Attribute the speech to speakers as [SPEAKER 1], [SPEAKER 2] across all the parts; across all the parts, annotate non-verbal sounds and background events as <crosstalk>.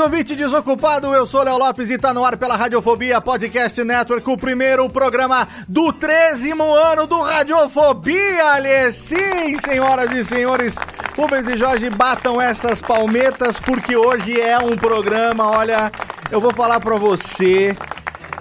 [SPEAKER 1] Ouvinte desocupado, eu sou Léo Lopes e tá no ar pela Radiofobia Podcast Network, o primeiro programa do 13 ano do Radiofobia, Alê. Sim, senhoras e senhores, Rubens e Jorge, batam essas palmetas, porque hoje é um programa, olha, eu vou falar pra você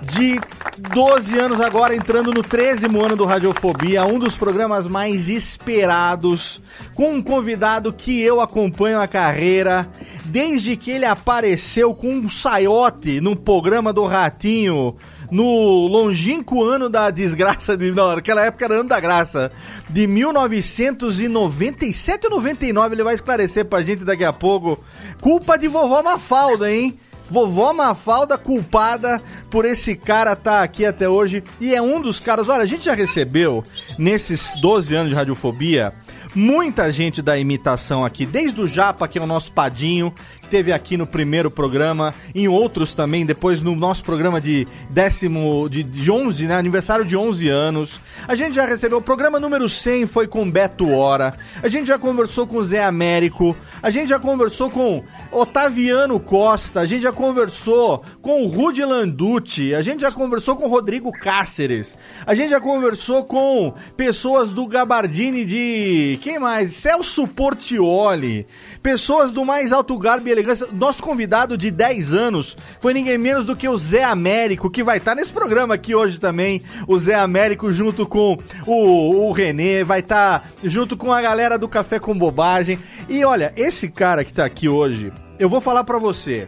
[SPEAKER 1] de 12 anos agora, entrando no 13 ano do Radiofobia, um dos programas mais esperados, com um convidado que eu acompanho a carreira, desde que ele apareceu com um saiote no programa do Ratinho, no longínquo ano da desgraça, de, não, naquela época era ano da graça, de 1997 ou 99, ele vai esclarecer pra gente daqui a pouco. Culpa de vovó Mafalda, hein? Vovó Mafalda culpada por esse cara estar tá aqui até hoje. E é um dos caras. Olha, a gente já recebeu, nesses 12 anos de radiofobia, muita gente da imitação aqui. Desde o Japa, que é o nosso padinho, teve aqui no primeiro programa, em outros também, depois no nosso programa de décimo, de, de 11, né? Aniversário de 11 anos. A gente já recebeu, o programa número 100 foi com Beto Hora. A gente já conversou com Zé Américo. A gente já conversou com Otaviano Costa, a gente já conversou com Rudy Landucci, a gente já conversou com Rodrigo Cáceres, a gente já conversou com pessoas do Gabardini de. Quem mais? Celso Portioli, pessoas do mais alto garbo elegância. Nosso convidado de 10 anos foi ninguém menos do que o Zé Américo, que vai estar nesse programa aqui hoje também. O Zé Américo junto com o, o Renê, vai estar junto com a galera do Café com Bobagem. E olha, esse cara que tá aqui hoje, eu vou falar pra você.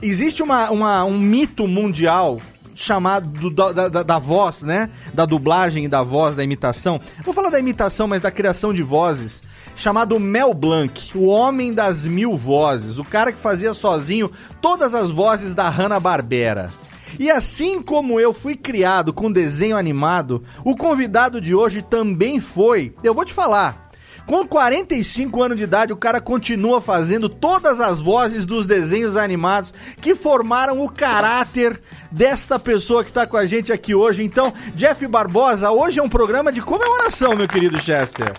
[SPEAKER 1] Existe uma, uma, um mito mundial chamado do- da, da, da voz, né? Da dublagem e da voz, da imitação. Vou falar da imitação, mas da criação de vozes. Chamado Mel Blanc, o homem das mil vozes. O cara que fazia sozinho todas as vozes da Hanna-Barbera. E assim como eu fui criado com desenho animado, o convidado de hoje também foi. Eu vou te falar. Com 45 anos de idade, o cara continua fazendo todas as vozes dos desenhos animados que formaram o caráter desta pessoa que tá com a gente aqui hoje. Então, Jeff Barbosa, hoje é um programa de comemoração, meu querido Chester.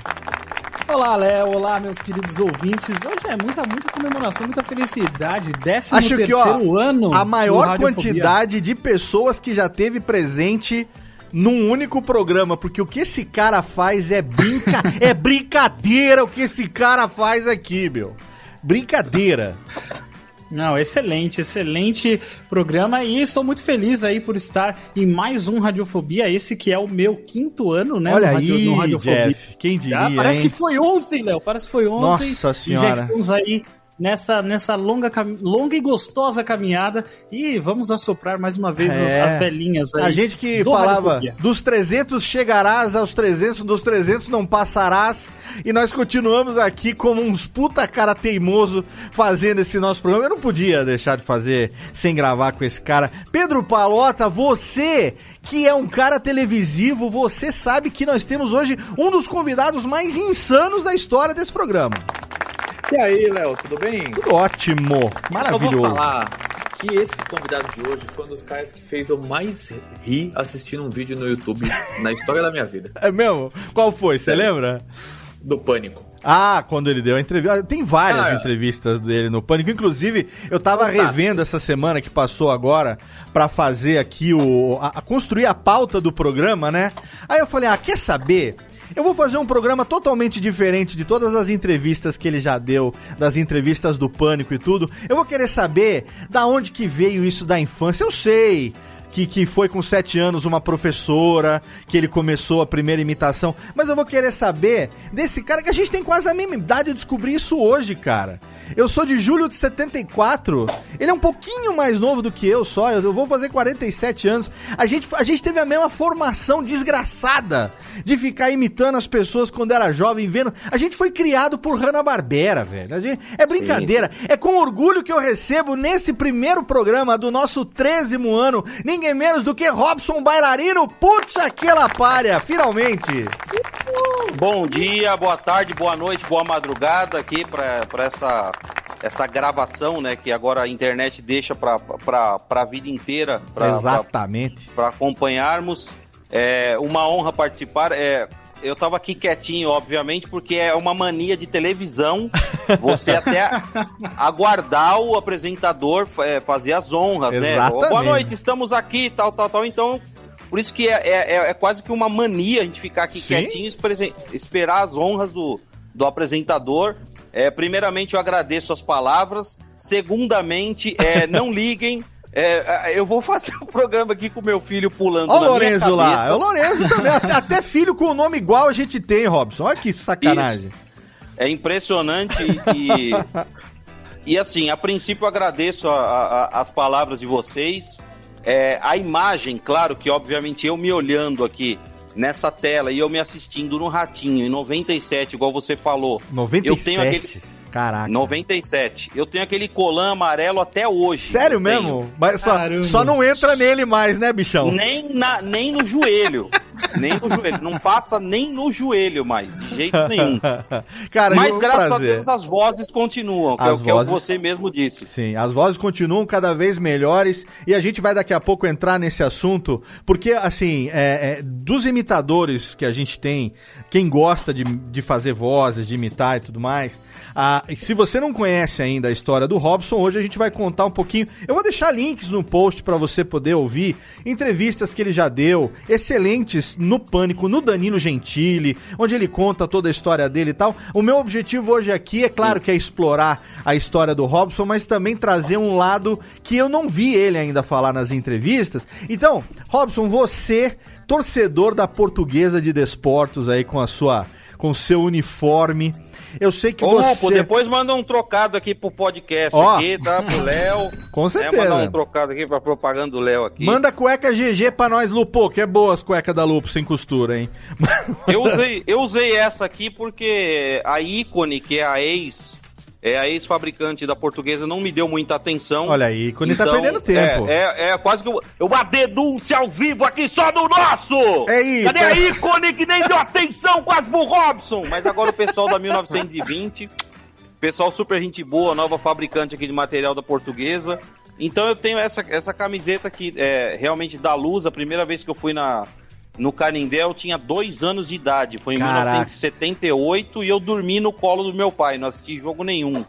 [SPEAKER 2] Olá, Léo. Olá, meus queridos ouvintes. Hoje é muita, muita comemoração, muita felicidade. Décimo
[SPEAKER 1] Acho que,
[SPEAKER 2] terceiro
[SPEAKER 1] ó,
[SPEAKER 2] ano.
[SPEAKER 1] a maior quantidade de pessoas que já teve presente num único programa, porque o que esse cara faz é brinca... <laughs> é brincadeira o que esse cara faz aqui, meu. Brincadeira.
[SPEAKER 2] Não, excelente, excelente programa e estou muito feliz aí por estar em mais um Radiofobia, esse que é o meu quinto ano, né?
[SPEAKER 1] Olha
[SPEAKER 2] Radio-
[SPEAKER 1] aí. Jeff, quem diria,
[SPEAKER 2] Ah, parece
[SPEAKER 1] hein?
[SPEAKER 2] que foi ontem, Léo, parece que foi ontem.
[SPEAKER 1] Nossa
[SPEAKER 2] E
[SPEAKER 1] senhora.
[SPEAKER 2] já estamos aí nessa, nessa longa, longa e gostosa caminhada e vamos assoprar mais uma vez as-
[SPEAKER 1] É.
[SPEAKER 2] as velhinhas aí.
[SPEAKER 1] A gente que
[SPEAKER 2] do
[SPEAKER 1] falava
[SPEAKER 2] Radiofobia.
[SPEAKER 1] dos 300 chegarás aos 300, dos 300 não passarás. E nós continuamos aqui como uns puta cara teimoso fazendo esse nosso programa. Eu não podia deixar de fazer sem gravar com esse cara. Pedro Palota, você que é um cara televisivo, você sabe que nós temos hoje um dos convidados mais insanos da história desse programa.
[SPEAKER 3] E aí, Léo, tudo bem?
[SPEAKER 1] Tudo ótimo,
[SPEAKER 3] Só
[SPEAKER 1] maravilhoso.
[SPEAKER 3] vou falar que esse convidado de hoje foi um dos caras que fez eu mais rir assistindo um vídeo no YouTube na história da minha vida.
[SPEAKER 1] É mesmo? Qual foi? Você lembra?
[SPEAKER 3] Do Pânico.
[SPEAKER 1] Ah, quando ele deu a entrevista. Tem várias
[SPEAKER 3] Cara.
[SPEAKER 1] entrevistas dele no Pânico. Inclusive, eu tava
[SPEAKER 3] Fantástico.
[SPEAKER 1] revendo essa semana que passou agora pra fazer aqui o. A, a construir a pauta do programa, né? Aí eu falei, ah, quer saber? Eu vou fazer um programa totalmente diferente de todas as entrevistas que ele já deu, das entrevistas do Pânico e tudo. Eu vou querer saber da onde que veio isso da infância. Eu sei que, que foi com sete anos uma professora, que ele começou a primeira imitação. Mas eu vou querer saber desse cara que a gente tem quase a mesma idade de descobrir isso hoje, cara. Eu sou de julho de 74. Ele é um pouquinho mais novo do que eu só. Eu vou fazer 47 anos. A gente, a gente teve a mesma formação desgraçada de ficar imitando as pessoas quando era jovem, vendo. A gente foi criado por Hanna-Barbera, velho. A gente- é brincadeira. É com orgulho que eu recebo nesse primeiro programa do nosso 13 ano, ninguém menos do que Robson Bailarino. Puxa aquela palha, finalmente.
[SPEAKER 4] Bom dia, boa tarde, boa noite, boa madrugada aqui para essa essa gravação, né, que agora a internet deixa para a vida inteira para
[SPEAKER 1] Exatamente.
[SPEAKER 4] acompanharmos. É uma honra participar. É, eu tava aqui quietinho, obviamente, porque é uma mania de televisão <laughs> você até aguardar o apresentador é, fazer as honras, né?
[SPEAKER 1] Exatamente.
[SPEAKER 4] Boa noite, estamos aqui, tal, tal, tal. Então, por isso que é, é, é- é quase que uma mania a gente ficar aqui
[SPEAKER 1] Sim.
[SPEAKER 4] quietinho esperar as honras do, do apresentador. É, primeiramente, eu agradeço as palavras. Segundamente, é, não <laughs> liguem. É, eu vou fazer um programa aqui com meu filho pulando
[SPEAKER 1] Olha o Lorenzo lá. É o Lorenzo também. Até, filho com o nome igual a gente tem, Robson. Olha que sacanagem.
[SPEAKER 4] É impressionante e, e assim, a princípio eu agradeço a- a- as palavras de vocês. É, a imagem, claro que obviamente eu me olhando aqui nessa tela e eu me assistindo no Ratinho em 97, igual você falou.
[SPEAKER 1] 97.
[SPEAKER 4] Eu tenho aquele
[SPEAKER 1] Caraca.
[SPEAKER 4] 97. Eu tenho aquele colã amarelo até hoje.
[SPEAKER 1] Sério
[SPEAKER 4] tenho.
[SPEAKER 1] mesmo? Mas só,
[SPEAKER 2] Caramba.
[SPEAKER 1] só não entra nele mais, né, bichão?
[SPEAKER 4] Nem, na, nem no joelho. <laughs> nem no joelho. Não passa nem no joelho mais, de jeito nenhum. <laughs>
[SPEAKER 1] Cara,
[SPEAKER 4] Mas graças a
[SPEAKER 1] prazer.
[SPEAKER 4] Deus as vozes continuam, que, é,
[SPEAKER 1] As
[SPEAKER 4] o que é o que
[SPEAKER 1] vozes-
[SPEAKER 4] você mesmo disse.
[SPEAKER 1] Sim, as vozes continuam cada vez melhores e a gente vai daqui a pouco entrar nesse assunto, porque, assim, é, é, dos imitadores que a gente tem, quem gosta de, de fazer vozes, de imitar e tudo mais, ah, se você não conhece ainda a história do Robson, hoje a gente vai contar um pouquinho. Eu vou deixar links no post para você poder ouvir entrevistas que ele já deu, excelentes no Pânico, no Danilo Gentili, onde ele conta toda a história dele e tal. O meu objetivo hoje aqui, é claro que é explorar a história do Robson, mas também trazer um lado que eu não vi ele ainda falar nas entrevistas. Então, Robson, você, torcedor da Portuguesa de Desportos aí com a sua com seu uniforme. Eu sei que
[SPEAKER 4] Ô,
[SPEAKER 1] você
[SPEAKER 4] Lupo, depois manda um trocado aqui pro podcast
[SPEAKER 1] Ó.
[SPEAKER 4] aqui, tá? Pro Léo. <laughs>
[SPEAKER 1] Com
[SPEAKER 4] É,
[SPEAKER 1] certeza.
[SPEAKER 4] mandar um trocado aqui pra propaganda do Léo aqui.
[SPEAKER 1] Manda cueca GG pra nós, Lupo, que é boa as cuecas da Lupo sem costura, hein?
[SPEAKER 4] Eu usei, eu usei essa aqui porque a ícone, que é a ex, é a ex-fabricante da portuguesa, não me deu muita atenção.
[SPEAKER 1] Olha aí, ícone tá perdendo tempo.
[SPEAKER 4] É, é, é quase que eu, uma denúncia ao vivo aqui só do nosso!
[SPEAKER 1] É aí,
[SPEAKER 4] Cadê
[SPEAKER 1] tá-
[SPEAKER 4] a ícone que nem deu atenção quase pro Robson? Mas agora o pessoal da 1920, pessoal super gente boa, nova fabricante aqui de material da portuguesa. Então eu tenho essa, essa camiseta que é realmente da luz. A primeira vez que eu fui na, no Canindé eu tinha dois anos de idade. Foi em
[SPEAKER 1] Caraca.
[SPEAKER 4] 1978 e eu dormi no colo do meu pai. Não assisti jogo nenhum.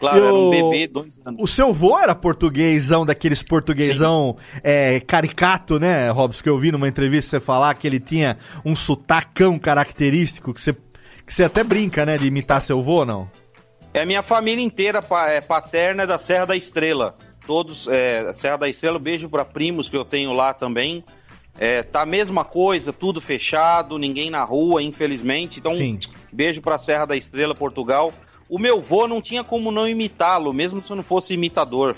[SPEAKER 4] Claro,
[SPEAKER 1] Eu-
[SPEAKER 4] era um bebê, dois anos.
[SPEAKER 1] O seu vô era portuguesão, daqueles portuguesão é, caricato, né, Robson? Que eu vi numa entrevista você falar que ele tinha um sotacão característico, que você, que você até brinca, né, de imitar seu vô, não?
[SPEAKER 4] É minha família inteira é, paterna é da Serra da Estrela. Todos, é, Serra da Estrela, beijo para primos que eu tenho lá também. É, tá a mesma coisa, tudo fechado, ninguém na rua, infelizmente. Então,
[SPEAKER 1] Sim.
[SPEAKER 4] beijo pra Serra da Estrela, Portugal. O meu vô não tinha como não imitá-lo, mesmo se eu não fosse imitador.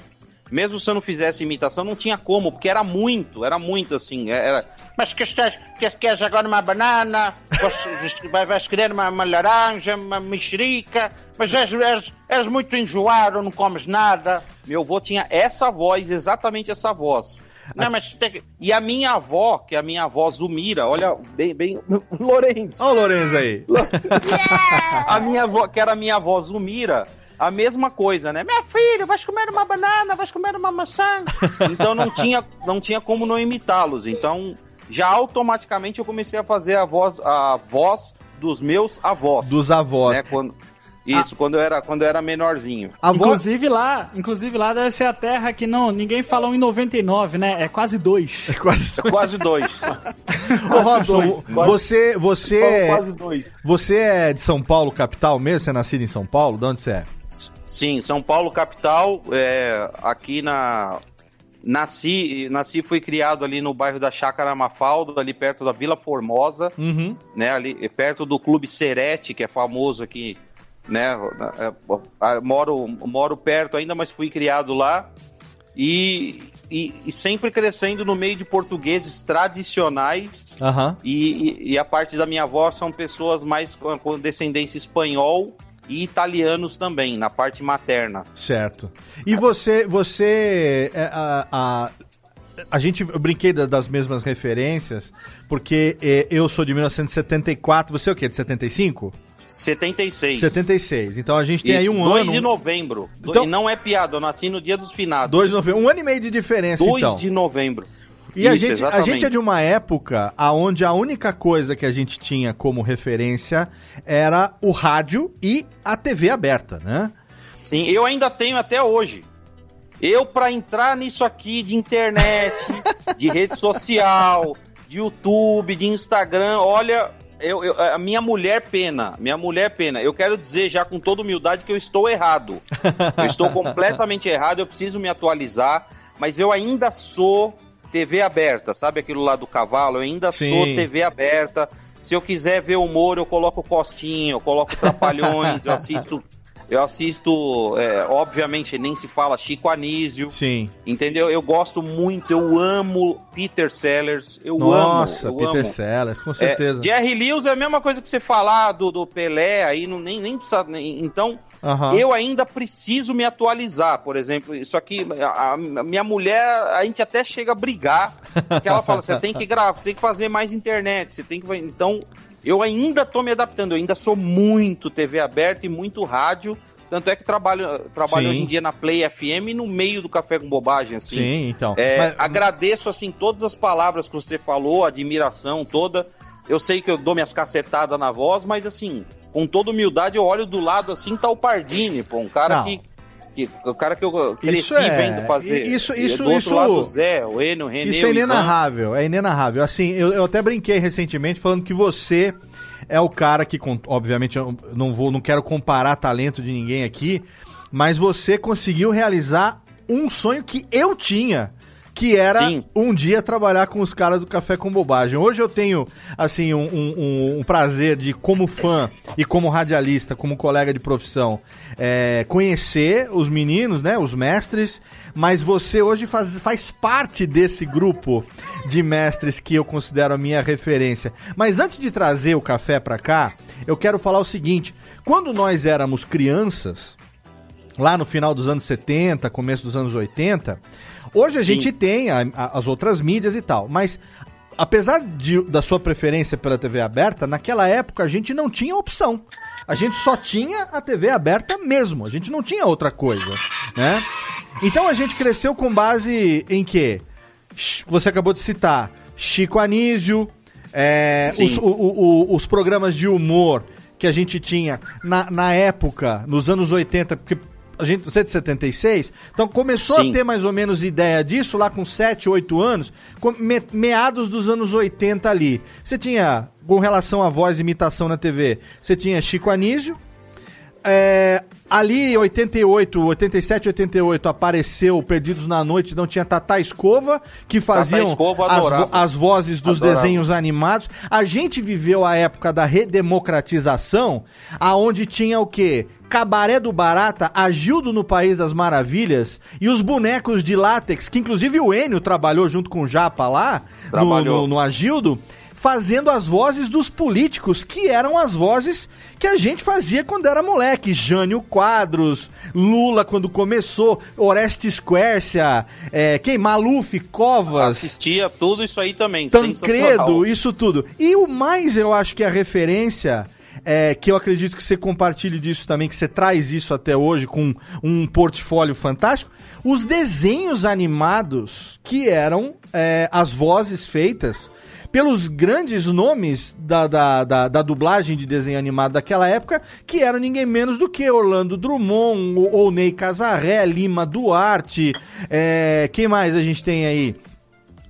[SPEAKER 4] Mesmo se eu não fizesse imitação, não tinha como, porque era muito, era muito assim. Era,
[SPEAKER 5] Mas que estás, que queres agora uma banana, vais, vai- vais querer uma, uma laranja, uma mexerica, mas és, és, és muito enjoado, não comes nada.
[SPEAKER 4] meu vô tinha essa voz, exatamente essa voz.
[SPEAKER 5] Não, mas tem.
[SPEAKER 4] E a minha avó, que é a minha avó Zumira, olha, bem, bem, <laughs> Lourenço.
[SPEAKER 1] Olha o Lourenço aí. <laughs>
[SPEAKER 4] A minha avó, que era a minha avó Zumira, a mesma coisa, né? Minha filha, vais comer uma banana, vais comer uma maçã. <laughs> Então não tinha, não tinha como não imitá-los. Então já automaticamente eu comecei a fazer a voz, a voz dos meus avós.
[SPEAKER 1] Dos avós.
[SPEAKER 4] Né? Quando, isso, quando, eu era, quando eu era menorzinho.
[SPEAKER 1] A voz...
[SPEAKER 2] Inclusive lá, inclusive lá deve ser a terra que não, ninguém falou em 99, né? É quase dois.
[SPEAKER 1] É quase,
[SPEAKER 4] É quase dois. <laughs>
[SPEAKER 1] Ô, Robson, você, você,
[SPEAKER 4] Quase dois.
[SPEAKER 1] você é de São Paulo, capital mesmo? Você é nascido em São Paulo? De onde você é?
[SPEAKER 4] Sim, São Paulo capital, é, aqui na nasci, nasci e fui criado ali no bairro da Chácara Mafaldo, ali perto da Vila Formosa,
[SPEAKER 1] Uhum.
[SPEAKER 4] né, ali perto do Clube Serete, que é famoso aqui, né, é, é, moro moro perto ainda, mas fui criado lá. E, e, e sempre crescendo no meio de portugueses tradicionais
[SPEAKER 1] Aham.
[SPEAKER 4] e, e- a parte da minha avó são pessoas mais com, com descendência espanhol e italianos também, na parte materna.
[SPEAKER 1] Certo. E você, você, é, a, a, a gente, eu brinquei da- das mesmas referências, porque eu sou de 1974, você é o quê, de 75?
[SPEAKER 4] 76.
[SPEAKER 1] 76, então a gente tem aí
[SPEAKER 4] Isso,
[SPEAKER 1] um
[SPEAKER 4] 2
[SPEAKER 1] ano,
[SPEAKER 4] de novembro.
[SPEAKER 1] Então-
[SPEAKER 4] E não é piada, eu nasci no dia dos finados.
[SPEAKER 1] dois de novembro, um ano e meio de diferença
[SPEAKER 4] 2
[SPEAKER 1] então.
[SPEAKER 4] de novembro.
[SPEAKER 1] E a
[SPEAKER 4] Isso,
[SPEAKER 1] gente, a gente é de uma época onde a única coisa que a gente tinha como referência era o rádio e a TV aberta, né?
[SPEAKER 4] Sim, eu ainda tenho até hoje. Eu, pra entrar nisso aqui de internet, <laughs> de rede social, de YouTube, de Instagram, olha, eu, eu- a minha mulher pena, minha mulher pena. Eu quero dizer já com toda humildade que eu estou errado. Eu estou completamente errado, eu preciso me atualizar, mas eu ainda sou TV aberta, sabe aquilo lá do cavalo? Eu ainda
[SPEAKER 1] Sim.
[SPEAKER 4] sou TV aberta. Se eu quiser ver humor, eu coloco Costinha, eu coloco Trapalhões, eu assisto. Eu assisto, é, obviamente, nem se fala Chico Anísio,
[SPEAKER 1] Sim.
[SPEAKER 4] entendeu? Eu gosto muito, eu amo Peter Sellers, eu
[SPEAKER 1] Nossa,
[SPEAKER 4] amo. eu
[SPEAKER 1] Peter
[SPEAKER 4] amo.
[SPEAKER 1] Sellers, com
[SPEAKER 4] É,
[SPEAKER 1] certeza.
[SPEAKER 4] Jerry Lewis é a mesma coisa que você falar do, do Pelé, aí não, nem, nem precisa. nem- Então,
[SPEAKER 1] Aham.
[SPEAKER 4] eu ainda preciso me atualizar, por exemplo. Isso aqui, a, a minha mulher, a gente até chega a brigar, porque ela fala: você tem que gravar, você tem que fazer mais internet, você tem que. Então, eu ainda tô me adaptando, eu ainda sou muito TV aberta e muito rádio. Tanto é que trabalho, trabalho
[SPEAKER 1] Sim.
[SPEAKER 4] hoje em dia na Play FM no meio do Café com Bobagem, assim.
[SPEAKER 1] Sim, então.
[SPEAKER 4] É,
[SPEAKER 1] Mas-
[SPEAKER 4] Agradeço, assim, todas as palavras que você falou, a admiração toda. Eu sei que eu dou minhas cacetadas na voz, mas, assim, com toda humildade, eu olho do lado, assim, tá o Pardini, pô, um cara
[SPEAKER 1] Não.
[SPEAKER 4] que, que- O cara que eu cresci
[SPEAKER 1] Isso é-
[SPEAKER 4] vendo fazer.
[SPEAKER 1] isso- isso-
[SPEAKER 4] do
[SPEAKER 1] isso-
[SPEAKER 4] lado, o Zé, o Enio, o Renê,
[SPEAKER 1] Isso é
[SPEAKER 4] Ivan.
[SPEAKER 1] inenarrável, é inenarrável. Assim, eu, eu até brinquei recentemente falando que você é o cara que, obviamente, eu não vou, não quero comparar talento de ninguém aqui, mas você conseguiu realizar um sonho que eu tinha. Que era
[SPEAKER 4] Sim.
[SPEAKER 1] um dia trabalhar com os caras do Café com Bobagem. Hoje eu tenho, assim, um, um- um- prazer de, como fã e como radialista, como colega de profissão, é, conhecer os meninos, né, os mestres, mas você hoje faz, faz parte desse grupo de mestres que eu considero a minha referência. Mas antes de trazer o café pra cá, eu quero falar o seguinte: quando nós éramos crianças, lá no final dos anos 70, começo dos anos 80, hoje a
[SPEAKER 4] Sim.
[SPEAKER 1] gente tem a- a- as outras mídias e tal, mas apesar de- da sua preferência pela TV aberta, naquela época a gente não tinha opção. A gente só tinha a TV aberta mesmo, a gente não tinha outra coisa, né? Então a gente cresceu com base em quê? Ch- Você acabou de citar Chico Anísio, é, os, o- o- os programas de humor que a gente tinha na, na época, nos anos 80, porque a gente, você é de 76, então começou
[SPEAKER 4] Sim.
[SPEAKER 1] a ter mais ou menos ideia disso lá com 7, 8 anos, me- meados dos anos 80 ali. Você tinha, com relação à voz e imitação na TV, você tinha Chico Anísio, é, ali em 88, 87, 88 apareceu Perdidos na Noite, não tinha Tata Escova, que faziam
[SPEAKER 4] Escova,
[SPEAKER 1] as, vo- as vozes dos
[SPEAKER 4] Adorava.
[SPEAKER 1] desenhos animados. A gente viveu a época da redemocratização, aonde tinha o quê? Cabaré do Barata, Agildo no País das Maravilhas e os bonecos de látex, que inclusive o Enio trabalhou junto com o Japa lá, no, no, no Agildo, fazendo as vozes dos políticos, que eram as vozes que a gente fazia quando era moleque. Jânio Quadros, Lula quando começou, Orestes Quércia, é, quem? Maluf, Covas.
[SPEAKER 4] Assistia tudo isso aí também.
[SPEAKER 1] Tancredo, isso tudo. E o mais eu acho que a referência é, que eu acredito que você compartilhe disso também, que você traz isso até hoje com um portfólio fantástico. Os desenhos animados que eram é, as vozes feitas pelos grandes nomes da, da, da, da dublagem de desenho animado daquela época, que eram ninguém menos do que Orlando Drummond, ou, Ney Casarré, Lima Duarte, é, quem mais a gente tem aí?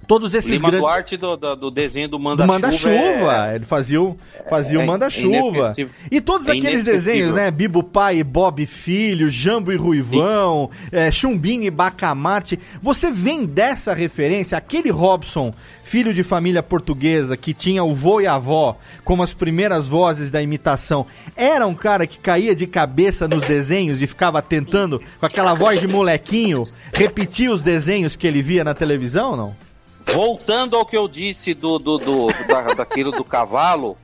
[SPEAKER 1] Todos esses
[SPEAKER 4] Lima
[SPEAKER 1] grandes...
[SPEAKER 4] Duarte do, do, do desenho do Manda-Chuva.
[SPEAKER 1] Manda-chuva,
[SPEAKER 4] é-
[SPEAKER 1] ele fazia o, fazia
[SPEAKER 4] é
[SPEAKER 1] o Manda-chuva.
[SPEAKER 4] inesquecível.
[SPEAKER 1] E todos
[SPEAKER 4] É
[SPEAKER 1] aqueles desenhos, né? Bibo Pai e Bob Filho, Jambo e Ruivão, é, Chumbinho e Bacamarte. Você vem dessa referência, aquele Robson, filho de família portuguesa, que tinha o vô e a avó como as primeiras vozes da imitação, era um cara que caía de cabeça nos desenhos e ficava tentando, com aquela voz de molequinho, repetir os desenhos que ele via na televisão, não?
[SPEAKER 4] Voltando ao que eu disse do, do, do da, daquilo do cavalo,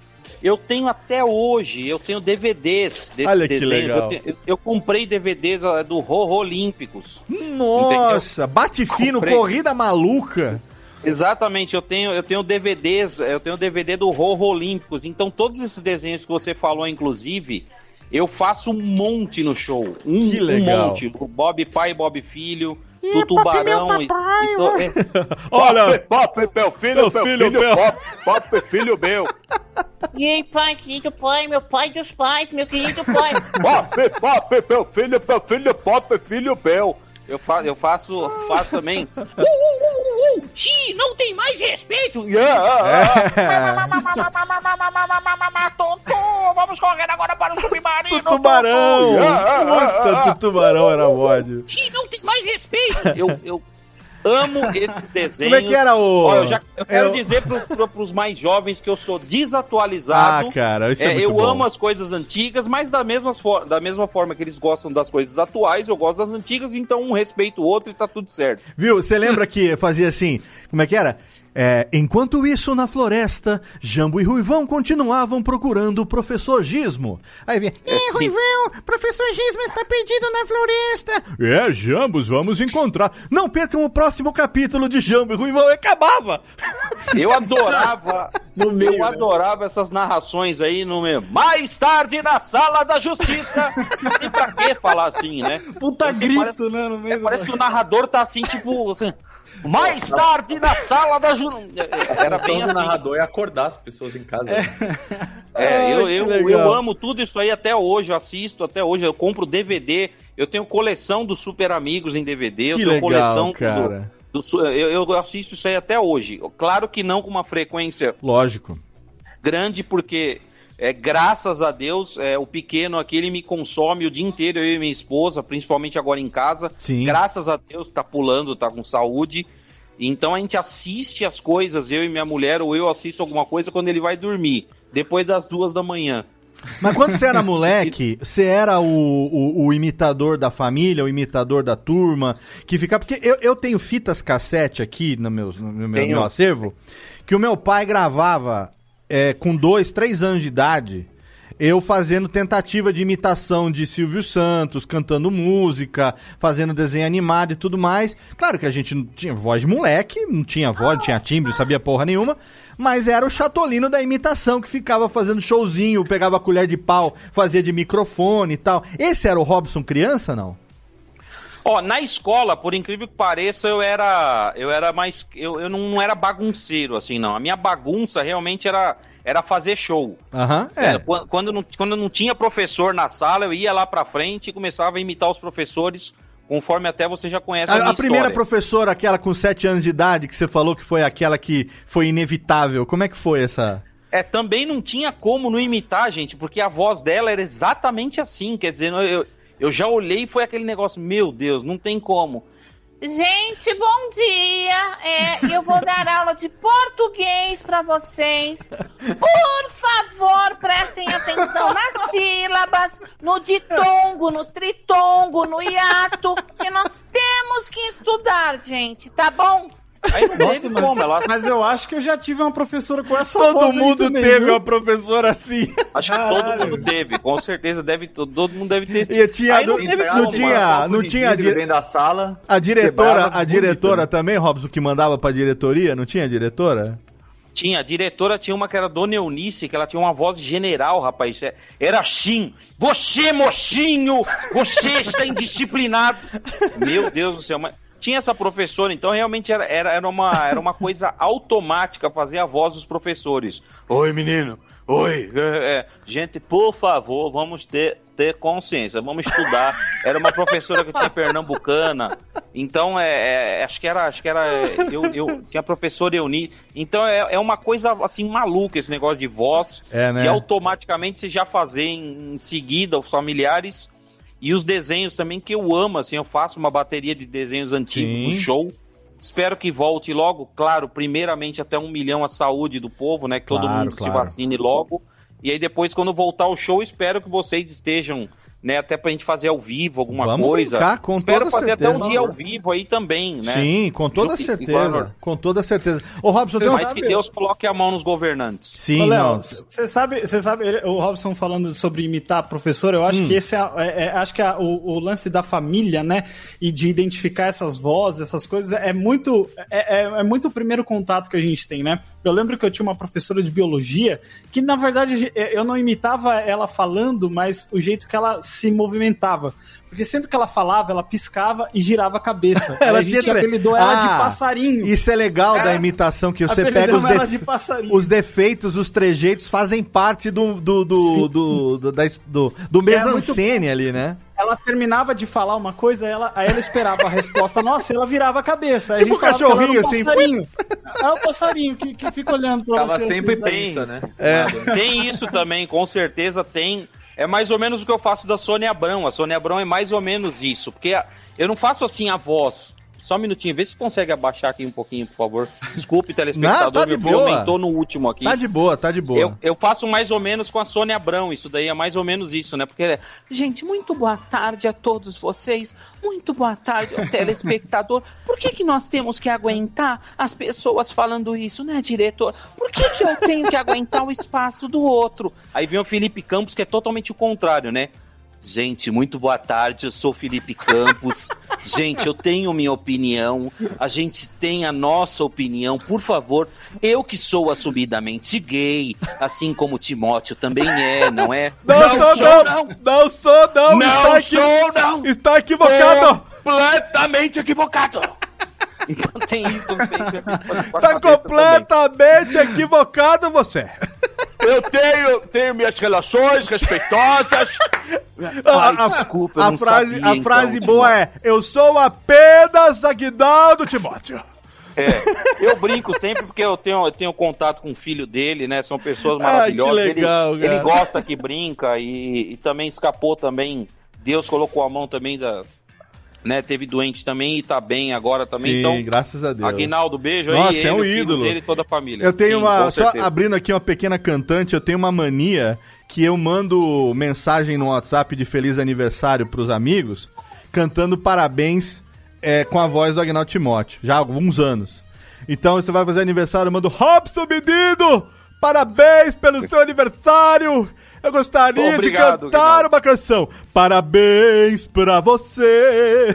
[SPEAKER 4] eu tenho até hoje, eu tenho DVDs desses
[SPEAKER 1] Olha
[SPEAKER 4] desenhos. Eu, tenho- eu- comprei DVDs ah, do Rorro Olímpicos.
[SPEAKER 1] Nossa, bate fino,
[SPEAKER 4] Comprei.
[SPEAKER 1] corrida maluca.
[SPEAKER 4] Exatamente, eu tenho, eu tenho DVDs, eu tenho DVD do Rorro Olímpicos. Então, todos esses desenhos que você falou, inclusive, eu faço um monte no show. Um,
[SPEAKER 1] Que
[SPEAKER 4] um
[SPEAKER 1] legal.
[SPEAKER 4] monte. O Bob Pai, Bob Filho, do Tubarão. e- e to- é- <laughs>
[SPEAKER 1] Olha,
[SPEAKER 4] Pop, meu filho,
[SPEAKER 1] Meu filho, meu.
[SPEAKER 4] Pop, Pop, filho meu.
[SPEAKER 5] E aí, pai, querido pai, meu pai dos pais, meu querido pai.
[SPEAKER 4] Pop, Pop, meu filho, meu filho, Pop, filho meu. Eu, fa eu faço, faço também. <laughs>
[SPEAKER 5] Uh, uh, uh, uh, uh. Não tem mais respeito. <laughs> Vamos correr agora para o submarino. <laughs>
[SPEAKER 1] Tubarão!
[SPEAKER 4] Ah,
[SPEAKER 1] Puta, tubarão era mod.
[SPEAKER 5] Ih, não tem mais respeito.
[SPEAKER 4] Eu, eu amo esses desenhos. <laughs>
[SPEAKER 1] Como é que era o-
[SPEAKER 4] Ó, eu, já- eu quero
[SPEAKER 1] o-
[SPEAKER 4] dizer pros, pro- pros mais jovens que eu sou desatualizado.
[SPEAKER 1] Ah, cara, isso é
[SPEAKER 4] É,
[SPEAKER 1] muito
[SPEAKER 4] eu
[SPEAKER 1] bom.
[SPEAKER 4] amo as coisas antigas, mas da mesma, for- da mesma forma que eles gostam das coisas atuais, eu gosto das antigas, então um respeita o outro e tá tudo certo.
[SPEAKER 1] Viu? Você lembra que fazia assim? Como é que era? É, enquanto isso, na floresta, Jambo e Ruivão continuavam procurando o professor Gismo. Aí vinha.
[SPEAKER 4] É.
[SPEAKER 1] Ruivão, professor Gismo está perdido na floresta. É, Jambos, vamos encontrar. Não percam o próximo capítulo de Jambo e Ruivão. E acabava.
[SPEAKER 4] Eu adorava,
[SPEAKER 3] No meio,
[SPEAKER 4] eu
[SPEAKER 3] né?
[SPEAKER 4] adorava essas narrações aí no meu. Mais tarde na sala da justiça. e pra que falar assim, né?
[SPEAKER 2] Puta
[SPEAKER 4] Você
[SPEAKER 2] grito,
[SPEAKER 4] parece-
[SPEAKER 2] né? No meio
[SPEAKER 4] É, parece que o narrador tá assim, tipo, assim, mais tarde na sala da. Era bem
[SPEAKER 3] do
[SPEAKER 4] assim.
[SPEAKER 3] narrador é acordar as pessoas em casa.
[SPEAKER 4] É, eu,
[SPEAKER 1] Ai,
[SPEAKER 4] eu,
[SPEAKER 1] que legal.
[SPEAKER 4] eu amo tudo isso aí até hoje, eu assisto até hoje, eu compro DVD, eu tenho coleção dos Super Amigos em DVD, eu
[SPEAKER 1] Que
[SPEAKER 4] tenho
[SPEAKER 1] legal,
[SPEAKER 4] coleção do-
[SPEAKER 1] cara.
[SPEAKER 4] do, su- eu, eu assisto isso aí até hoje. Claro que não com uma frequência
[SPEAKER 1] Lógico.
[SPEAKER 4] grande, porque é, graças a Deus, é, o pequeno aqui ele me consome o dia inteiro, eu e minha esposa, principalmente agora em casa.
[SPEAKER 1] Sim.
[SPEAKER 4] Graças a Deus, tá pulando, tá com saúde. Então a gente assiste as coisas, eu e minha mulher, ou eu assisto alguma coisa quando ele vai dormir, depois das duas da manhã.
[SPEAKER 1] Mas quando você era <laughs> moleque, você era o, o, o imitador da família, o imitador da turma, que ficava. Porque eu, eu tenho fitas cassete aqui no meu, no meu,
[SPEAKER 3] Tenho.
[SPEAKER 1] meu acervo, que o meu pai gravava é, com dois, três anos de idade. Eu fazendo tentativa de imitação de Silvio Santos, cantando música, fazendo desenho animado e tudo mais. Claro que a gente não tinha voz de moleque, não tinha voz, não tinha timbre, não sabia porra nenhuma. Mas era o chatolino da imitação que ficava fazendo showzinho, pegava a colher de pau, fazia de microfone e tal. Esse era o Robson criança, não?
[SPEAKER 4] Ó, na escola, por incrível que pareça, eu era. Eu era mais. Eu, eu não era bagunceiro, assim, não. A minha bagunça realmente era, era fazer show.
[SPEAKER 1] Aham,
[SPEAKER 4] É,
[SPEAKER 1] é.
[SPEAKER 4] Quando, quando, não, quando não tinha professor na sala, eu ia lá pra frente e começava a imitar os professores, conforme até você já conhece a,
[SPEAKER 1] A, a primeira
[SPEAKER 4] história.
[SPEAKER 1] professora, aquela com 7 anos de idade, que você falou que foi aquela que foi inevitável, como é que foi essa?
[SPEAKER 4] É, também não tinha como não imitar, gente, porque a voz dela era exatamente assim. Quer dizer, eu, eu já olhei e foi aquele negócio, meu Deus, não tem como.
[SPEAKER 6] Gente, bom dia. É, eu vou dar aula de português para vocês. Por favor, prestem atenção nas sílabas, no ditongo, no tritongo, no hiato, que nós temos que estudar, gente, tá bom?
[SPEAKER 4] Aí não
[SPEAKER 2] Nossa, mas,
[SPEAKER 4] como, ela
[SPEAKER 2] mas eu acho que eu já tive uma professora com essa
[SPEAKER 1] Todo mundo
[SPEAKER 2] também,
[SPEAKER 1] teve
[SPEAKER 2] viu?
[SPEAKER 1] uma professora assim.
[SPEAKER 4] Acho que todo mundo teve, com certeza deve, todo mundo deve ter.
[SPEAKER 1] E tinha,
[SPEAKER 4] Aí não
[SPEAKER 1] não,
[SPEAKER 4] teve
[SPEAKER 1] não
[SPEAKER 4] como,
[SPEAKER 1] tinha, não tinha
[SPEAKER 3] dentro da sala.
[SPEAKER 1] a diretora, a
[SPEAKER 3] bonito,
[SPEAKER 1] diretora
[SPEAKER 3] né?
[SPEAKER 1] também, Robson, que mandava pra diretoria, não tinha diretora?
[SPEAKER 4] Tinha, a diretora tinha uma que era Dona Eunice, que ela tinha uma voz de general, rapaz. É- Era assim, você, mocinho, você está indisciplinado. Meu Deus do céu, mas tinha essa professora, então realmente era, era, era, uma, era uma coisa <laughs> automática fazer a voz dos professores. Oi, menino. Oi. É, é, gente, por favor, vamos ter, ter consciência, vamos estudar. Era uma professora que tinha <laughs> pernambucana, então é, é, acho que era, acho que era, é, eu, eu tinha a professora Euni. Então é, é uma coisa assim maluca esse negócio de voz,
[SPEAKER 1] É, né?
[SPEAKER 4] que automaticamente você já fazer em, em seguida os familiares e os desenhos também que eu amo, assim, eu faço uma bateria de desenhos antigos
[SPEAKER 1] Sim.
[SPEAKER 4] no show. Espero que volte logo, claro, primeiramente até um milhão a saúde do povo, né? Que todo
[SPEAKER 1] Claro,
[SPEAKER 4] mundo se
[SPEAKER 1] claro.
[SPEAKER 4] vacine logo. E aí depois, quando voltar o show, espero que vocês estejam, né? Até pra gente fazer ao vivo alguma
[SPEAKER 1] Vamos
[SPEAKER 4] coisa.
[SPEAKER 1] brincar, com
[SPEAKER 4] espero
[SPEAKER 1] toda
[SPEAKER 4] fazer até
[SPEAKER 1] certeza.
[SPEAKER 4] um dia ao vivo aí também, né?
[SPEAKER 1] Sim, com toda certeza. Com toda certeza. Ô, Robson, tem
[SPEAKER 4] Mas
[SPEAKER 1] um...
[SPEAKER 4] que Deus coloque a mão nos governantes.
[SPEAKER 1] Sim,
[SPEAKER 2] você sabe, você sabe, ele- o Robson falando sobre imitar professor, eu acho
[SPEAKER 1] Hum.
[SPEAKER 2] que esse é, é- é- acho que a- o, o lance da família, né, e de identificar essas vozes, essas coisas, é muito, é, é- é muito o primeiro contato que a gente tem, né? Eu lembro que eu tinha uma professora de biologia que, na verdade, eu não imitava ela falando, mas o jeito que ela se movimentava. Porque sempre que ela falava, ela piscava e girava a cabeça. <laughs>
[SPEAKER 1] Ela
[SPEAKER 2] a gente
[SPEAKER 1] tinha
[SPEAKER 2] apelidou ela
[SPEAKER 1] Ah,
[SPEAKER 2] de passarinho.
[SPEAKER 1] Isso é legal da imitação, que você pega os,
[SPEAKER 2] Apelidamos ela
[SPEAKER 1] def-
[SPEAKER 2] de passarinho.
[SPEAKER 1] os defeitos, os trejeitos fazem parte do do, do, do, do, da do, do
[SPEAKER 2] É muito
[SPEAKER 1] mesancene ali, né?
[SPEAKER 2] Ela terminava de falar uma coisa, ela, aí ela esperava a resposta <laughs> nossa e ela virava a cabeça. Aí
[SPEAKER 1] Tipo
[SPEAKER 2] ela
[SPEAKER 1] cachorrinho,
[SPEAKER 2] um
[SPEAKER 1] assim.
[SPEAKER 2] Passarinho. É o passarinho que, que fica olhando pra
[SPEAKER 3] Tava
[SPEAKER 2] você.
[SPEAKER 3] sempre
[SPEAKER 2] assim,
[SPEAKER 3] tensa, né?
[SPEAKER 1] É.
[SPEAKER 4] Tem isso também, com certeza tem. É mais ou menos o que eu faço da Sônia Abrão. A Sônia Abrão é mais ou menos isso. Porque eu não faço assim a voz. Só um minutinho, vê se consegue abaixar aqui um pouquinho, por favor. Desculpe, telespectador,
[SPEAKER 1] Não, tá de
[SPEAKER 4] meu filho aumentou no último aqui.
[SPEAKER 1] Tá de boa, tá de boa.
[SPEAKER 4] Eu, eu faço mais ou menos com a Sônia Abrão, isso daí é mais ou menos isso, né? Porque é,
[SPEAKER 6] Gente, muito boa tarde a todos vocês. Muito boa tarde ao <laughs> telespectador. Por que, que nós temos que aguentar as pessoas falando isso, né, diretor? Por que, que eu tenho que aguentar o espaço do outro?
[SPEAKER 4] Aí vem o Felipe Campos, que é totalmente o contrário, né? Gente, muito boa tarde, eu sou o Felipe Campos. <laughs> Gente, eu tenho minha opinião, a gente tem a nossa opinião, por favor. Eu que sou assumidamente gay, assim como o Timóteo também é, não é? <laughs>
[SPEAKER 1] Não, sou, não, não, sou, não,
[SPEAKER 4] Não
[SPEAKER 1] está,
[SPEAKER 4] sou, não.
[SPEAKER 1] está equivocado.
[SPEAKER 4] Completamente equivocado. Então tem isso. Tem,
[SPEAKER 1] Tá completamente equivocado você.
[SPEAKER 4] Eu tenho, tenho minhas relações respeitosas. <laughs>
[SPEAKER 1] A, a-
[SPEAKER 4] desculpa, eu
[SPEAKER 1] a
[SPEAKER 4] não
[SPEAKER 1] frase,
[SPEAKER 4] sabia,
[SPEAKER 1] a frase
[SPEAKER 4] então,
[SPEAKER 1] boa é: Eu sou apenas Aguinaldo Timóteo.
[SPEAKER 4] É, eu brinco sempre porque eu tenho, eu tenho contato com o filho dele, né? São pessoas
[SPEAKER 1] Ai,
[SPEAKER 4] maravilhosas.
[SPEAKER 1] que legal,
[SPEAKER 4] ele,
[SPEAKER 1] cara.
[SPEAKER 4] ele gosta que brinca e, e também escapou também. Deus colocou a mão também da. Né, teve doente também e tá bem agora também.
[SPEAKER 1] Sim,
[SPEAKER 4] então,
[SPEAKER 1] graças a Deus.
[SPEAKER 4] Aguinaldo, beijo
[SPEAKER 1] Nossa,
[SPEAKER 4] aí.
[SPEAKER 1] é
[SPEAKER 4] ele,
[SPEAKER 1] um
[SPEAKER 4] filho
[SPEAKER 1] ídolo.
[SPEAKER 4] Dele e toda a família.
[SPEAKER 1] Eu tenho
[SPEAKER 4] Sim,
[SPEAKER 1] uma. Só
[SPEAKER 4] certeza.
[SPEAKER 1] abrindo aqui uma pequena cantante, eu tenho uma mania que eu mando mensagem no WhatsApp de feliz aniversário pros amigos, cantando parabéns é, com a voz do Agnaldo Timóteo, já há alguns anos. Então você vai fazer aniversário, eu mando Robson menino! Parabéns pelo seu aniversário! Eu gostaria
[SPEAKER 4] Obrigado,
[SPEAKER 1] de cantar uma canção. Parabéns pra você! <laughs>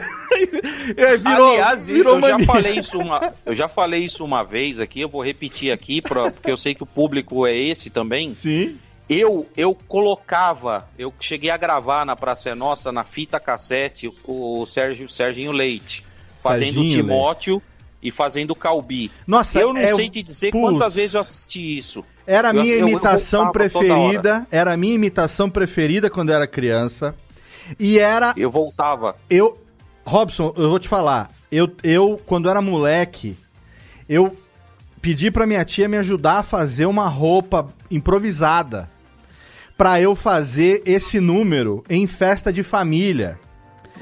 [SPEAKER 1] Aí virou,
[SPEAKER 4] Aliás,
[SPEAKER 1] virou
[SPEAKER 4] eu já falei isso uma, eu já falei isso uma vez aqui, eu vou repetir aqui pra, porque eu sei que o público é esse também.
[SPEAKER 1] Sim.
[SPEAKER 4] Eu eu colocava, eu cheguei a gravar na Praça é Nossa na fita cassete o, Sérgio Serginho Leite fazendo o
[SPEAKER 1] Serginho
[SPEAKER 4] Timóteo e fazendo o Calbi.
[SPEAKER 1] Nossa,
[SPEAKER 4] eu não
[SPEAKER 1] é
[SPEAKER 4] sei te dizer
[SPEAKER 1] Putz.
[SPEAKER 4] quantas vezes eu assisti isso.
[SPEAKER 1] Era a
[SPEAKER 4] Eu-
[SPEAKER 1] minha
[SPEAKER 4] eu- eu
[SPEAKER 1] imitação
[SPEAKER 4] toda
[SPEAKER 1] preferida. Era a minha imitação preferida quando eu era criança. E era.
[SPEAKER 4] Eu voltava.
[SPEAKER 1] Eu. Robson, eu vou te falar. Eu, eu quando era moleque, eu pedi pra minha tia me ajudar a fazer uma roupa improvisada. Pra eu fazer esse número em festa de família.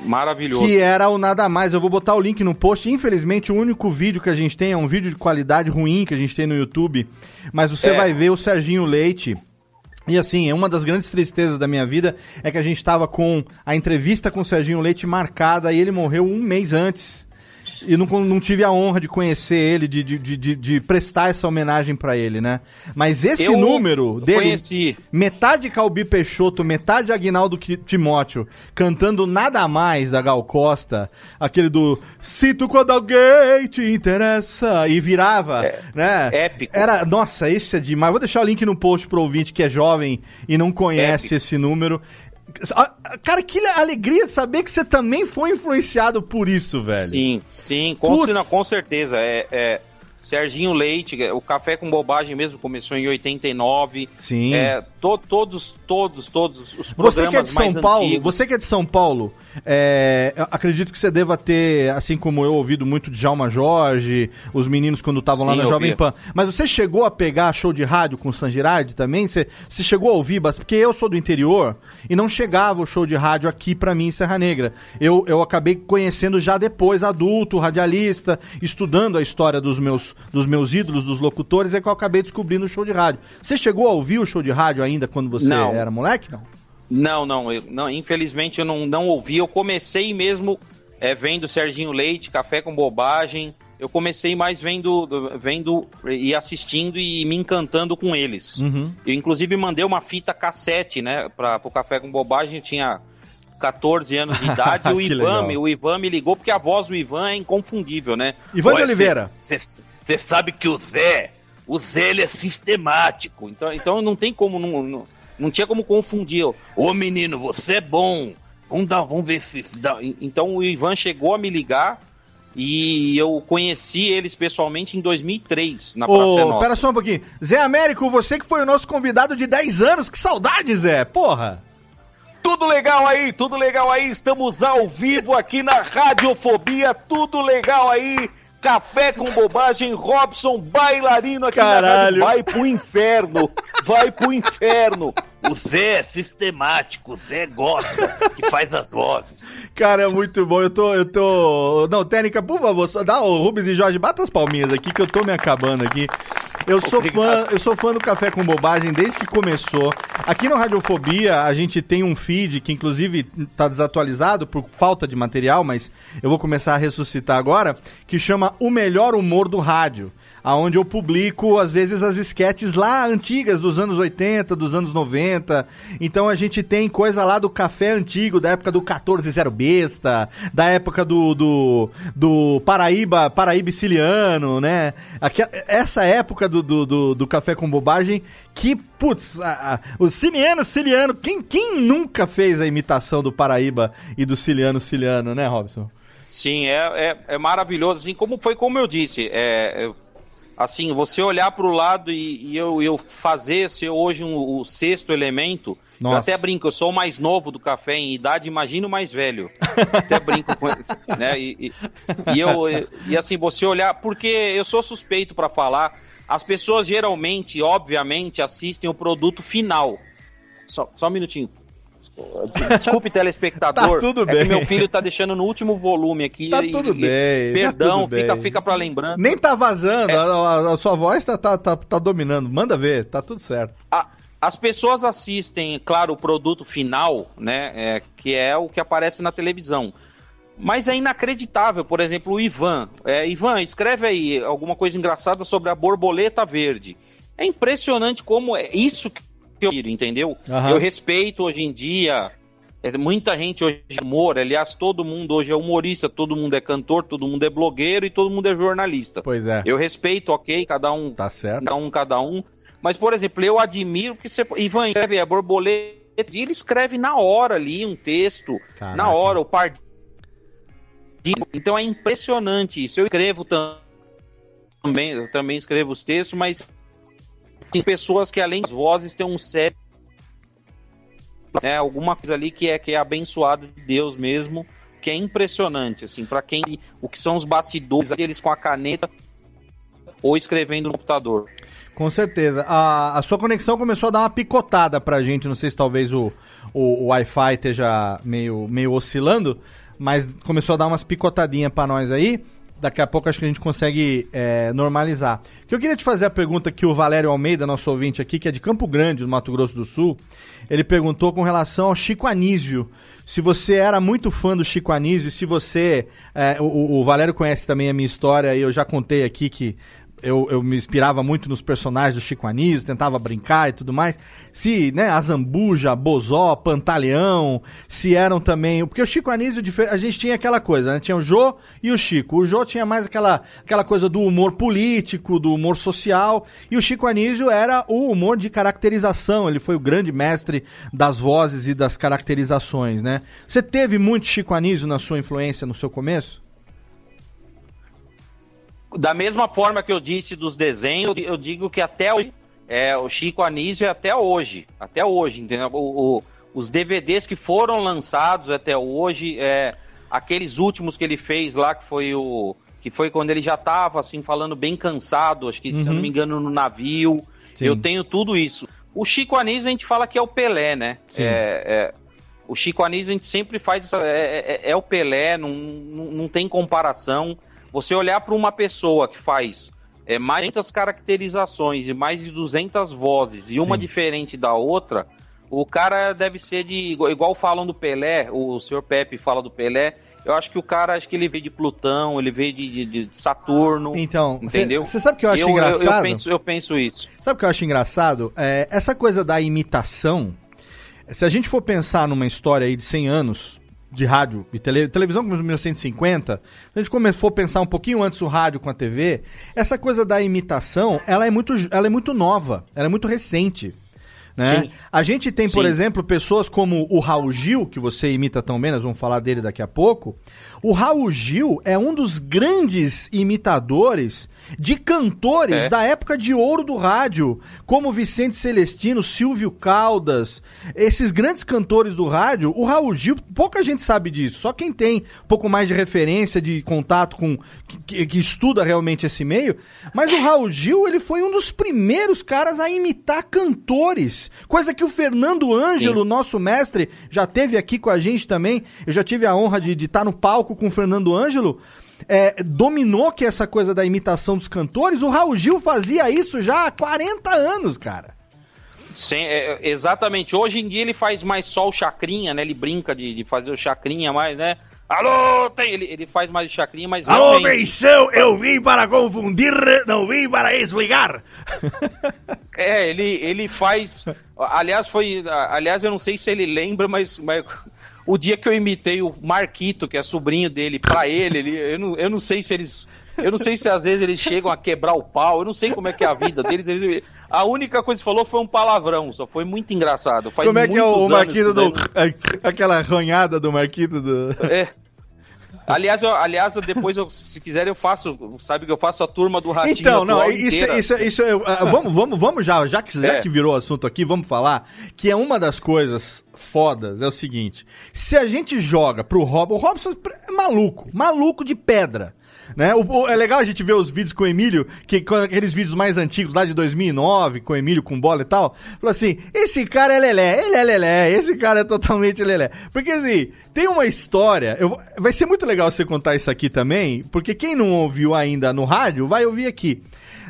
[SPEAKER 4] Maravilhoso.
[SPEAKER 1] Que era o nada mais. Eu vou botar o link no post. Infelizmente, o único vídeo que a gente tem é um vídeo de qualidade ruim que a gente tem no YouTube. Mas você
[SPEAKER 4] É.
[SPEAKER 1] vai ver o Serginho Leite. E assim, é uma das grandes tristezas da minha vida é que a gente estava com a entrevista com o Serginho Leite marcada e ele morreu um mês antes. E não, não tive a honra de conhecer ele, de, de, de, de- prestar essa homenagem pra ele, né? Mas esse
[SPEAKER 4] Eu
[SPEAKER 1] número dele,
[SPEAKER 4] conheci.
[SPEAKER 1] metade Calbi Peixoto, metade Agnaldo Timóteo, cantando nada mais da Gal Costa, aquele do Cito quando alguém te interessa, e virava, né?
[SPEAKER 4] épico.
[SPEAKER 1] Era, nossa, esse é demais. Vou deixar o link no post pro ouvinte que é jovem e não conhece esse número. Cara, que alegria de saber que você também foi influenciado por isso, velho.
[SPEAKER 4] Sim, sim, com,
[SPEAKER 1] Putz.
[SPEAKER 4] com certeza. É, é, Serginho Leite, o Café com Bobagem mesmo começou em 89.
[SPEAKER 1] Sim.
[SPEAKER 4] É, to- todos, todos, todos os
[SPEAKER 1] Você
[SPEAKER 4] programas
[SPEAKER 1] que é de São Paulo,
[SPEAKER 4] antigos.
[SPEAKER 1] você que é de São Paulo, é, acredito que você deva ter, assim como eu, ouvido muito de Djalma Jorge, os meninos quando estavam lá na Jovem. Pan. Mas você chegou a pegar show de rádio com o San Girardi também? Você, você chegou a ouvir? Porque eu sou do interior e não chegava o show de rádio aqui pra mim em Serra Negra. Eu, eu acabei conhecendo já depois, adulto, radialista, estudando a história dos meus, dos meus ídolos, dos locutores, é que eu acabei descobrindo o show de rádio. Você chegou a ouvir o show de rádio ainda quando você
[SPEAKER 4] Não.
[SPEAKER 1] era moleque? Não.
[SPEAKER 4] Não, não, eu- não, infelizmente eu não, não ouvi. Eu comecei mesmo é, vendo Serginho Leite, Café com Bobagem. Eu comecei mais vendo, vendo e assistindo e me encantando com eles.
[SPEAKER 1] Uhum.
[SPEAKER 4] Eu inclusive mandei uma fita cassete, né, para o Café com Bobagem. Eu tinha 14 anos de idade. e <laughs> o Ivan,
[SPEAKER 1] legal.
[SPEAKER 4] me- o Ivan me ligou porque a voz do Ivan é inconfundível, né?
[SPEAKER 1] Ivan de
[SPEAKER 4] Olha,
[SPEAKER 1] Oliveira.
[SPEAKER 4] Você sabe que o Zé, o Zé ele é sistemático. Então, então não tem como, não, não, não tinha como confundir. Ô menino, você é bom. Vamos, dar, vamos ver se. dá." Então o Ivan chegou a me ligar e eu conheci eles pessoalmente em 2003, na Praça é
[SPEAKER 1] Ô,
[SPEAKER 4] Nossa.
[SPEAKER 1] pera só um pouquinho. Zé Américo, você que foi o nosso convidado de 10 anos. Que saudade, Zé. Porra.
[SPEAKER 7] Tudo legal aí, tudo legal aí. Estamos ao vivo aqui na Radiofobia. Tudo legal aí. Café com bobagem, Robson, bailarino aqui
[SPEAKER 1] Caralho.
[SPEAKER 7] na rádio. Vai pro inferno, vai pro inferno. O Zé é sistemático, o Zé gosta, que faz as vozes.
[SPEAKER 1] Cara, é muito bom. Eu tô. Eu tô. Não, técnica, por favor, só dá o Rubens e Jorge, bata as palminhas aqui que eu tô me acabando aqui. Eu sou fã, eu sou fã do Café com Bobagem desde que começou. Aqui no Radiofobia a gente tem um feed que inclusive tá desatualizado por falta de material, mas eu vou começar a ressuscitar agora, que chama O Melhor Humor do Rádio. Aonde eu publico, às vezes, as esquetes lá antigas, dos anos 80, dos anos 90. Então a gente tem coisa lá do café antigo, da época do 140 Besta, da época do, do, do Paraíba, Paraíba Siciliano, né? Aqui, essa época do, do, do, do café com bobagem que, putz, a- a- o Ciliano Ciliano, quem, quem nunca fez a imitação do Paraíba e do Ciliano Ciliano, né, Robson?
[SPEAKER 4] Sim, é, é, é maravilhoso. Assim, como foi como eu disse, é, assim, você olhar para o lado e, e eu, eu fazer ser hoje um- o sexto elemento. Eu
[SPEAKER 1] Nossa.
[SPEAKER 4] até brinco, eu sou o mais novo do café em idade, imagina o mais velho. até brinco com <laughs> né? E, e, e eu e assim, você olhar, porque eu sou suspeito para falar, as pessoas geralmente, obviamente, assistem o produto final. Só, só um minutinho. Desculpe, telespectador. <laughs>
[SPEAKER 1] Tá tudo
[SPEAKER 4] é
[SPEAKER 1] bem.
[SPEAKER 4] que meu filho tá deixando no último volume aqui.
[SPEAKER 1] Tá
[SPEAKER 4] e-
[SPEAKER 1] tudo
[SPEAKER 4] e-
[SPEAKER 1] bem, tá
[SPEAKER 4] Perdão,
[SPEAKER 1] tudo
[SPEAKER 4] fica,
[SPEAKER 1] bem.
[SPEAKER 4] fica pra lembrança.
[SPEAKER 1] Nem tá vazando, a, a- a sua voz tá, tá, tá, tá dominando. Manda ver, tá tudo certo.
[SPEAKER 4] A- as pessoas assistem, claro, o produto final, né? é, que é o que aparece na televisão. Mas é inacreditável, por exemplo, o Ivan. É, Ivan, escreve aí alguma coisa engraçada sobre a borboleta verde. É impressionante como é isso entendeu?
[SPEAKER 1] Aham.
[SPEAKER 4] Eu respeito hoje em dia. é, muita gente hoje é humor, aliás, todo mundo hoje é humorista, todo mundo é cantor, todo mundo é blogueiro e todo mundo é jornalista.
[SPEAKER 1] Pois é.
[SPEAKER 4] Eu respeito, ok, cada um,
[SPEAKER 1] Tá certo.
[SPEAKER 4] cada um, cada um. Mas, por exemplo, eu admiro que você. Ivan escreve a borboleta, e ele escreve na hora ali um texto.
[SPEAKER 1] Caraca.
[SPEAKER 4] Na hora, o par. Então é impressionante isso. Eu escrevo tam- também, eu também escrevo os textos, mas pessoas que além das vozes têm um cérebro, né, alguma coisa ali que é que é abençoada de Deus mesmo, que é impressionante assim, para quem o que são os bastidores, aqueles com a caneta ou escrevendo no computador.
[SPEAKER 1] Com certeza. A, a sua conexão começou a dar uma picotada pra gente. Não sei se talvez o, o, o Wi-Fi esteja meio, meio oscilando, mas começou a dar umas picotadinhas pra nós aí. Daqui a pouco acho que a gente consegue é, normalizar. Que eu queria te fazer a pergunta que o Valério Almeida, nosso ouvinte aqui, que é de Campo Grande, do Mato Grosso do Sul, ele perguntou com relação ao Chico Anísio. Se você era muito fã do Chico Anísio, se você. é, o, o Valério conhece também a minha história, e eu já contei aqui que eu, eu me inspirava muito nos personagens do Chico Anísio, tentava brincar e tudo mais. Se, né, a Zambuja, Bozó, Pantaleão, se eram também. Porque o Chico Anísio, a gente tinha aquela coisa, né? Tinha o Jô e o Chico. O Jô tinha mais aquela, aquela coisa do humor político, do humor social. E o Chico Anísio era o humor de caracterização. Ele foi o grande mestre das vozes e das caracterizações, né? Você teve muito Chico Anísio na sua influência no seu começo?
[SPEAKER 4] Da mesma forma que eu disse dos desenhos, eu digo que até hoje, é, o Chico Anísio é até hoje, até hoje, entendeu? O- o- os DVDs que foram lançados até hoje, é, aqueles últimos que ele fez lá, que foi o que foi quando ele já tava assim falando bem cansado, acho que se eu
[SPEAKER 1] Uhum.
[SPEAKER 4] não me engano no navio.
[SPEAKER 1] Sim.
[SPEAKER 4] Eu tenho tudo isso. O Chico Anísio a gente fala que é o Pelé, né? É, é, o Chico Anísio a gente sempre faz essa- é, é- é o Pelé, não, não, não tem comparação. Você olhar para uma pessoa que faz é, mais de 200 caracterizações e mais de 200 vozes e uma
[SPEAKER 1] Sim.
[SPEAKER 4] diferente da outra, o cara deve ser de igual, falam do Pelé, o senhor Pepe fala do Pelé. Eu acho que o cara, acho que ele veio de Plutão, ele veio de, de- de Saturno.
[SPEAKER 1] Então,
[SPEAKER 4] entendeu?
[SPEAKER 1] Você sabe o que eu acho
[SPEAKER 4] eu,
[SPEAKER 1] engraçado?
[SPEAKER 4] Eu, penso, eu penso isso.
[SPEAKER 1] Sabe o que eu acho engraçado? É, essa coisa da imitação, se a gente for pensar numa história aí de 100 anos de rádio e tele- televisão como 1950, se a gente come- for pensar um pouquinho antes o rádio com a TV, essa coisa da imitação, ela é muito, ela é muito nova, ela é muito recente. Né?
[SPEAKER 4] Sim.
[SPEAKER 1] A gente tem, por
[SPEAKER 4] Sim.
[SPEAKER 1] exemplo, pessoas como o Raul Gil, que você imita tão bem, nós vamos falar dele daqui a pouco. O Raul Gil é um dos grandes imitadores de cantores
[SPEAKER 4] É.
[SPEAKER 1] da época de ouro do rádio, como Vicente Celestino, Silvio Caldas, esses grandes cantores do rádio. O Raul Gil, pouca gente sabe disso, só quem tem um pouco mais de referência, de contato com. que, que estuda realmente esse meio. Mas o Raul Gil, ele foi um dos primeiros caras a imitar cantores, coisa que o Fernando Ângelo, nosso mestre, já teve aqui com a gente também. Eu já tive a honra de estar no palco com o Fernando Ângelo. É, dominou que essa coisa da imitação dos cantores, o Raul Gil fazia isso já há 40 anos, cara.
[SPEAKER 4] Sim, é, é, exatamente. Hoje em dia ele faz mais só o chacrinha, né? Ele brinca de, de fazer o chacrinha mais, né? Alô, tem! Ele, ele faz mais o chacrinha, mas
[SPEAKER 1] Alô,
[SPEAKER 4] realmente-
[SPEAKER 1] Benção, eu vim para confundir, não vim para explicar. <laughs>
[SPEAKER 4] É, ele, ele faz. Aliás, foi. Aliás, eu não sei se ele lembra, mas, mas o dia que eu imitei o Marquito, que é sobrinho dele, pra ele, ele eu, não, eu não sei se eles. Eu não sei se às vezes eles chegam a quebrar o pau, eu não sei como é que é a vida deles. eles- a única coisa que falou foi um palavrão, só foi muito engraçado. Faz
[SPEAKER 1] Como é que é o, Marquito do.
[SPEAKER 4] daí.
[SPEAKER 1] Aquela ranhada do Marquito do.
[SPEAKER 4] É. Aliás, eu, aliás, depois, eu, se quiser, eu faço. Sabe que eu faço a turma do Ratinho.
[SPEAKER 1] Então, não, isso,
[SPEAKER 4] inteira.
[SPEAKER 1] isso, isso, eu- ah, vamos, vamos, vamos já, já que, já
[SPEAKER 4] É.
[SPEAKER 1] que virou assunto aqui, vamos falar que é uma das coisas fodas, é o seguinte, se a gente joga pro Robson, o Robson é maluco, maluco de pedra, né? O- o- é legal a gente ver os vídeos com o Emílio, que, aqueles vídeos mais antigos, lá de 2009, com o Emílio com bola e tal, falou assim, esse cara é lelé, ele é lelé, esse cara é totalmente lelé. Porque assim, tem uma história, eu vai ser muito legal você contar isso aqui também, porque quem não ouviu ainda no rádio, vai ouvir aqui.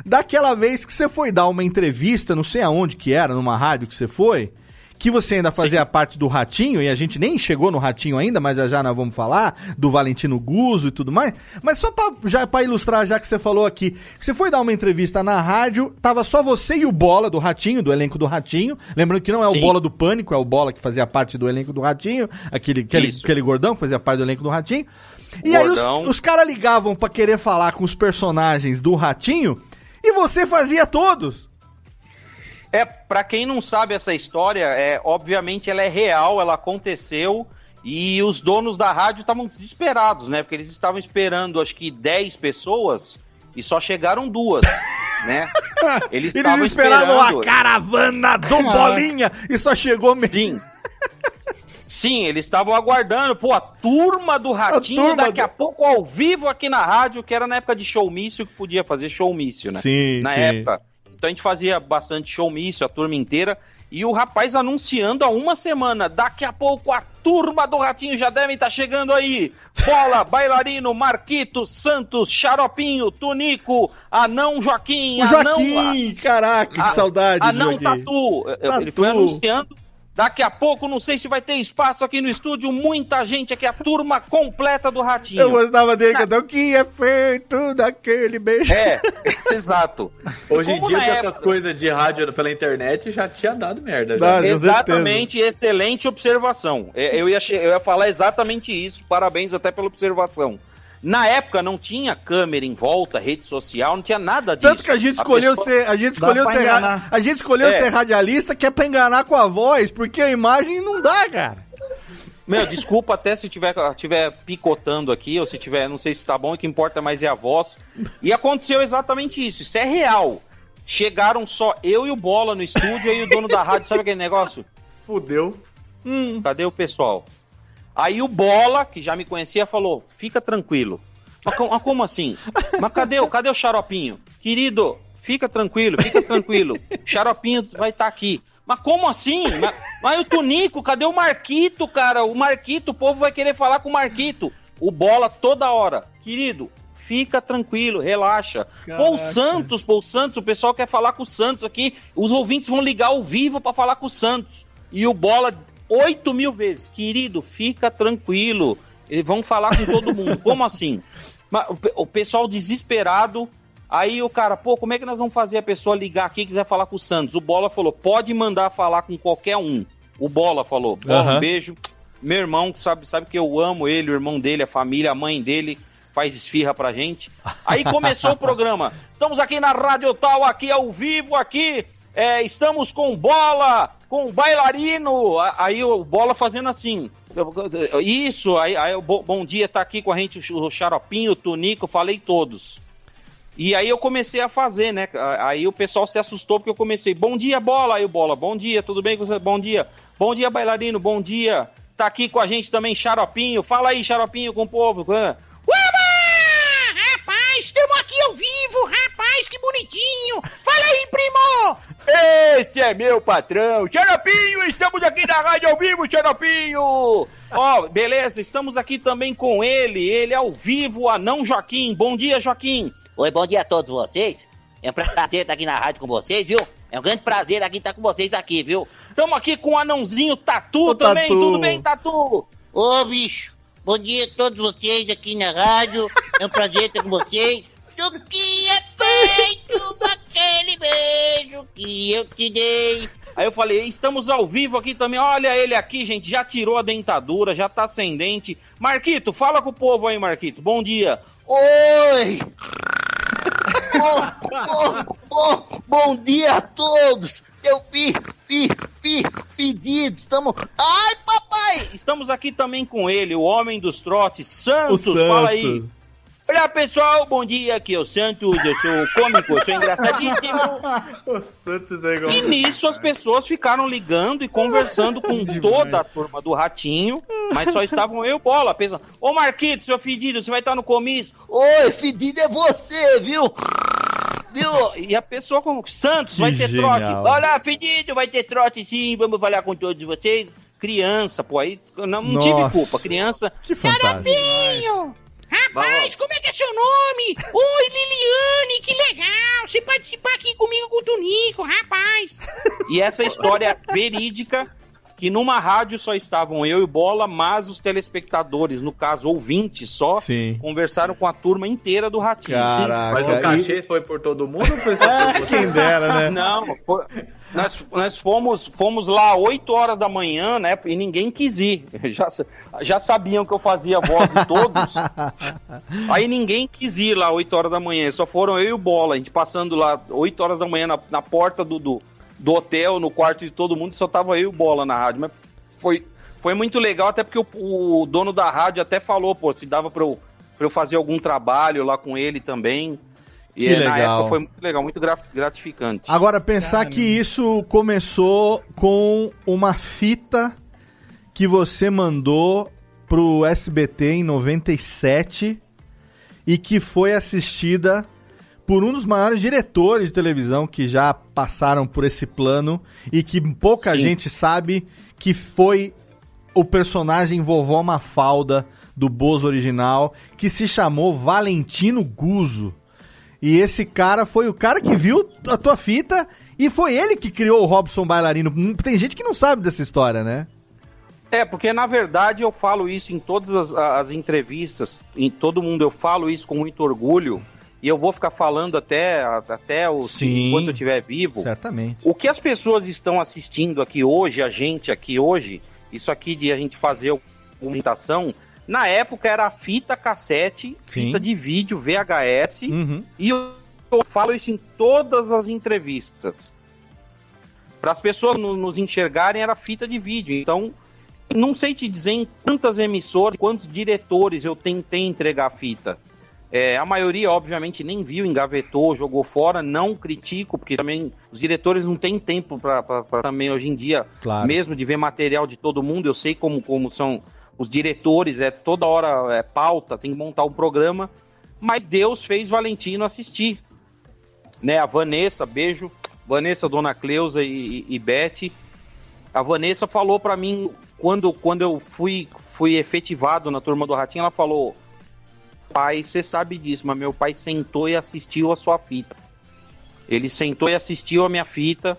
[SPEAKER 1] Daquela vez que você foi dar uma entrevista, não sei aonde que era, numa rádio que você foi, que você ainda fazia parte do Ratinho, e a gente nem chegou no Ratinho ainda, mas já já nós vamos falar, do Valentino Guzzo e tudo mais. Mas só pra, já pra ilustrar, já que você falou aqui, que você foi dar uma entrevista na rádio, tava só você e o Bola do Ratinho, do elenco do Ratinho. Lembrando que não é o
[SPEAKER 4] Sim.
[SPEAKER 1] Bola do Pânico, é o Bola que fazia parte do elenco do Ratinho, aquele, aquele,
[SPEAKER 4] Isso.
[SPEAKER 1] aquele gordão que fazia parte do elenco do Ratinho. E aí os,
[SPEAKER 4] Gordão.
[SPEAKER 1] os caras ligavam pra querer falar com os personagens do Ratinho, e você fazia todos.
[SPEAKER 4] É, pra quem não sabe essa história, é, obviamente ela é real, ela aconteceu e os donos da rádio estavam desesperados, né? Porque eles estavam esperando acho que 10 pessoas e só chegaram duas, né? <laughs> Eles,
[SPEAKER 1] Eles
[SPEAKER 4] estavam
[SPEAKER 1] esperavam
[SPEAKER 4] esperando.
[SPEAKER 1] a caravana do Bolinha e só chegou meio.
[SPEAKER 4] Sim. Sim, eles estavam aguardando, pô, a turma do Ratinho
[SPEAKER 1] turma
[SPEAKER 4] daqui a pouco ao vivo aqui na rádio, que era na época de showmício que podia fazer showmício, né?
[SPEAKER 1] Sim,
[SPEAKER 4] Na
[SPEAKER 1] sim.
[SPEAKER 4] época. Então a gente fazia bastante showmício, a turma inteira. E o rapaz anunciando há uma semana. Daqui a pouco a turma do Ratinho já deve estar chegando aí. Bola, <laughs> bailarino, Marquito, Santos, Xaropinho, Tunico, Anão Joaquim,
[SPEAKER 1] O
[SPEAKER 4] Anão.
[SPEAKER 1] Joaquim, caraca, que
[SPEAKER 4] a-
[SPEAKER 1] saudade do
[SPEAKER 4] Anão
[SPEAKER 1] Joaquim.
[SPEAKER 4] Tatu.
[SPEAKER 1] Tatu.
[SPEAKER 4] Ele foi anunciando. Daqui a pouco, não sei se vai ter espaço aqui no estúdio, muita gente aqui, a turma completa do Ratinho.
[SPEAKER 1] Eu gostava dele cantando o que é feito daquele beijo.
[SPEAKER 4] É, <laughs> exato.
[SPEAKER 3] Hoje em dia,
[SPEAKER 4] na
[SPEAKER 3] com
[SPEAKER 4] época-
[SPEAKER 3] essas coisas de rádio pela internet, já tinha dado merda. Já.
[SPEAKER 4] Exatamente, excelente observação. É, Eu ia, che- eu ia falar exatamente isso, parabéns até pela observação. Na época não tinha câmera em volta, rede social, não tinha nada disso.
[SPEAKER 1] Tanto que a gente escolheu
[SPEAKER 4] pessoa-
[SPEAKER 1] ser, a gente escolheu ser,
[SPEAKER 2] enganar.
[SPEAKER 1] a gente escolheu
[SPEAKER 4] É.
[SPEAKER 1] ser radialista que é pra enganar com a voz, porque a imagem não dá, cara.
[SPEAKER 4] Meu, desculpa até se tiver, tiver picotando aqui, ou se tiver, não sei se tá bom, o que importa mais é a voz. E aconteceu exatamente isso, isso é real. Chegaram só eu e o Bola no estúdio, aí o dono da rádio, sabe aquele negócio?
[SPEAKER 1] Fudeu.
[SPEAKER 4] Hum, cadê o pessoal? Aí o Bola, que já me conhecia, falou: fica tranquilo. Mas, com- mas como assim? Mas cadê, o- cadê o xaropinho? Querido, fica tranquilo, fica tranquilo. Xaropinho vai estar aqui. Mas como assim? Mas, mas o Tunico, cadê o Marquito, cara? O Marquito, o povo vai querer falar com o Marquito. O Bola toda hora. Querido, fica tranquilo, relaxa. Pô, o
[SPEAKER 1] Caraca.
[SPEAKER 4] Santos, pô, o Santos, o pessoal quer falar com o Santos aqui. Os ouvintes vão ligar ao vivo pra falar com o Santos. E o Bola, oito mil vezes. Querido, fica tranquilo. Eles vão falar com todo mundo. <laughs> Como assim? O pe- o pessoal desesperado. Aí o cara, pô, como é que nós vamos fazer a pessoa ligar aqui e quiser falar com o Santos? O Bola falou, pode mandar falar com qualquer um. O Bola falou, Bola,
[SPEAKER 1] Aham.
[SPEAKER 4] um beijo. Meu irmão, que sabe, sabe que eu amo ele, o irmão dele, a família, a mãe dele, faz esfirra pra gente. Aí começou o programa. Estamos aqui na Rádio Tal, aqui ao vivo, aqui. É, estamos com bola, com bailarino. Aí o bola fazendo assim. Isso, aí, aí bom dia, tá aqui com a gente o Xaropinho, o Tunico, falei todos. E aí eu comecei a fazer, né? Aí o pessoal se assustou porque eu comecei, bom dia, bola, aí o bola, bom dia, tudo bem com você? Bom dia. Bom dia, bailarino, bom dia. Tá aqui com a gente também, Xaropinho. Fala aí, Xaropinho, com o povo.
[SPEAKER 5] Uaba! Rapaz, estamos aqui ao vivo, rapaz, que bonitinho! Fala aí, primo!
[SPEAKER 7] Esse é meu patrão, Xaropinho, estamos aqui na rádio ao vivo, Xaropinho!
[SPEAKER 4] Ó, beleza, estamos aqui também com ele, ele ao vivo, o Anão Joaquim. Bom dia, Joaquim.
[SPEAKER 8] Oi, bom dia a todos vocês. É um prazer estar aqui na rádio com vocês, viu? É um grande prazer aqui estar com vocês aqui, viu?
[SPEAKER 4] Estamos aqui com o Anãozinho Tatu
[SPEAKER 8] Ô,
[SPEAKER 4] também,
[SPEAKER 8] Tatu.
[SPEAKER 4] tudo bem, Tatu?
[SPEAKER 8] Ô, bicho, bom dia a todos vocês aqui na rádio. É um prazer estar com vocês. Do que é feito aquele beijo que eu te dei.
[SPEAKER 4] Aí eu falei, estamos ao vivo aqui também. Olha ele aqui, gente, já tirou a dentadura, já tá sem dente. Marquito, fala com o povo aí, Marquito. Bom dia.
[SPEAKER 8] Oi! Bom, bom, bom, bom dia a todos, seu fi, fi, fi, fedido, estamos... Ai, papai!
[SPEAKER 4] Estamos aqui também com ele, o homem dos trotes, Santos,
[SPEAKER 1] Santos.
[SPEAKER 4] fala aí. Olá pessoal, bom dia, aqui é o Santos, eu sou cômico, eu sou engraçadíssimo. <laughs>
[SPEAKER 3] O Santos é igual.
[SPEAKER 4] E nisso as pessoas ficaram ligando e conversando com <laughs> toda a turma do Ratinho, mas só estavam eu e Bola, pensando, ô Marquito, seu fedido, você vai estar no comício?
[SPEAKER 8] Oi, fedido é você, viu?
[SPEAKER 4] Viu? E a pessoa com Santos, vai
[SPEAKER 1] Que
[SPEAKER 4] ter
[SPEAKER 1] genial.
[SPEAKER 4] trote. Olha, fedido, vai ter trote sim, vamos falar com todos vocês. Criança, pô, aí não, não tive culpa, criança...
[SPEAKER 1] Que fantástico.
[SPEAKER 5] Xaropinho! Rapaz, como é que é seu nome? Oi, Liliane, que legal! Você participar aqui comigo com o Tunico, rapaz!
[SPEAKER 4] E essa história verídica, que numa rádio só estavam eu e Bola, mas os telespectadores, no caso ouvintes só,
[SPEAKER 1] Sim.
[SPEAKER 4] conversaram com a turma inteira do Ratinho.
[SPEAKER 1] Caraca.
[SPEAKER 3] Mas o cachê foi por todo mundo ou foi só <laughs> por você?
[SPEAKER 1] Quem dera, né?
[SPEAKER 4] Não, foi- nós, nós fomos, fomos lá 8 horas da manhã, né? E ninguém quis ir. <laughs> Já, já sabiam que eu fazia voz de todos. <laughs> Aí ninguém quis ir lá 8 horas da manhã. Só foram eu e o Bola. A gente passando lá 8 horas da manhã na, na porta do, do, do hotel, no quarto de todo mundo, só tava eu e o Bola na rádio. Mas foi, foi muito legal, até porque o, o dono da rádio até falou, pô, se dava pra eu, pra eu fazer algum trabalho lá com ele também. E
[SPEAKER 1] Que
[SPEAKER 4] na
[SPEAKER 1] legal.
[SPEAKER 4] época foi muito legal, muito gra- gratificante.
[SPEAKER 1] Agora, pensar que isso começou com uma fita que você mandou pro SBT em 97 e que foi assistida por um dos maiores diretores de televisão que já passaram por esse plano e que pouca
[SPEAKER 4] Sim.
[SPEAKER 1] gente sabe que foi o personagem Vovó Mafalda do Bozo original, que se chamou Valentino Guzzo. E esse cara foi o cara que viu a tua fita e foi ele que criou o Robson Bailarino. Hum, Tem gente que não sabe dessa história, né?
[SPEAKER 4] É, porque na verdade eu falo isso em todas as, as entrevistas, em todo mundo eu falo isso com muito orgulho, e eu vou ficar falando até, até o,
[SPEAKER 1] Sim.
[SPEAKER 4] enquanto eu estiver vivo.
[SPEAKER 1] Certamente.
[SPEAKER 4] O que as pessoas estão assistindo aqui hoje, a gente aqui hoje, isso aqui de a gente fazer uma imitação, na época era fita cassete, fita de vídeo VHS, e eu, eu falo isso em todas as entrevistas. Para as pessoas no- nos enxergarem era fita de vídeo. Então, não sei te dizer em quantas emissoras, quantos diretores eu tentei entregar a fita. É, a maioria, obviamente, nem viu, engavetou, jogou fora. Não critico, porque também os diretores não têm tempo para também hoje em dia,
[SPEAKER 1] Claro.
[SPEAKER 4] mesmo de ver material de todo mundo. Eu sei como, como são os diretores, é toda hora é pauta, tem que montar um programa. Mas Deus fez Valentino assistir. Né, a Vanessa, beijo. Vanessa, Dona Cleusa e, e, e Beth. A Vanessa falou pra mim, quando, quando eu fui, fui efetivado na turma do Ratinho, ela falou: Pai, você sabe disso, mas meu pai sentou e assistiu a sua fita. Ele sentou e assistiu a minha fita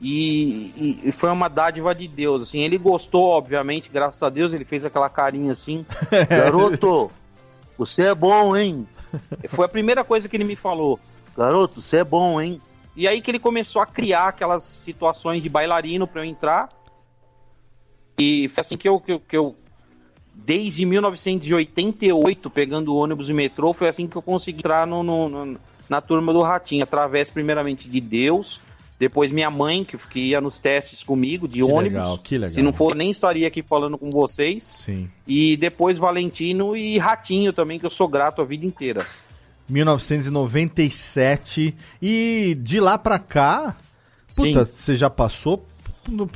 [SPEAKER 4] e, e- e foi uma dádiva de Deus. Assim, ele gostou, obviamente, graças a Deus, ele fez aquela carinha assim. <laughs>
[SPEAKER 9] Garoto, você é bom, hein?
[SPEAKER 4] Foi a primeira coisa que ele me falou.
[SPEAKER 9] Garoto, você é bom, hein?
[SPEAKER 4] E aí que ele começou a criar aquelas situações de bailarino pra eu entrar. E foi assim que eu, que eu, que eu- desde 1988, pegando ônibus e metrô, foi assim que eu consegui entrar no, no- no- na turma do Ratinho, através primeiramente de Deus, depois minha mãe, que, que ia nos testes comigo, de
[SPEAKER 1] Que
[SPEAKER 4] ônibus.
[SPEAKER 1] legal, que legal.
[SPEAKER 4] Se não for, nem estaria aqui falando com vocês.
[SPEAKER 1] Sim.
[SPEAKER 4] E depois Valentino e Ratinho também, que eu sou grato a vida inteira.
[SPEAKER 1] 1997. E de lá pra cá, puta,
[SPEAKER 4] Sim.
[SPEAKER 1] você já passou,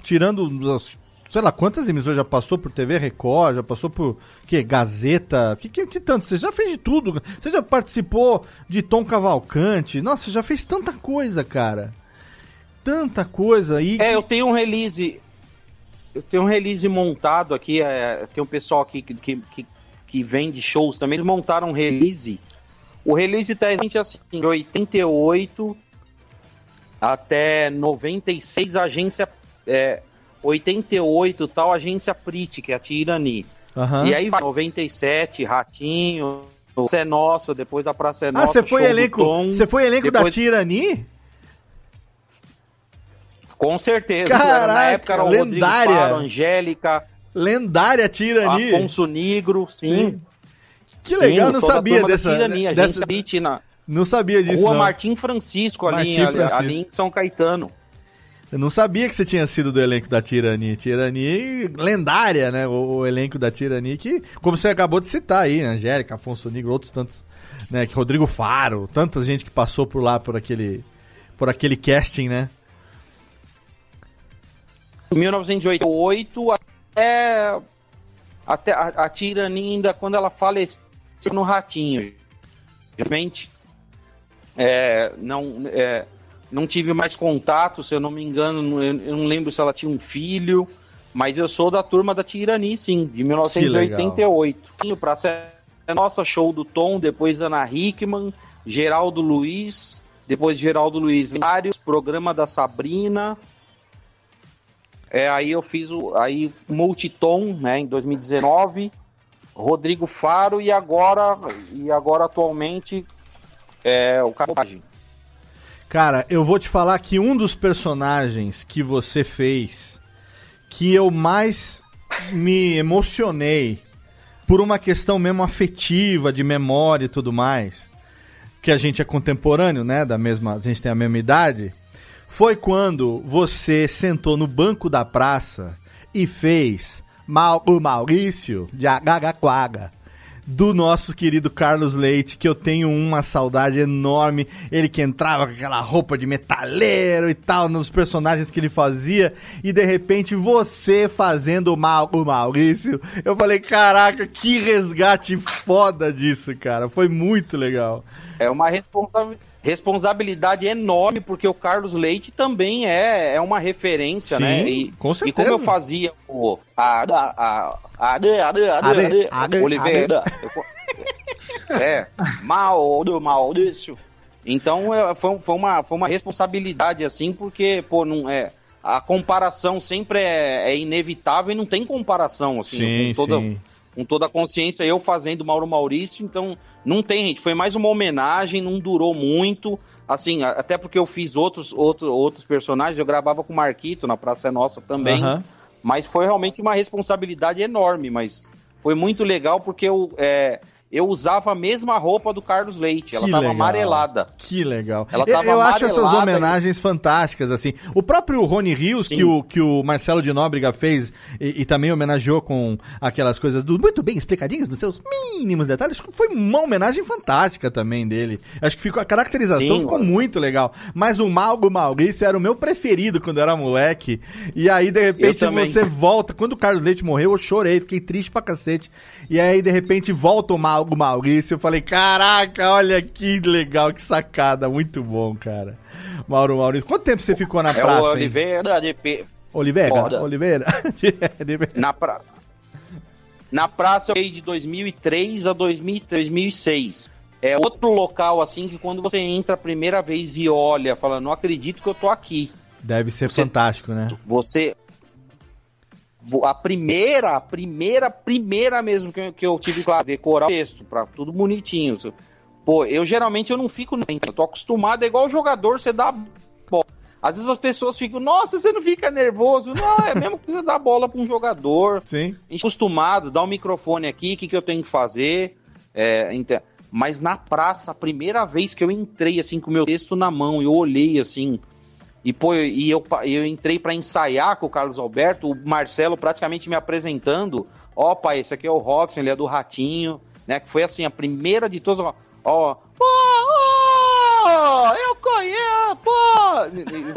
[SPEAKER 1] tirando, as- sei lá, quantas emissoras já passou por TV Record, já passou por, que, Gazeta, que, que, que tanto, você já fez de tudo, você já participou de Tom Cavalcante, nossa, você já fez tanta coisa, cara. Tanta coisa. E
[SPEAKER 4] É, eu tenho um release. Eu tenho um release montado aqui. É, tem um pessoal aqui que, que, que, que vende shows também. Eles montaram um release. O release tá exatamente assim, de 88 até 96, a agência. É, 88 tal, agência Prit, que é a Tirani.
[SPEAKER 1] Aham.
[SPEAKER 4] E aí vai 97, Ratinho, Praça é Nossa, depois da Praça é
[SPEAKER 1] Ah,
[SPEAKER 4] Nossa.
[SPEAKER 1] você foi elenco, você foi elenco
[SPEAKER 4] depois-
[SPEAKER 1] da Tirani?
[SPEAKER 4] Com certeza.
[SPEAKER 1] Caraca,
[SPEAKER 4] na época era o Rodrigo
[SPEAKER 1] lendária.
[SPEAKER 4] Faro, Angélica.
[SPEAKER 1] Lendária Tirani.
[SPEAKER 4] Afonso Negro, sim.
[SPEAKER 1] Que
[SPEAKER 4] Sim,
[SPEAKER 1] legal, não sabia dessa-
[SPEAKER 4] Tirani,
[SPEAKER 1] dessa- Não sabia disso,
[SPEAKER 4] Rua
[SPEAKER 1] não.
[SPEAKER 4] Martim Francisco, ali,
[SPEAKER 1] Martim
[SPEAKER 4] ali,
[SPEAKER 1] Francisco.
[SPEAKER 4] ali em São Caetano.
[SPEAKER 1] Eu não sabia que você tinha sido do elenco da Tirani. Tirani, lendária, né? O, o elenco da Tirani, que, como você acabou de citar aí, né? Angélica, Afonso Negro, outros tantos, né? Que Rodrigo Faro, tanta gente que passou por lá por aquele, por aquele casting, né?
[SPEAKER 4] 1988 até, até a, a Tirani ainda, quando ela faleceu no Ratinho. Realmente, é, não, é, não tive mais contato, se eu não me engano, eu, não lembro se ela tinha um filho, mas eu sou da turma da Tirani, sim, de 1988. Pra ser nossa show do Tom, depois Ana Hickman, Geraldo Luiz, depois Geraldo Luiz Lários, programa da Sabrina. É, aí eu fiz o aí Multitom, né, em 2019, Rodrigo Faro e agora e agora atualmente é o Cabagem.
[SPEAKER 1] Cara, eu vou te falar que um dos personagens que você fez que eu mais me emocionei por uma questão mesmo afetiva, de memória e tudo mais, que a gente é contemporâneo, né, da mesma, a gente tem a mesma idade, foi quando você sentou no banco da praça e fez Mal, o Maurício de Agagaquaga. Do nosso querido Carlos Leite, que eu tenho uma saudade enorme. Ele que entrava com aquela roupa de metaleiro e tal, nos personagens que ele fazia, e de repente você fazendo Mal, o Maurício. Eu falei, caraca, que resgate foda disso, cara. Foi muito legal.
[SPEAKER 4] É uma responsa- responsabilidade enorme, porque o Carlos Leite também é, é uma referência,
[SPEAKER 1] Sim,
[SPEAKER 4] né? E,
[SPEAKER 1] com
[SPEAKER 4] e
[SPEAKER 1] certeza.
[SPEAKER 4] como eu fazia o. A, a, a, a, Oliveira. <laughs> É, mal do Maurício. Então é, foi, foi, uma, foi uma responsabilidade, assim, porque, pô, não é. A comparação sempre é, é inevitável e não tem comparação, assim,
[SPEAKER 1] Sim,
[SPEAKER 4] com toda,
[SPEAKER 1] sim.
[SPEAKER 4] Com toda a consciência, eu fazendo Mauro Maurício, então não tem, gente. Foi mais uma homenagem, não durou muito. Assim, até porque eu fiz outros, outro, outros personagens, eu gravava com o Marquito na Praça é Nossa também.
[SPEAKER 1] Aham.
[SPEAKER 4] Mas foi realmente uma responsabilidade enorme, mas foi muito legal porque eu, é, eu usava a mesma roupa do Carlos Leite. Ela
[SPEAKER 1] Que
[SPEAKER 4] tava
[SPEAKER 1] legal.
[SPEAKER 4] amarelada.
[SPEAKER 1] Que legal.
[SPEAKER 4] Ela
[SPEAKER 1] eu
[SPEAKER 4] tava
[SPEAKER 1] eu acho essas homenagens fantásticas, assim. O próprio Rony Rios,
[SPEAKER 4] Sim.
[SPEAKER 1] que o, que o Marcelo de Nóbrega fez e, e também homenageou com aquelas coisas do muito bem explicadinhas, nos seus mínimos detalhes, foi uma homenagem fantástica também dele. Acho que ficou, a caracterização
[SPEAKER 4] Sim,
[SPEAKER 1] ficou
[SPEAKER 4] mano.
[SPEAKER 1] muito legal. Mas o Malgo Maurício era o meu preferido quando eu era moleque. E aí, de repente, você volta. Quando o Carlos Leite morreu, eu chorei, fiquei triste pra cacete. E aí, de repente, volta o Malgo Maurício. Eu falei, caraca, olha que legal, que sacada. Muito bom, cara. Mauro Maurício. Quanto tempo você ficou na
[SPEAKER 4] É
[SPEAKER 1] praça?
[SPEAKER 4] o
[SPEAKER 1] hein?
[SPEAKER 4] Oliveira de P.
[SPEAKER 1] Oliveira?
[SPEAKER 4] Foda. <laughs>
[SPEAKER 1] Oliveira?
[SPEAKER 4] Na, pra... Na praça eu fiquei de 2003 a 2000 2006. É outro local assim que quando você entra a primeira vez e olha, fala, não acredito que eu tô aqui.
[SPEAKER 1] Deve ser fantástico, né?
[SPEAKER 4] Você. A primeira, a primeira, primeira mesmo que eu, que eu tive que lá decorar o texto, pra tudo bonitinho. Pô, eu geralmente eu não fico nem. Eu tô acostumado, é igual jogador, você dá bola. Às vezes as pessoas ficam, nossa, você não fica nervoso. Não, é mesmo que você dá bola pra um jogador.
[SPEAKER 1] Sim.
[SPEAKER 4] A gente é acostumado, dá o microfone aqui, o que, que eu tenho que fazer. É, Mas na praça, a primeira vez que eu entrei assim com o meu texto na mão, eu olhei assim. E, pô, e eu, eu entrei pra ensaiar com o Carlos Alberto, o Marcelo praticamente me apresentando. Ó, pai, esse aqui é o Robson, ele é do Ratinho, né? Que foi assim, a primeira de todas. Ó, ó, Pô, eu conheço, pô!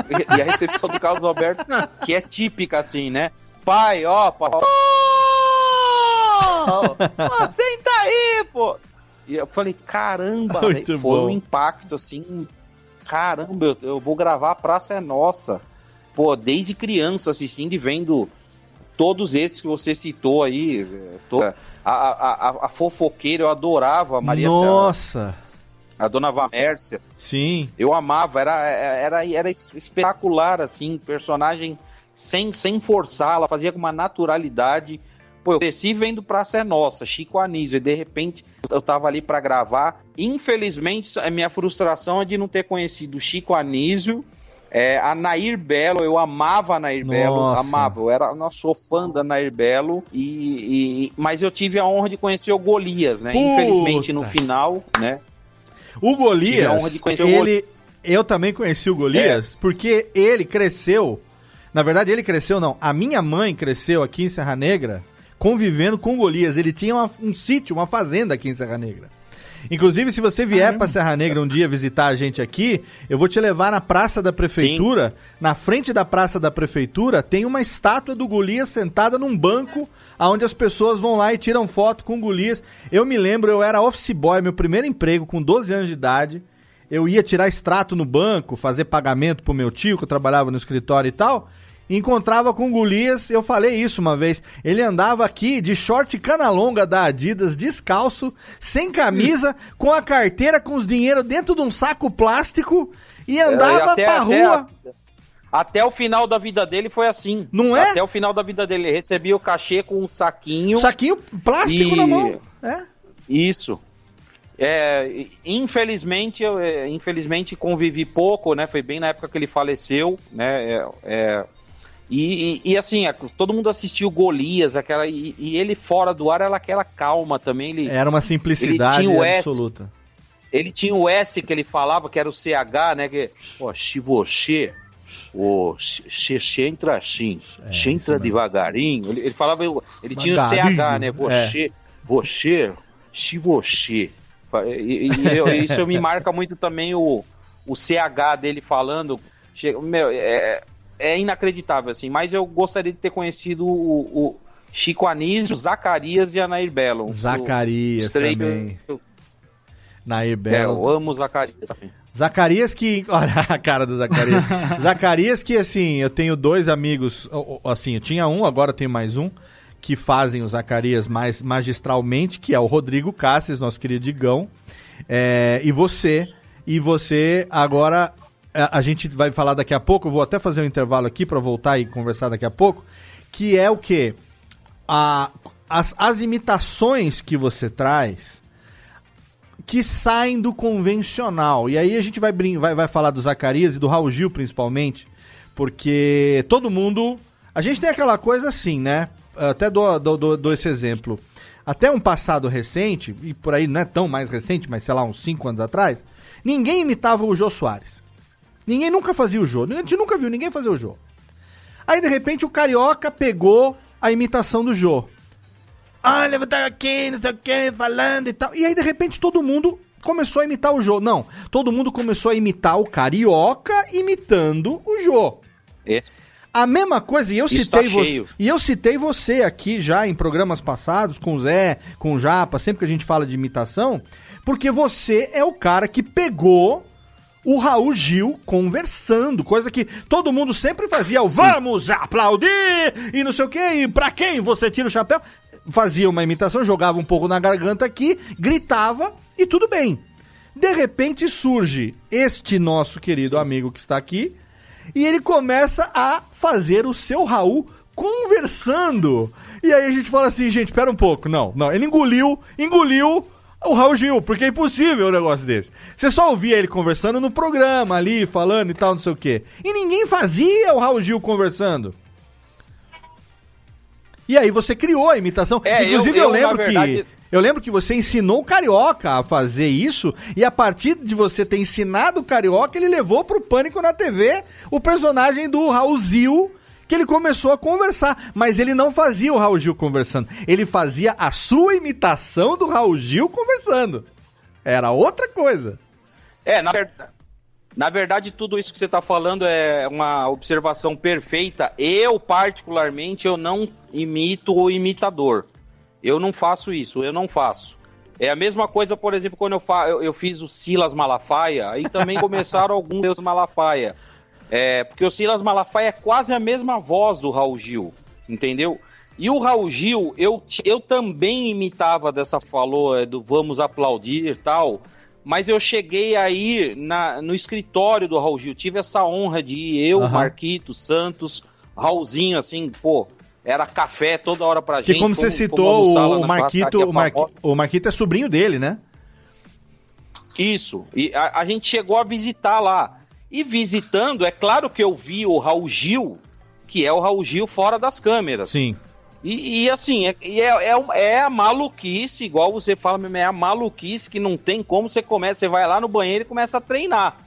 [SPEAKER 4] E, e a recepção do Carlos Alberto, que é típica assim, né? Pai, ó, pai. Pô, senta aí, pô! E eu falei, caramba,
[SPEAKER 1] Muito
[SPEAKER 4] foi
[SPEAKER 1] bom.
[SPEAKER 4] um impacto assim. Caramba, eu, eu vou gravar a Praça é Nossa. Pô, desde criança assistindo e vendo todos esses que você citou aí. eh, to- a, a, a, a fofoqueira, eu adorava a Maria
[SPEAKER 1] Nossa!
[SPEAKER 4] a dona Vamércia.
[SPEAKER 1] Sim.
[SPEAKER 4] Eu amava, era, era, era espetacular, assim, personagem sem, sem forçar, ela fazia com uma naturalidade. Pô, eu cresci vendo Praça é Nossa, Chico Anísio, e de repente eu tava ali pra gravar. Infelizmente, a minha frustração é de não ter conhecido Chico Anísio, é, a Nair Belo, eu amava a Nair Belo,
[SPEAKER 1] Nossa.
[SPEAKER 4] amava, eu era, eu sou fã da Nair Belo, e, e- mas eu tive a honra de conhecer o Golias, né?
[SPEAKER 1] Puta.
[SPEAKER 4] Infelizmente no final, né?
[SPEAKER 1] O
[SPEAKER 4] Tive a
[SPEAKER 1] Golias,
[SPEAKER 4] honra de conhecer o
[SPEAKER 1] ele, eu também conheci o Golias, porque ele cresceu, na verdade ele cresceu não, a minha mãe cresceu aqui em Serra Negra, convivendo com Golias, ele tinha uma- um sítio, uma fazenda aqui em Serra Negra. Inclusive, se você vier pra Serra Negra um dia visitar a gente aqui, eu vou te levar na Praça da Prefeitura. Na frente da Praça da Prefeitura tem uma estátua do Golias sentada num banco, onde as pessoas vão lá e tiram foto com o Golias. Eu me lembro, eu era office boy, meu primeiro emprego com 12 anos de idade. Eu ia tirar extrato no banco, fazer pagamento pro meu tio, que eu trabalhava no escritório e tal. Encontrava com o Golias, eu falei isso uma vez. Ele andava aqui de short cana longa da Adidas, descalço, sem camisa, <laughs> com a carteira com os dinheiro dentro de um saco plástico e andava
[SPEAKER 4] até,
[SPEAKER 1] pra
[SPEAKER 4] até-
[SPEAKER 1] rua.
[SPEAKER 4] Até o final da vida dele foi assim.
[SPEAKER 1] Não é?
[SPEAKER 4] Até o final da vida dele. Ele recebia o cachê com um saquinho.
[SPEAKER 1] Saquinho plástico
[SPEAKER 4] E-
[SPEAKER 1] na mão. É.
[SPEAKER 4] Isso. É, infelizmente, eu é, infelizmente convivi pouco, né? Foi bem na época que ele faleceu, né? É, é, e, e- e, assim, é, todo mundo assistiu Golias, aquela, e, e ele fora do ar era aquela calma também. Ele,
[SPEAKER 1] Era uma simplicidade
[SPEAKER 4] ele tinha o S,
[SPEAKER 1] absoluta.
[SPEAKER 4] ele tinha o S que ele falava, que era o CH, né? Que, ó, se você. O você entra assim, você entra devagarinho. Ele, ele falava, ele tinha o
[SPEAKER 1] Devagarinho,
[SPEAKER 4] CH, né? Você, você, se você. E, e eu- isso me marca muito também o, o CH dele falando. Meu, é, é inacreditável, assim. Mas eu gostaria de ter conhecido o, o Chico Anísio, Zacarias e Anair Belo.
[SPEAKER 1] Zacarias
[SPEAKER 4] três
[SPEAKER 1] também. Nair
[SPEAKER 4] é,
[SPEAKER 1] Belo.
[SPEAKER 4] eu amo Zacarias.
[SPEAKER 1] Zacarias que. <laughs> Olha a cara do Zacarias. <laughs> Zacarias que, assim, eu tenho dois amigos. Assim, eu tinha um, agora tenho mais um. Que fazem o Zacarias mais magistralmente, que é o Rodrigo Casses, nosso querido Digão. É, e você. E você agora. A, a gente vai falar daqui a pouco. Eu vou até fazer um intervalo aqui para voltar e conversar daqui a pouco. Que é o quê? A, as, as imitações que você traz que saem do convencional. E aí a gente vai, vai, vai falar do Zacarias e do Raul Gil, principalmente, porque todo mundo. A gente tem aquela coisa assim, né? Até dou, dou, dou, dou esse exemplo. Até um passado recente, e por aí não é tão mais recente, mas sei lá, uns 5 anos atrás, ninguém imitava o Jô Soares. Ninguém nunca fazia o Jô. A gente nunca viu ninguém fazer o Jô. Aí, de repente, o Carioca pegou a imitação do Jô. Olha, eu tô aqui, não sei o que, falando e tal. E aí, de repente, todo mundo começou a imitar o Jô. Não, todo mundo começou a imitar o Carioca imitando o Jô.
[SPEAKER 4] É.
[SPEAKER 1] A mesma coisa, e eu
[SPEAKER 4] Isso
[SPEAKER 1] citei
[SPEAKER 4] tá
[SPEAKER 1] você.
[SPEAKER 4] cheio.
[SPEAKER 1] E eu citei você aqui já em programas passados, com o Zé, com o Japa, sempre que a gente fala de imitação, porque você é o cara que pegou o Raul Gil conversando, coisa que todo mundo sempre fazia, o vamos aplaudir e não sei o que, e pra quem você tira o chapéu? Fazia uma imitação, jogava um pouco na garganta aqui, gritava e tudo bem. De repente surge este nosso querido amigo que está aqui e ele começa a fazer o seu Raul conversando. E aí a gente fala assim, gente, espera um pouco. Não, não, ele engoliu, engoliu o Raul Gil, porque é impossível um negócio desse. Você só ouvia ele conversando no programa ali, falando e tal, não sei o quê. E ninguém fazia o Raul Gil conversando. E aí você criou a imitação.
[SPEAKER 4] É,
[SPEAKER 1] Inclusive
[SPEAKER 4] eu-
[SPEAKER 1] eu,
[SPEAKER 4] eu,
[SPEAKER 1] lembro
[SPEAKER 4] verdade-
[SPEAKER 1] que eu lembro que você ensinou o Carioca a fazer isso, e a partir de você ter ensinado o Carioca, ele levou pro Pânico na TV o personagem do Raul Zil, que ele começou a conversar. Mas ele não fazia o Raul Gil conversando, ele fazia a sua imitação do Raul Gil conversando. Era outra coisa.
[SPEAKER 4] É, na verdade, na verdade, tudo isso que você está falando é uma observação perfeita. Eu, particularmente, eu não imito o imitador. Eu não faço isso, eu não faço. É a mesma coisa, por exemplo, quando eu, fa eu, eu fiz o Silas Malafaia, aí também <laughs> começaram alguns Deus Malafaia. É, porque o Silas Malafaia é quase a mesma voz do Raul Gil, entendeu? E o Raul Gil, eu, eu também imitava dessa falou é, do vamos aplaudir e tal, mas eu cheguei aí na, no escritório do Raul Gil, tive essa honra de ir, eu,
[SPEAKER 1] Aham.
[SPEAKER 4] Marquito, Santos, Raulzinho, assim, pô, era café toda hora pra
[SPEAKER 1] Que
[SPEAKER 4] gente.
[SPEAKER 1] como você
[SPEAKER 4] fomos- fomos
[SPEAKER 1] citou, o Marquito, o, Marqui- o Marquito é sobrinho dele, né?
[SPEAKER 4] Isso. E a, a gente chegou a visitar lá. E visitando, é claro que eu vi o Raul Gil, que é o Raul Gil fora das câmeras.
[SPEAKER 1] Sim.
[SPEAKER 4] E, e, assim, é, é, é, é a maluquice, igual você fala mesmo, é a maluquice que não tem como você começa, você vai lá no banheiro e começa a treinar.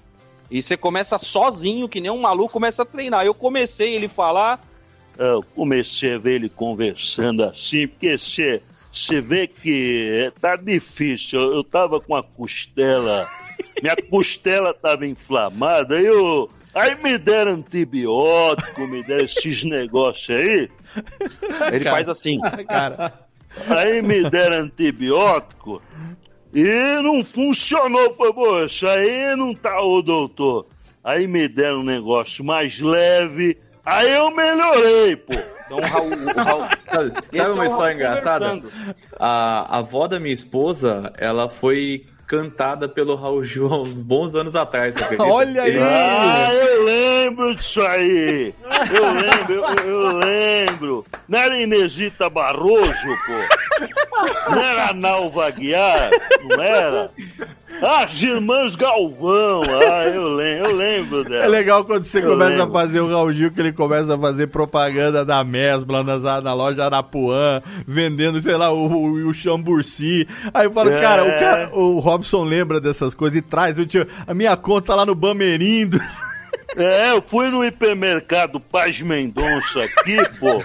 [SPEAKER 4] E você começa sozinho, que nem um maluco, começa a treinar. Eu comecei ele falar,
[SPEAKER 9] Eu comecei a ver ele conversando assim, porque você você vê que é, tá difícil. Eu, eu tava com a costela, minha costela tava inflamada, aí eu. Aí me deram antibiótico, me deram esses negócios aí.
[SPEAKER 4] ele faz assim.
[SPEAKER 1] Cara.
[SPEAKER 9] Aí me deram antibiótico e não funcionou. Falei, isso aí não tá, ô doutor. Aí me deram um negócio mais leve, aí eu melhorei, pô.
[SPEAKER 4] Então o Raul. O Raul
[SPEAKER 3] Sabe, sabe
[SPEAKER 4] é
[SPEAKER 3] uma
[SPEAKER 4] o
[SPEAKER 3] história engraçada? A, a avó da minha esposa, ela foi cantada pelo Raul Gil há uns bons anos atrás?
[SPEAKER 1] Olha aí!
[SPEAKER 9] Ah, eu lembro disso aí. Eu lembro, eu, eu lembro. Não era Inesita Barroso, pô? Não era Nalva Guiar? Não era? As irmãs Galvão, ah, eu lembro, eu lembro dela.
[SPEAKER 1] É legal quando você
[SPEAKER 9] Eu
[SPEAKER 1] começa
[SPEAKER 9] lembro.
[SPEAKER 1] a fazer o Raul Gil, que ele começa a fazer propaganda da Mesbla nas- na, loja Arapuã, vendendo, sei lá, o, o, o Chamburci. Aí eu falo,
[SPEAKER 9] É.
[SPEAKER 1] cara, o cara, o Robson lembra dessas coisas e traz. Eu tinha a minha conta lá no Bamerindos. <laughs>
[SPEAKER 9] É, eu fui no hipermercado Paz Mendonça aqui, pô.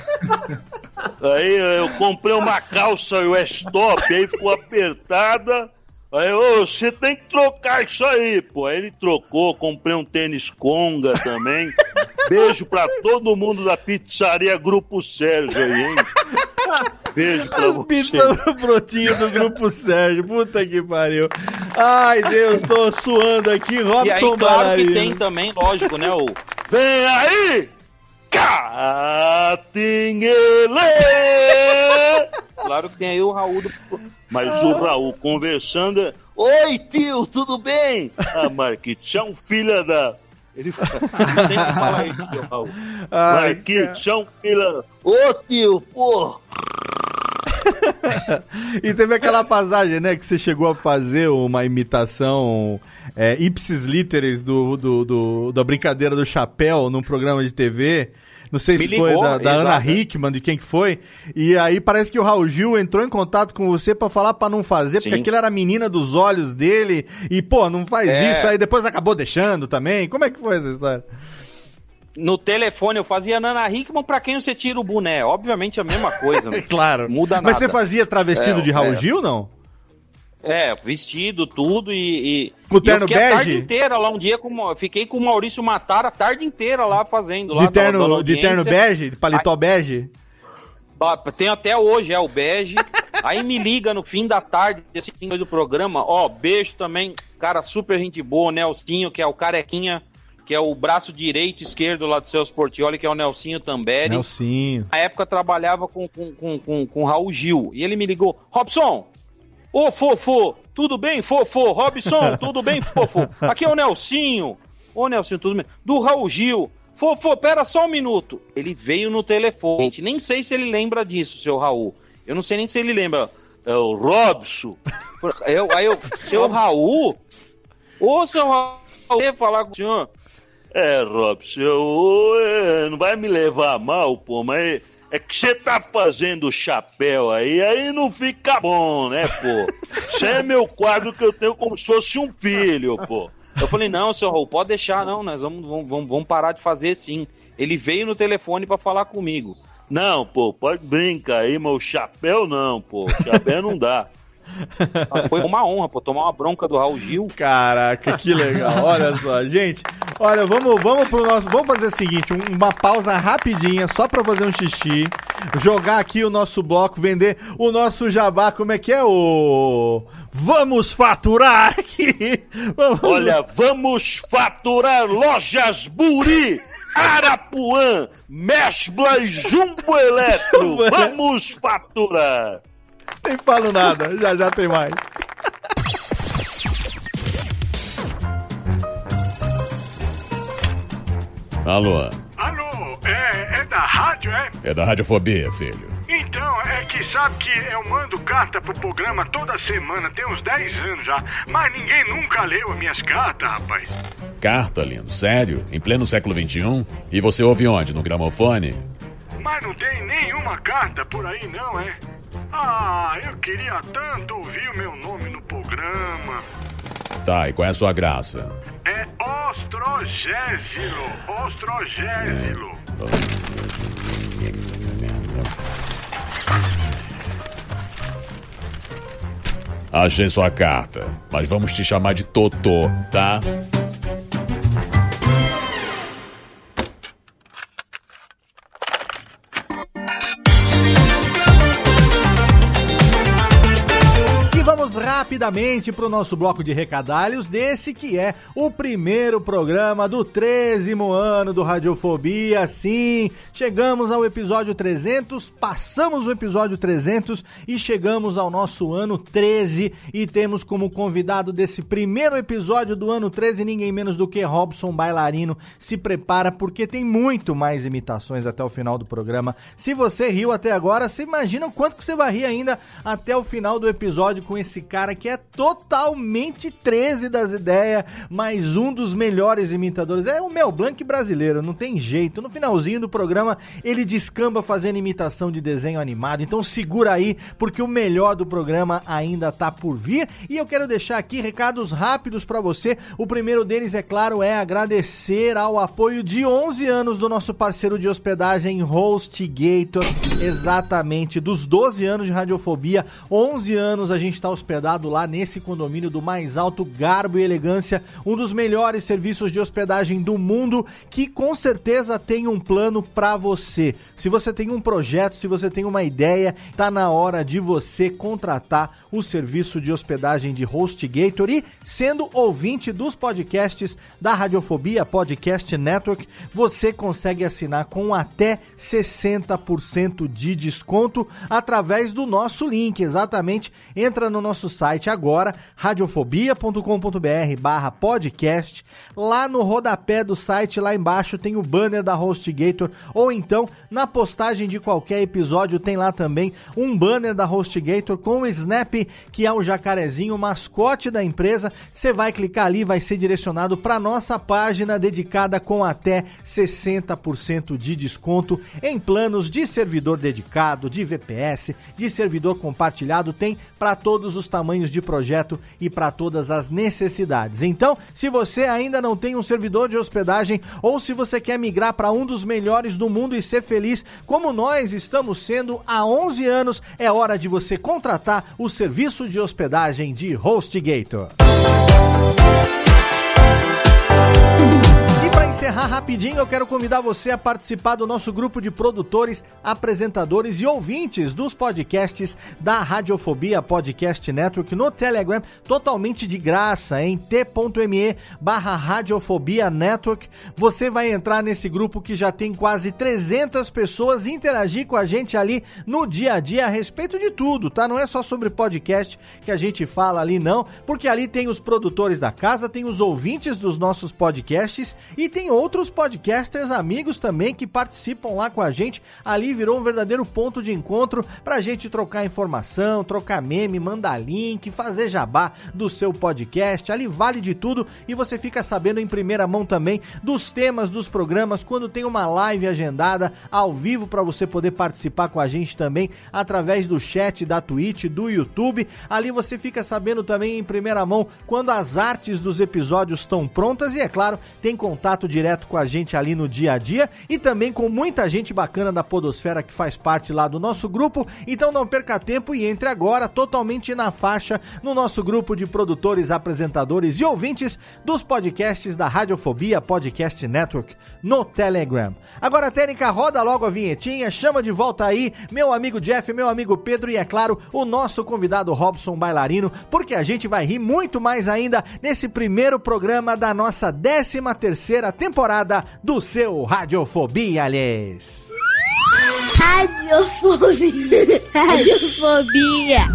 [SPEAKER 9] Aí eu comprei uma calça stop, aí ficou apertada. Aí, ô, você tem que trocar isso aí, pô. Aí ele trocou, comprei um tênis conga também. <laughs> Beijo pra todo mundo da pizzaria Grupo Sérgio aí, hein? Beijo pra
[SPEAKER 1] As pizzas brotinho do Grupo Sérgio. Puta que pariu. Ai, Deus, tô suando aqui. Robson
[SPEAKER 4] E aí, claro que tem também, lógico, né? O...
[SPEAKER 9] Vem aí! Catinguele! <laughs>
[SPEAKER 4] Claro que tem aí o Raul do.
[SPEAKER 9] Mas o Raul conversando. é, Oi, tio, tudo bem? Ah, um filho da. Ele fala- ele sempre fala isso, tio Raul. <laughs> Um filho. Ô, tio, pô! <laughs>
[SPEAKER 1] E teve aquela passagem, né, que você chegou a fazer uma imitação é, ipsis literis do, do, do- da brincadeira do chapéu num programa de TV. Não sei se foi
[SPEAKER 4] ligou,
[SPEAKER 1] da, da Ana
[SPEAKER 4] exato.
[SPEAKER 1] Hickman, de quem que foi. E aí parece que o Raul Gil entrou em contato com você pra falar pra não fazer, porque
[SPEAKER 4] Sim.
[SPEAKER 1] aquilo era a menina dos olhos dele. E, pô, não faz
[SPEAKER 4] É.
[SPEAKER 1] isso. Aí depois acabou deixando também. Como é que foi essa história?
[SPEAKER 4] No telefone eu fazia Nana Hickman pra quem você tira o boné. Obviamente a mesma coisa. <laughs>
[SPEAKER 1] claro.
[SPEAKER 4] Muda nada.
[SPEAKER 1] Mas você fazia travestido
[SPEAKER 4] É,
[SPEAKER 1] de Raul
[SPEAKER 4] é.
[SPEAKER 1] Gil, não?
[SPEAKER 4] É, vestido, tudo e. e
[SPEAKER 1] Com
[SPEAKER 4] e
[SPEAKER 1] terno
[SPEAKER 4] eu fiquei a tarde
[SPEAKER 1] bege?
[SPEAKER 4] inteira lá um dia, com, fiquei com o Maurício Matara a tarde inteira lá fazendo. Lá,
[SPEAKER 1] De terno,
[SPEAKER 4] dando
[SPEAKER 1] de terno bege? De paletó bege?
[SPEAKER 4] Ba- Tem até hoje, é o bege. <laughs> Aí me liga no fim da tarde, assim, do programa. Ó, beijo também. Cara, super gente boa, o Nelsinho, que é o carequinha, que é o braço direito e esquerdo lá do seu Sportioli, que é o Nelsinho Tamberi.
[SPEAKER 1] Nelsinho.
[SPEAKER 4] Na época trabalhava com, com, com, com, com Raul Gil. E ele me ligou: Robson, ô fofo, tudo bem, fofo? Robson, <laughs> tudo bem, fofo? Aqui é o Nelsinho. Ô Nelsinho, tudo bem? Do Raul Gil. Fofo, pera só um minuto. Ele veio no telefone. Gente, Nem sei se ele lembra disso, seu Raul. Eu não sei nem se ele lembra. É o Robson. Eu, aí eu, seu Raul? Ô, seu Raul, eu falar com o senhor.
[SPEAKER 9] É, Robson, eu, é, não vai me levar mal, pô, mas é que você tá fazendo chapéu aí, aí não fica bom, né, pô? Isso é meu quadro que eu tenho como se fosse um filho, pô.
[SPEAKER 4] Eu falei, não, seu Raul, pode deixar, não, nós vamos, vamos, vamos, parar de fazer sim. Ele veio no telefone pra falar comigo.
[SPEAKER 9] Não, pô, pode brincar aí, mas o chapéu não, pô. O chapéu não dá.
[SPEAKER 4] Foi uma honra, pô, tomar uma bronca do Raul Gil.
[SPEAKER 1] Caraca, que legal. Olha só, gente. Olha, vamos, vamos pro nosso. Vamos fazer o seguinte: um- uma pausa rapidinha, só pra fazer um xixi. Jogar aqui o nosso bloco, vender o nosso jabá. Como é que é o. Vamos faturar aqui! <laughs> Vamos...
[SPEAKER 9] Olha, vamos faturar lojas Buri, Arapuã, Mesbla e Jumbo Eletro. Vamos faturar.
[SPEAKER 1] Nem falo nada, já já tem mais.
[SPEAKER 10] Alô,
[SPEAKER 11] Alô, é, é da rádio, é?
[SPEAKER 10] é da Radiofobia, filho.
[SPEAKER 11] Então, é que sabe que eu mando carta pro programa toda semana, tem uns 10 anos já, mas ninguém nunca leu as minhas cartas, rapaz.
[SPEAKER 10] Carta, lindo, sério? Em pleno século XXI? E você ouve onde? No gramofone?
[SPEAKER 11] Mas não tem nenhuma carta por aí, não, é? Ah, eu queria tanto ouvir o meu nome no programa.
[SPEAKER 10] Tá, e qual é a sua graça?
[SPEAKER 11] É Ostrogésilo, Ostrogésilo.
[SPEAKER 10] Achei sua carta, mas vamos te chamar de Totô, tá?
[SPEAKER 1] Radio. Rapidamente para o nosso bloco de recadalhos desse que é o primeiro programa do 13 ano do Radiofobia. Sim, chegamos ao episódio 300, passamos o episódio 300 e chegamos ao nosso ano 13 e temos como convidado desse primeiro episódio do ano 13 ninguém menos do que Robson Bailarino. Se prepara porque tem muito mais imitações até o final do programa. Se você riu até agora, você imagina o quanto que você vai rir ainda até o final do episódio com esse cara cara que é totalmente 13 das ideias, mas um dos melhores imitadores. É o Mel Blanc brasileiro, não tem jeito. No finalzinho do programa, ele descamba fazendo imitação de desenho animado. Então segura aí, porque o melhor do programa ainda tá por vir. E eu quero deixar aqui recados rápidos para você. O primeiro deles, é claro, é agradecer ao apoio de 11 anos do nosso parceiro de hospedagem HostGator. Exatamente, dos 12 anos de radiofobia, 11 anos a gente está hospedado lá nesse condomínio do mais alto garbo e elegância, um dos melhores serviços de hospedagem do mundo, que com certeza tem um plano para você. Se você tem um projeto, se você tem uma ideia, tá na hora de você contratar o serviço de hospedagem de HostGator e sendo ouvinte dos podcasts da Radiofobia Podcast Network, você consegue assinar com até 60% de desconto através do nosso link. Exatamente, entra no nosso site agora, radiofobia.com.br barra podcast. Lá no rodapé do site, lá embaixo, tem o banner da HostGator, ou então na postagem de qualquer episódio tem lá também um banner da HostGator com o Snap, que é o jacarezinho, o mascote da empresa. Você vai clicar ali, vai ser direcionado para nossa página dedicada com até 60% de desconto em planos de servidor dedicado, de VPS, de servidor compartilhado, tem para todos os tamanhos de projeto e para todas as necessidades. Então, se você ainda não tem um servidor de hospedagem ou se você quer migrar para um dos melhores do mundo e ser feliz, como nós estamos sendo há 11 anos, é hora de você contratar o serviço de hospedagem de HostGator. E para encerrar rapidinho, eu quero convidar você a participar do nosso grupo de produtores, apresentadores e ouvintes dos podcasts da Radiofobia Podcast Network no Telegram, totalmente de graça, em t.me barra Radiofobia Network. Você vai entrar nesse grupo que já tem quase 300 pessoas e interagir com a gente ali no dia a dia a respeito de tudo, tá? Não é só sobre podcast que a gente fala ali, não, porque ali tem os produtores da casa, tem os ouvintes dos nossos podcasts e tem outros podcasters amigos também que participam lá com a gente. Ali virou um verdadeiro ponto de encontro pra gente trocar informação, trocar meme, mandar link, fazer jabá do seu podcast. Ali vale de tudo e você fica sabendo em primeira mão também dos temas dos programas quando tem uma live agendada ao vivo para você poder participar com a gente também através do chat da Twitch, do YouTube. Ali você fica sabendo também em primeira mão quando as artes dos episódios estão prontas e é claro, tem contato direto com a gente ali no dia a dia e também com muita gente bacana da Podosfera que faz parte lá do nosso grupo. Então não perca tempo e entre agora totalmente na faixa no nosso grupo de produtores, apresentadores e ouvintes dos podcasts da Radiofobia Podcast Network no Telegram. Agora, Técnica, roda logo a vinhetinha, chama de volta aí meu amigo Jeff, meu amigo Pedro e, é claro, o nosso convidado Robson Bailarino, porque a gente vai rir muito mais ainda nesse primeiro programa da nossa 13 terceira temporada do seu Radiofobia, aliás.
[SPEAKER 12] Radiofobia. <laughs> Radiofobia.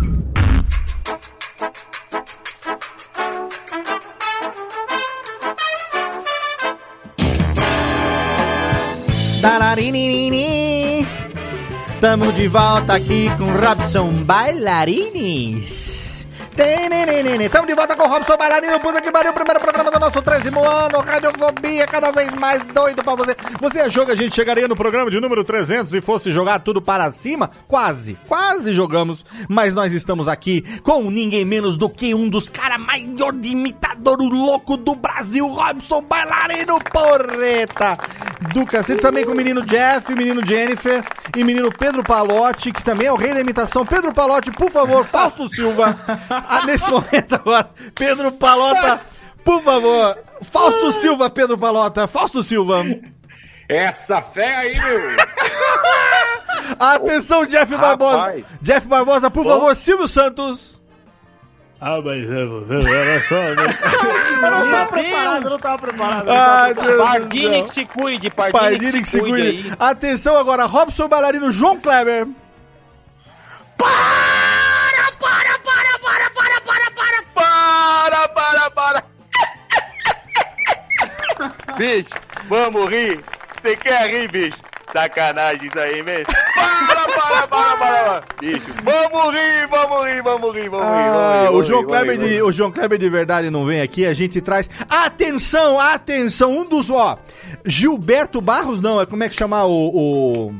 [SPEAKER 1] Tararinini. Tamo de volta aqui com Robson Bailarines. Estamos de volta com o Robson Bailarino, puta que pariu, primeiro programa do nosso 13 ano, Radiofobia, cada vez mais doido pra você. Você achou que a gente chegaria no programa de número 300 e fosse jogar tudo para cima? Quase, quase jogamos, mas nós estamos aqui com ninguém menos do que um dos caras maior de imitador louco do Brasil, Robson Bailarino, porreta! Do cacete, também com o menino Jeff, menino Jennifer e menino Pedro Palotti, que também é o rei da imitação. Pedro Palotti, por favor, Fausto Silva. <laughs> Ah, nesse momento agora, Pedro Palota, por favor. Fausto Silva, Pedro Palota, Fausto Silva.
[SPEAKER 7] Essa fé aí, meu! <laughs>
[SPEAKER 1] Atenção, Jeff
[SPEAKER 7] Rapaz.
[SPEAKER 1] Barbosa. Jeff Barbosa, por
[SPEAKER 7] Bom.
[SPEAKER 1] favor, Silvio Santos.
[SPEAKER 2] Ah, mas era só. <laughs>
[SPEAKER 1] Eu não tava preparado, eu não tava preparado.
[SPEAKER 4] Ai,
[SPEAKER 1] Deus do
[SPEAKER 4] Pardini que se cuide, Pardini,
[SPEAKER 1] Pardini que se cuide.
[SPEAKER 4] aí.
[SPEAKER 1] Atenção agora, Robson Bailarino, João Kleber.
[SPEAKER 7] Para, bicho, vamos rir? Você quer rir, bicho? Sacanagem isso aí mesmo? Para, para, bora, bora. Bicho, vamos rir, vamos rir, vamos rir, vamos rir.
[SPEAKER 1] Ah,
[SPEAKER 7] vamos rir,
[SPEAKER 1] o, João
[SPEAKER 7] rir,
[SPEAKER 1] Kleber
[SPEAKER 7] rir,
[SPEAKER 1] de, o João Kleber de verdade não vem aqui, a gente traz. Atenção, atenção, um dos, ó. Gilberto Barros, não, é como é que chama o. o...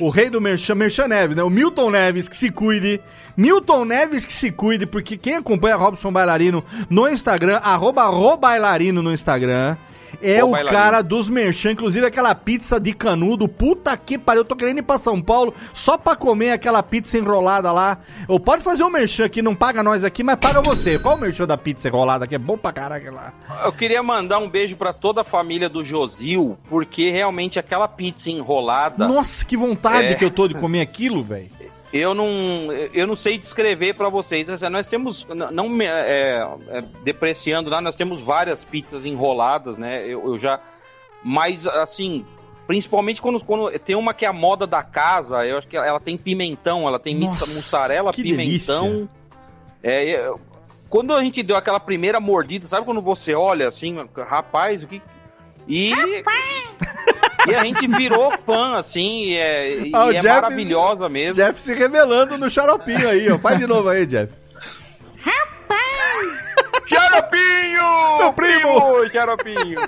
[SPEAKER 1] O rei do Merchan, Merchan Neves, né? O Milton Neves que se cuide. Milton Neves que se cuide, porque quem acompanha Robson Bailarino no Instagram, arroba Robailarino no Instagram, é o cara dos merchan, inclusive aquela pizza de canudo, puta que pariu, eu tô querendo ir pra São Paulo só pra comer aquela pizza enrolada lá. Ou pode fazer um merchan aqui, não paga nós aqui, mas paga você. Qual o merchan da pizza enrolada que é bom pra caralho lá?
[SPEAKER 4] Eu queria mandar um beijo pra toda a família do Josil, porque realmente aquela pizza enrolada.
[SPEAKER 1] Nossa, que vontade
[SPEAKER 4] É.
[SPEAKER 1] que eu tô de comer aquilo, velho.
[SPEAKER 4] Eu não, eu não sei descrever pra vocês. Assim, Nós temos, não me- é, é, depreciando lá, nós temos várias pizzas enroladas, né? Eu, eu já, mas assim, principalmente quando, quando tem uma que é a moda da casa, eu acho que ela tem pimentão, ela tem missa-
[SPEAKER 1] Nossa,
[SPEAKER 4] mussarela,
[SPEAKER 1] que
[SPEAKER 4] pimentão. É, eu- quando a gente deu aquela primeira mordida, sabe quando você olha assim, rapaz, o que e <laughs> e a gente virou fã, assim, e é, e
[SPEAKER 1] Ah,
[SPEAKER 4] é
[SPEAKER 1] Jeff-
[SPEAKER 4] maravilhosa mesmo.
[SPEAKER 1] Jeff se revelando no xaropinho aí, ó. Faz de novo aí, Jeff.
[SPEAKER 7] Xaropinho!
[SPEAKER 1] Meu primo!
[SPEAKER 7] Xaropinho!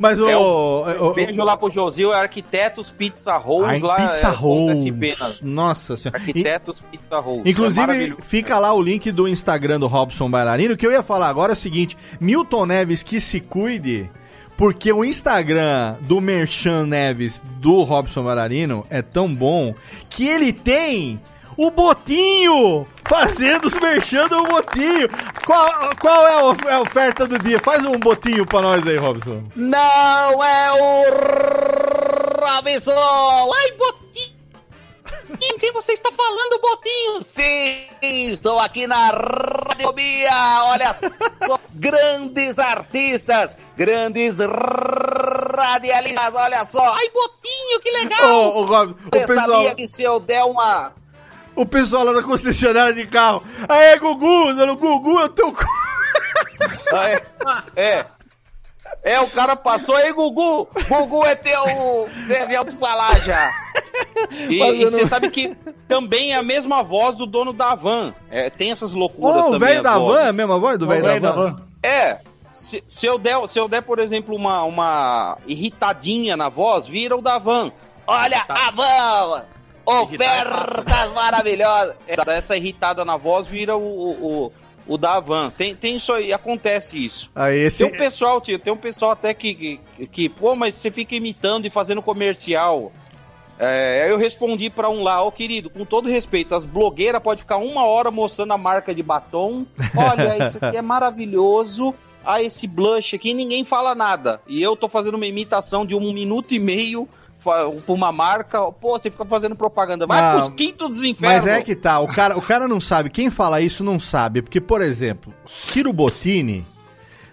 [SPEAKER 1] Mas o.
[SPEAKER 4] É
[SPEAKER 1] o- o-
[SPEAKER 4] Beijo lá pro Josil, é Arquitetos Pizza Rolls
[SPEAKER 1] Ai,
[SPEAKER 4] lá.
[SPEAKER 1] Pizza
[SPEAKER 4] é,
[SPEAKER 1] Rolls.
[SPEAKER 4] né?
[SPEAKER 1] Nossa senhora.
[SPEAKER 4] Arquitetos Pizza Rolls. é
[SPEAKER 1] Inclusive,
[SPEAKER 4] maravilhoso.
[SPEAKER 1] fica lá o link do Instagram do Robson Bailarino. O que eu ia falar agora é o seguinte: Milton Neves que se cuide, porque o Instagram do Merchan Neves do Robson Bailarino é tão bom que ele tem o Botinho fazendo os merchan do Botinho. Qual, qual é a of- a oferta do dia? Faz um Botinho pra nós aí, Robson.
[SPEAKER 8] Não é o Robinson! Ai, Botinho! Com quem você está falando, Botinho? Sim, estou aqui na Radiofobia! Olha só, grandes artistas, grandes radialistas, olha só! Ai, Botinho, que legal!
[SPEAKER 1] Ô, ô, Rob, o
[SPEAKER 8] Você
[SPEAKER 1] pessoal-
[SPEAKER 8] sabia que se eu der uma...
[SPEAKER 1] O pessoal lá da concessionária de carro. Aê, Gugu, Gugu é o teu cu.
[SPEAKER 4] Ah, é. <laughs> é. É, o cara passou aí, Gugu. Gugu é teu. Deve alto falar já. E, e você sabe que também é a mesma voz do dono da van. É, tem essas loucuras
[SPEAKER 1] Ô, o
[SPEAKER 4] também.
[SPEAKER 1] velho
[SPEAKER 4] as
[SPEAKER 1] da van,
[SPEAKER 4] vozes.
[SPEAKER 1] é a mesma voz do velho da, van?
[SPEAKER 4] É. Se, se eu der, se eu der, por exemplo, uma, uma irritadinha na voz, vira o da van.
[SPEAKER 8] Olha a van! Ofertas maravilhosas!
[SPEAKER 4] É, dá essa irritada na voz, vira o, o, o, o da van. Tem, tem isso aí, acontece isso.
[SPEAKER 1] Aí, esse...
[SPEAKER 4] Tem um pessoal, tio, tem um pessoal até que, que, que, pô, mas você fica imitando e fazendo comercial. É, aí eu respondi pra um lá, ô querido, com todo respeito, as blogueiras podem ficar uma hora mostrando a marca de batom. Olha, isso aqui é <laughs> maravilhoso. Ah, esse blush aqui, ninguém fala nada. E eu tô fazendo uma imitação de um minuto e meio pra uma marca. Pô, você fica fazendo propaganda. Vai
[SPEAKER 1] Ah,
[SPEAKER 4] pros quintos dos infernos.
[SPEAKER 1] Mas é que tá, o cara, o cara não sabe. Quem fala isso não sabe. Porque, por exemplo, Ciro Bottini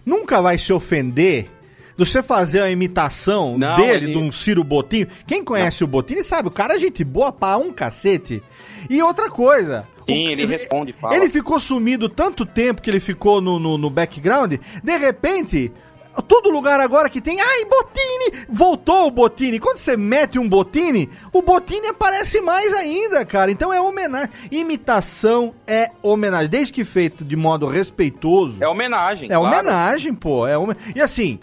[SPEAKER 1] nunca vai se ofender de você fazer a imitação
[SPEAKER 4] Não,
[SPEAKER 1] dele,
[SPEAKER 4] ele-
[SPEAKER 1] de um Ciro Bottini. Quem conhece o Bottini sabe, o cara é gente boa pra um cacete. E outra coisa.
[SPEAKER 4] Sim,
[SPEAKER 1] o-
[SPEAKER 4] ele responde, fala.
[SPEAKER 1] Ele ficou sumido tanto tempo que ele ficou no, no, no background, de repente. Todo lugar agora que tem, ai, Botini! Voltou o Botini. Quando você mete um Botini, o Botini aparece mais ainda, cara. Então é homenagem. Imitação é homenagem. Desde que feito de modo respeitoso.
[SPEAKER 4] É homenagem.
[SPEAKER 1] É
[SPEAKER 4] claro.
[SPEAKER 1] homenagem, pô. É homen... E assim,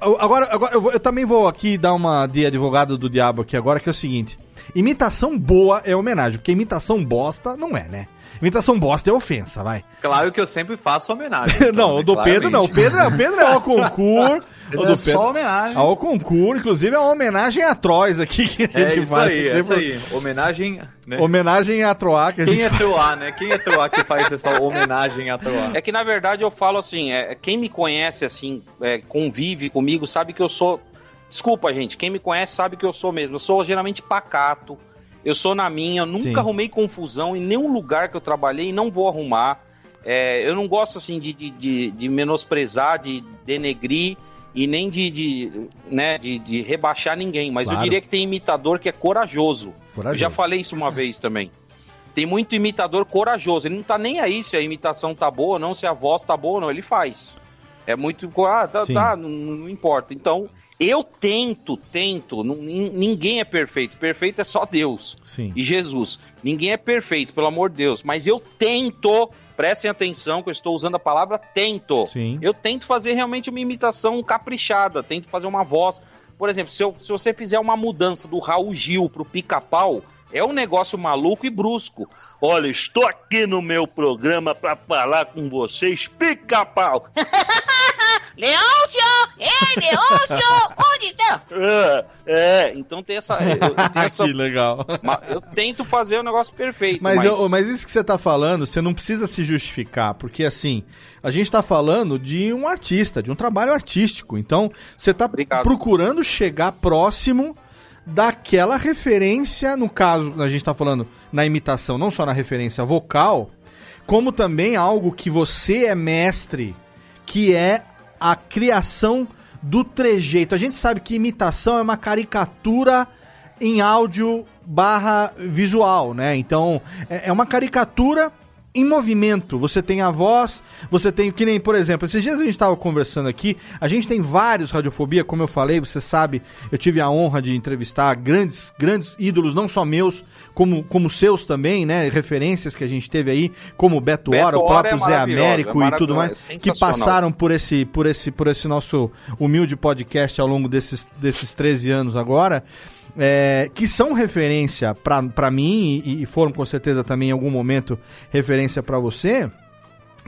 [SPEAKER 1] agora, agora eu, vou- eu também vou aqui dar uma de advogado do diabo aqui agora, que é o seguinte. Imitação boa é homenagem, porque imitação bosta não é, né? Imitação bosta é ofensa, vai.
[SPEAKER 3] Claro que eu sempre faço homenagem. <laughs> então,
[SPEAKER 1] não, o do
[SPEAKER 3] né?
[SPEAKER 1] Pedro não. O Pedro, o Pedro é <laughs> ao concurso.
[SPEAKER 2] Pedro
[SPEAKER 1] o do
[SPEAKER 2] é só homenagem.
[SPEAKER 1] Ao concurso, inclusive é uma homenagem a Troyes aqui que a gente
[SPEAKER 3] É isso
[SPEAKER 1] faz.
[SPEAKER 3] aí, é isso aí. Homenagem. Né?
[SPEAKER 1] Homenagem a Troá que a
[SPEAKER 3] Quem
[SPEAKER 1] gente
[SPEAKER 3] é. Troá, né? Quem é Troá que faz essa homenagem a Troá?
[SPEAKER 4] É que na verdade eu falo assim, é, quem me conhece assim, é, convive comigo, sabe que eu sou. Desculpa, gente, quem me conhece sabe que eu sou mesmo. Eu sou geralmente pacato. Eu sou na minha, eu nunca
[SPEAKER 1] Sim.
[SPEAKER 4] arrumei confusão em nenhum lugar que eu trabalhei e não vou arrumar. É, eu não gosto assim de, de, de, de menosprezar, de denegrir e nem de, de, né, de, de rebaixar ninguém. Mas
[SPEAKER 1] Claro.
[SPEAKER 4] eu diria que tem imitador que é corajoso.
[SPEAKER 1] Corajoso.
[SPEAKER 4] Eu já falei isso uma vez também. Tem muito imitador corajoso. Ele não tá nem aí se a imitação tá boa ou não, se a voz tá boa ou não. Ele faz. É muito. Ah, tá, tá, não, não importa. Então, Eu tento, tento. nin- Ninguém é perfeito. Perfeito é só Deus
[SPEAKER 1] Sim.
[SPEAKER 4] e Jesus. Ninguém é perfeito, pelo amor de Deus. Mas eu tento. Prestem atenção que eu estou usando a palavra tento.
[SPEAKER 1] Sim.
[SPEAKER 4] Eu tento fazer realmente uma imitação caprichada. Tento fazer uma voz. Por exemplo, se, eu- se você fizer uma mudança do Raul Gil pro pica-pau, é um negócio maluco e brusco.
[SPEAKER 9] Olha, estou aqui no meu programa para falar com vocês, pica-pau. <laughs>
[SPEAKER 6] Leôncio! Ei, Leôncio! Onde está?
[SPEAKER 9] É,
[SPEAKER 4] É, então tem essa. Eu, tenho <laughs> essa
[SPEAKER 1] que legal.
[SPEAKER 4] ma- eu tento fazer o negócio perfeito.
[SPEAKER 1] Mas,
[SPEAKER 4] Mas,
[SPEAKER 1] eu- mas isso que você tá falando, você não precisa se justificar, porque assim, a gente tá falando de um artista, de um trabalho artístico. Então, você tá procurando chegar próximo daquela referência, no caso, a gente tá falando na imitação, não só na referência vocal, como também algo que você é mestre, que é a criação do trejeito. A gente sabe que imitação é uma caricatura em áudio barra visual, né? Então, é é uma caricatura em movimento. Você tem a voz, você tem, que nem, por exemplo, esses dias a gente estava conversando aqui, a gente tem vários Radiofobia, como eu falei, você sabe, eu tive a honra de entrevistar grandes, grandes ídolos, não só meus, como, como seus também, né? Referências que a gente teve aí, como o Beto,
[SPEAKER 4] Beto
[SPEAKER 1] Hora, o próprio
[SPEAKER 4] é
[SPEAKER 1] Zé
[SPEAKER 4] maravilhosa,
[SPEAKER 1] Américo
[SPEAKER 4] é
[SPEAKER 1] e tudo mais,
[SPEAKER 4] é
[SPEAKER 1] que passaram por esse, por esse, por esse nosso humilde podcast ao longo desses, desses 13 anos agora, é, que são referência pra mim e, e foram com certeza também em algum momento referência pra você,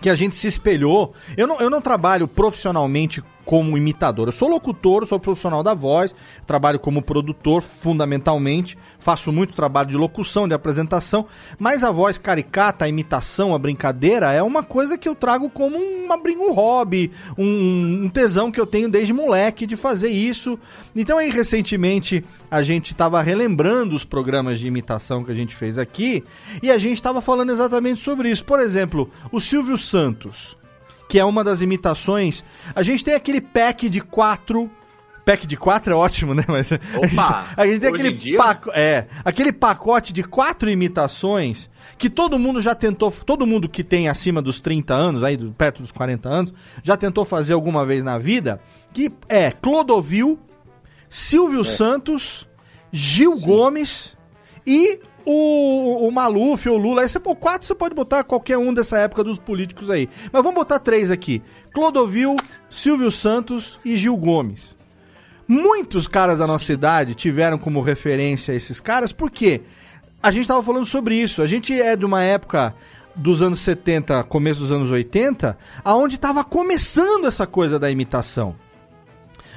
[SPEAKER 1] que a gente se espelhou. Eu não, eu não trabalho profissionalmente como imitador. Eu sou locutor, sou profissional da voz, trabalho como produtor fundamentalmente, faço muito trabalho de locução, de apresentação, mas a voz caricata, a imitação, a brincadeira é uma coisa que eu trago como uma, um hobby, um, um tesão que eu tenho desde moleque de fazer isso. Então aí recentemente a gente estava relembrando os programas de imitação que a gente fez aqui e a gente estava falando exatamente sobre isso. Por exemplo, o Silvio Santos que é uma das imitações. A gente tem aquele pack de quatro. Pack de quatro é ótimo, né? Mas a gente- a gente, tem aquele, paco- é, aquele pacote de quatro imitações que todo mundo já tentou, todo mundo que tem acima dos 30 anos, aí do- perto dos 40 anos, já tentou fazer alguma vez na vida, que é Clodovil, Silvio Santos, Gil Gomes e o, o Maluf ou o Lula. Aí você, pô, quatro você pode botar qualquer um dessa época dos políticos aí. Mas vamos botar três aqui: Clodovil, Silvio Santos e Gil Gomes. Muitos caras da nossa idade tiveram como referência esses caras, porque a gente estava falando sobre isso. A gente é de uma época dos anos 70, começo dos anos 80, aonde estava começando essa coisa da imitação.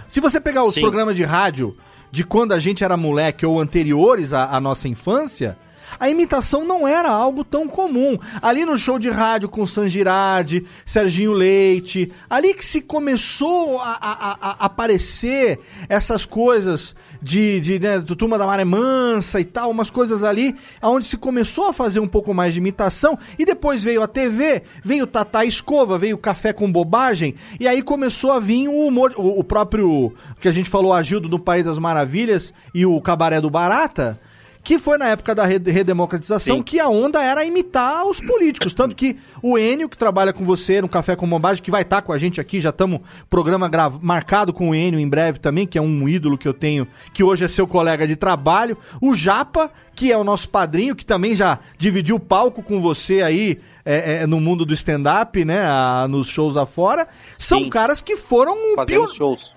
[SPEAKER 1] Se você pegar os
[SPEAKER 4] Sim.
[SPEAKER 1] programas de rádio de quando a gente era moleque ou anteriores à, à nossa infância, a imitação não era algo tão comum. Ali no show de rádio com San Girardi, Serginho Leite, ali que se começou a, a- a- aparecer essas coisas de, de né, do Turma da Maré Mansa e tal, umas coisas ali, onde se começou a fazer um pouco mais de imitação, e depois veio a TV, veio Tatá Escova, veio Café com Bobagem, e aí começou a vir o humor, o, o próprio, que a gente falou, Agildo do País das Maravilhas e o Cabaré do Barata, que foi na época da re- redemocratização que a onda era imitar os políticos. Tanto que o Enio, que trabalha com você no Café com Bombagem, que vai estar com a gente aqui, já estamos programa marcado com o Enio em breve também, que é um ídolo que eu tenho, que hoje é seu colega de trabalho. O Japa, que é o nosso padrinho, que também já dividiu o palco com você aí é, é, no mundo do stand-up, né? a- nos shows afora. São caras que foram pio-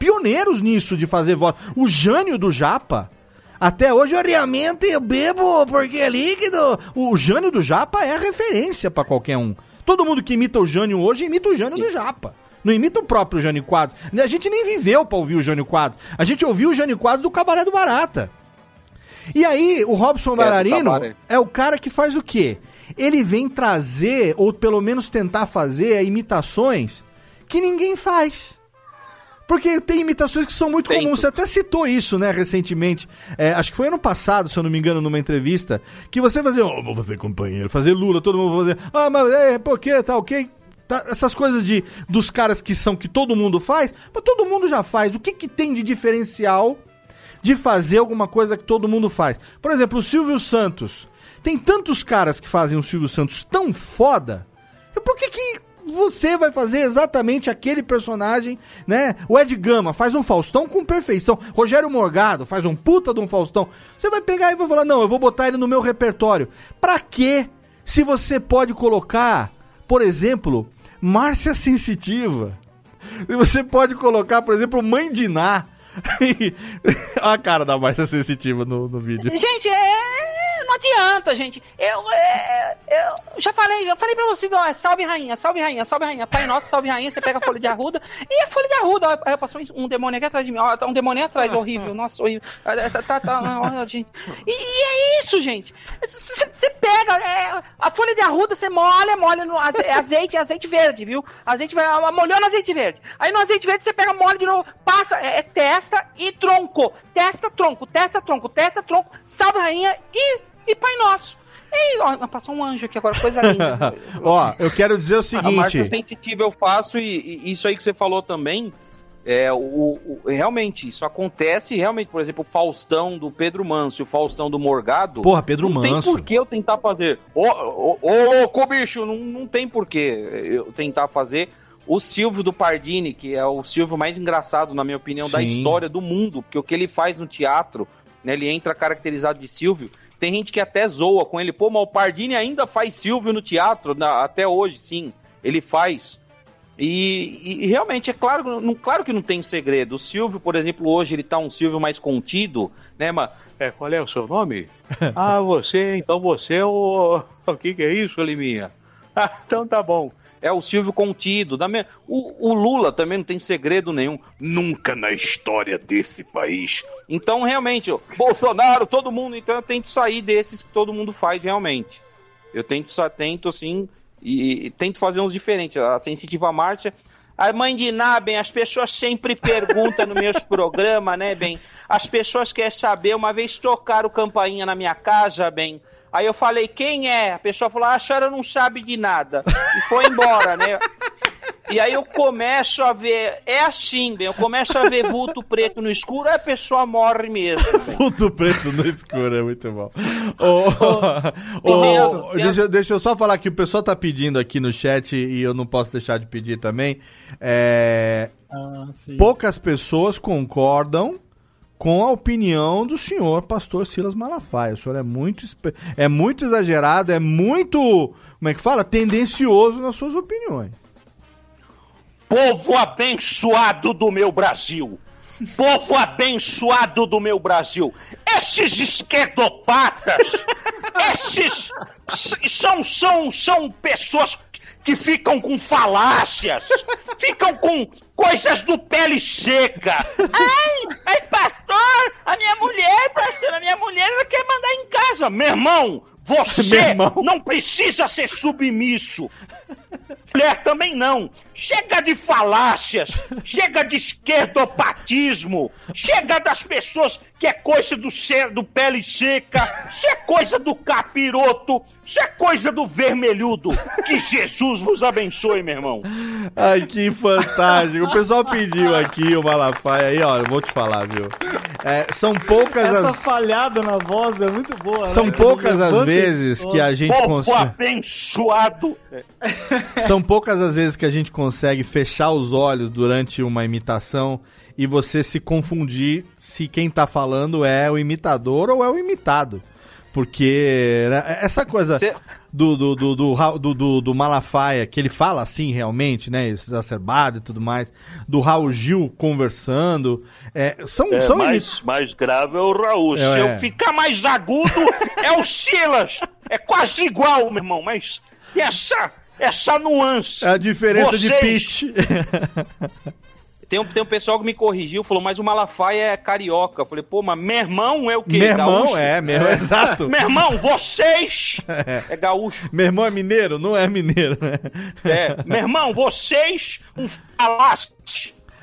[SPEAKER 1] pioneiros nisso de fazer voz. O Jânio do Japa. Até hoje eu realmente eu bebo porque é líquido. O Jânio do Japa é a referência pra qualquer um. Todo mundo que imita o Jânio hoje imita o Jânio
[SPEAKER 4] Sim.
[SPEAKER 1] do Japa. Não imita o próprio Jânio Quadros. A gente nem viveu pra ouvir o Jânio Quadros. A gente ouviu o Jânio Quadros do Cabaré do Barata. E aí, o Robson Bailarino
[SPEAKER 4] Cabaré.
[SPEAKER 1] é o cara que faz o quê? Ele vem trazer, ou pelo menos tentar fazer, imitações que ninguém faz. Porque tem imitações que são muito comuns. Você até citou isso, né, recentemente. É, acho que foi ano passado, se eu não me engano, numa entrevista. Que você fazia, oh, vou fazer companheiro, fazer Lula, todo mundo vai fazer. Ah, mas é, por quê? Tá ok? Tá, essas coisas de dos caras que são que todo mundo faz, mas todo mundo já faz. O que, que tem de diferencial de fazer alguma coisa que todo mundo faz? Por exemplo, o Silvio Santos. Tem tantos caras que fazem o Silvio Santos tão foda. e Por que, que você vai fazer exatamente aquele personagem, né? O Ed Gama faz um Faustão com perfeição. Rogério Morgado faz um puta de um Faustão. Você vai pegar e vai falar: "Não, eu vou botar ele no meu repertório". Pra quê? Se você pode colocar, por exemplo, Márcia Sensitiva. Você pode colocar, por exemplo, Mãe de Ná. <laughs> Olha a cara da Márcia Sensitiva no, no vídeo.
[SPEAKER 5] Gente, é, não adianta, gente. Eu, é, eu já falei, eu falei pra vocês, ó, salve rainha, salve rainha, salve rainha. Pai nosso, salve rainha, você pega a folha de arruda <laughs> e a folha de arruda, ó, passou um demônio aqui atrás de mim, ó, tá um demônio atrás, horrível, nossa, horrível. Tá, tá, tá, ó, gente. E, e é isso, gente. Você pega é, a folha de arruda, você molha, molha no aze- é azeite, é azeite verde, viu? Azeite verde, molhou no azeite verde. Aí no azeite verde você pega, molha de novo, passa, é, é testa e tronco. Testa, tronco, testa, tronco, testa, tronco, salve rainha e, e pai nosso. E, ó, passou um anjo aqui agora, coisa linda. <laughs>
[SPEAKER 1] Ó, eu quero dizer o
[SPEAKER 4] A
[SPEAKER 1] seguinte.
[SPEAKER 4] marca sensitiva eu faço e, e isso aí que você falou também, é, o, o- realmente, isso acontece, realmente, por exemplo, o Faustão do Pedro Manso e o Faustão do Morgado.
[SPEAKER 1] Porra, Pedro
[SPEAKER 4] não
[SPEAKER 1] Manso.
[SPEAKER 4] tem por que eu tentar fazer. Ô, ô, ô, louco, bicho, não, não tem por que eu tentar fazer. O Silvio do Pardini, que é o Silvio mais engraçado, na minha opinião, da
[SPEAKER 1] Sim.
[SPEAKER 4] história do mundo, porque o que ele faz no teatro, né, ele entra caracterizado de Silvio. Tem gente que até zoa com ele, pô, mas o Pardini ainda faz Silvio no teatro, na- até hoje, sim, ele faz. E, e- e realmente, é claro, não, claro que não tem segredo. O Silvio, por exemplo, hoje ele tá um Silvio mais contido, né, mas
[SPEAKER 7] É, qual é o seu nome? ah, você, então você é o. <laughs> O que, que é isso, Liminha? <laughs> Ah, então tá bom.
[SPEAKER 4] É o Silvio contido. Da me... o, o Lula também não tem segredo nenhum. Nunca na história desse país. Então, realmente, ó, Bolsonaro, todo mundo. Então, eu tento sair desses que todo mundo faz realmente. Eu tento, só tento assim, e, e tento fazer uns diferentes. A sensitiva Márcia. A mãe de Ná, bem, as pessoas sempre perguntam nos meus programas, né, bem? As pessoas querem saber, uma vez tocaram campainha na minha casa, bem. Aí eu falei, quem é? A pessoa falou, ah, a senhora não sabe de nada. E foi embora, né? E aí eu começo a ver, é assim, bem, eu começo a ver vulto preto no escuro, aí a pessoa morre mesmo.
[SPEAKER 1] Puto preto no escuro, é muito bom.
[SPEAKER 4] As-
[SPEAKER 1] ô,
[SPEAKER 4] tem
[SPEAKER 1] deixa, deixa eu só falar que o pessoal tá pedindo aqui no chat e eu não posso deixar de pedir também. É,
[SPEAKER 2] Ah, sim.
[SPEAKER 1] poucas pessoas concordam com a opinião do senhor pastor Silas Malafaia. O senhor é muito, é muito exagerado, é muito, como é que fala? Tendencioso nas suas opiniões.
[SPEAKER 7] Povo abençoado do meu Brasil. Povo abençoado do meu Brasil. Esses esquerdopatas, esses são, são, são pessoas que ficam com falácias, ficam com coisas do pele seca.
[SPEAKER 5] Ai, mas pastor, a minha mulher, pastor, a minha mulher, ela quer mandar em casa.
[SPEAKER 7] Meu irmão, você <laughs> não precisa ser submisso. Mulher também não. Chega de falácias, chega de esquerdopatismo, chega das pessoas que é coisa do ser do pele seca, isso é coisa do capiroto, isso é coisa do vermelhudo. Que Jesus vos abençoe, meu irmão.
[SPEAKER 1] Ai, que fantástico. O pessoal pediu aqui o Malafaia aí, ó, eu vou te falar, viu? É, são poucas
[SPEAKER 2] Essa
[SPEAKER 1] as...
[SPEAKER 2] falhada na voz é muito boa.
[SPEAKER 1] São
[SPEAKER 2] né?
[SPEAKER 1] poucas as
[SPEAKER 2] e-
[SPEAKER 1] vezes que a gente consegue.
[SPEAKER 7] abençoado.
[SPEAKER 1] São poucas as vezes que a gente consegue fechar os olhos durante uma imitação e você se confundir se quem tá falando é o imitador ou é o imitado. Porque né, essa coisa
[SPEAKER 4] Cê-
[SPEAKER 1] do, do, do, do, do, do- Malafaia, que ele fala assim realmente, né? Exacerbado e tudo mais, do Raul Gil conversando. é, são,
[SPEAKER 9] É,
[SPEAKER 1] são
[SPEAKER 9] mais, mais grave é o Raul. Se
[SPEAKER 1] é.
[SPEAKER 9] eu
[SPEAKER 7] Fica mais agudo é o Silas. É quase igual, meu irmão, mas essa, essa nuance.
[SPEAKER 1] É a diferença de
[SPEAKER 7] Vocês-
[SPEAKER 1] pitch. <laughs>
[SPEAKER 4] Tem um, tem um pessoal que me corrigiu, falou, mas o Malafaia é carioca. Eu falei, pô, mas meu irmão é o quê?
[SPEAKER 1] Meu irmão
[SPEAKER 4] Gaúcho?
[SPEAKER 1] é, meu, exato. <laughs>
[SPEAKER 7] Meu irmão, vocês.
[SPEAKER 4] É gaúcho.
[SPEAKER 1] Meu irmão é mineiro? Não é mineiro, né?
[SPEAKER 7] É, meu irmão, vocês. Um falácio.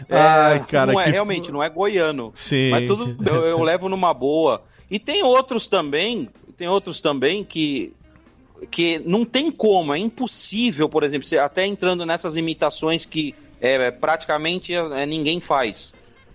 [SPEAKER 4] É,
[SPEAKER 1] Ai, cara,
[SPEAKER 4] não é,
[SPEAKER 1] que
[SPEAKER 4] realmente, não é goiano.
[SPEAKER 1] Sim.
[SPEAKER 4] Mas tudo eu, eu levo numa boa. E tem outros também, tem outros também que que não tem como, é impossível, por exemplo, até entrando nessas imitações que é, praticamente é, ninguém faz.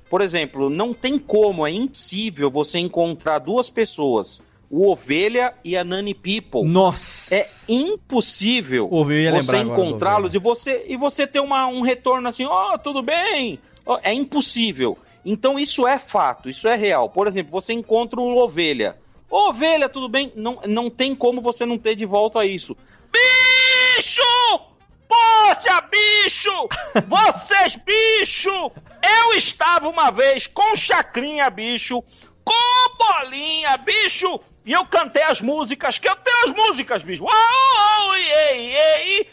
[SPEAKER 4] Por exemplo, não tem como, é impossível você encontrar duas pessoas o Ovelha e a Nani People.
[SPEAKER 1] Nossa!
[SPEAKER 4] É impossível você encontrá-los e você, e você ter uma, um retorno assim, ó, tudo bem? É impossível. Então isso é fato, isso é real. Por exemplo, você encontra o Ovelha. Ô, Ovelha, tudo bem? Não, não tem como você não ter de volta isso. Bicho! Poxa, bicho! Vocês, bicho! Eu estava uma vez com chacrinha, bicho, com bolinha, bicho, e eu cantei as músicas, que eu tenho as músicas, bicho. Uau, ei, ei,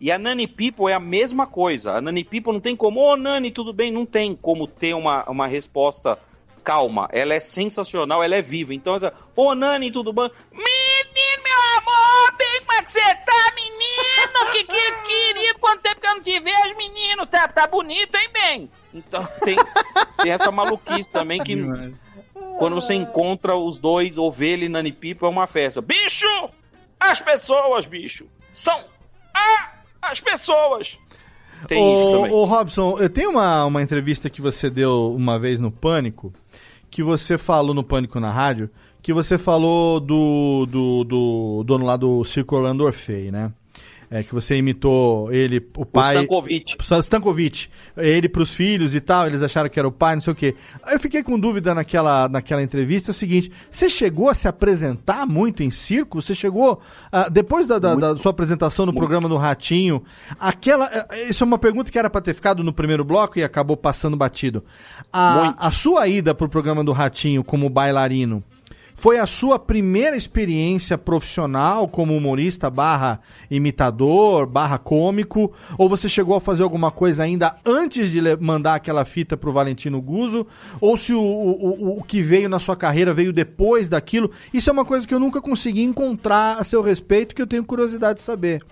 [SPEAKER 4] E a Nani People é a mesma coisa. A Nani People não tem como, ô Nani, tudo bem? Não tem como ter uma, uma resposta calma. Ela é sensacional, ela é viva. Então, ô Nani, tudo bom? Menino, meu amor, bem, como é que você tá, menino? Que, que querido, quanto tempo que eu não te vejo, menino? Tá, tá bonito, hein, bem? Então tem, tem essa maluquice também que quando você encontra os dois, ovelha e Nani Pipo, é uma festa. Bicho! As pessoas, bicho! São a, as pessoas! Tem isso
[SPEAKER 1] Ô,
[SPEAKER 4] também.
[SPEAKER 1] ô, Robson, eu tenho uma, uma entrevista que você deu uma vez no Pânico, que você falou no Pânico na rádio, que você falou do, do, do dono lá do Circo Orlando Orfei, né? É, que você imitou ele, o pai...
[SPEAKER 4] Stankovic.
[SPEAKER 1] Sa- Stankovic. Ele pros filhos e tal, eles acharam que era o pai, não sei o quê. Eu fiquei com dúvida naquela, naquela entrevista, é o seguinte, você chegou a se apresentar muito em circo? Você chegou, ah, depois da, da- da sua apresentação no programa do Ratinho, aquela, eh, isso é uma pergunta que era pra ter ficado no primeiro bloco e acabou passando batido. A, a sua ida pro programa do Ratinho como bailarino, foi a sua primeira experiência profissional como humorista barra imitador, barra cômico? Ou você chegou a fazer alguma coisa ainda antes de mandar aquela fita pro Valentino Guzzo? Ou se o, o, o- que veio na sua carreira veio depois daquilo? Isso é uma coisa que eu nunca consegui encontrar a seu respeito, que eu tenho curiosidade de saber.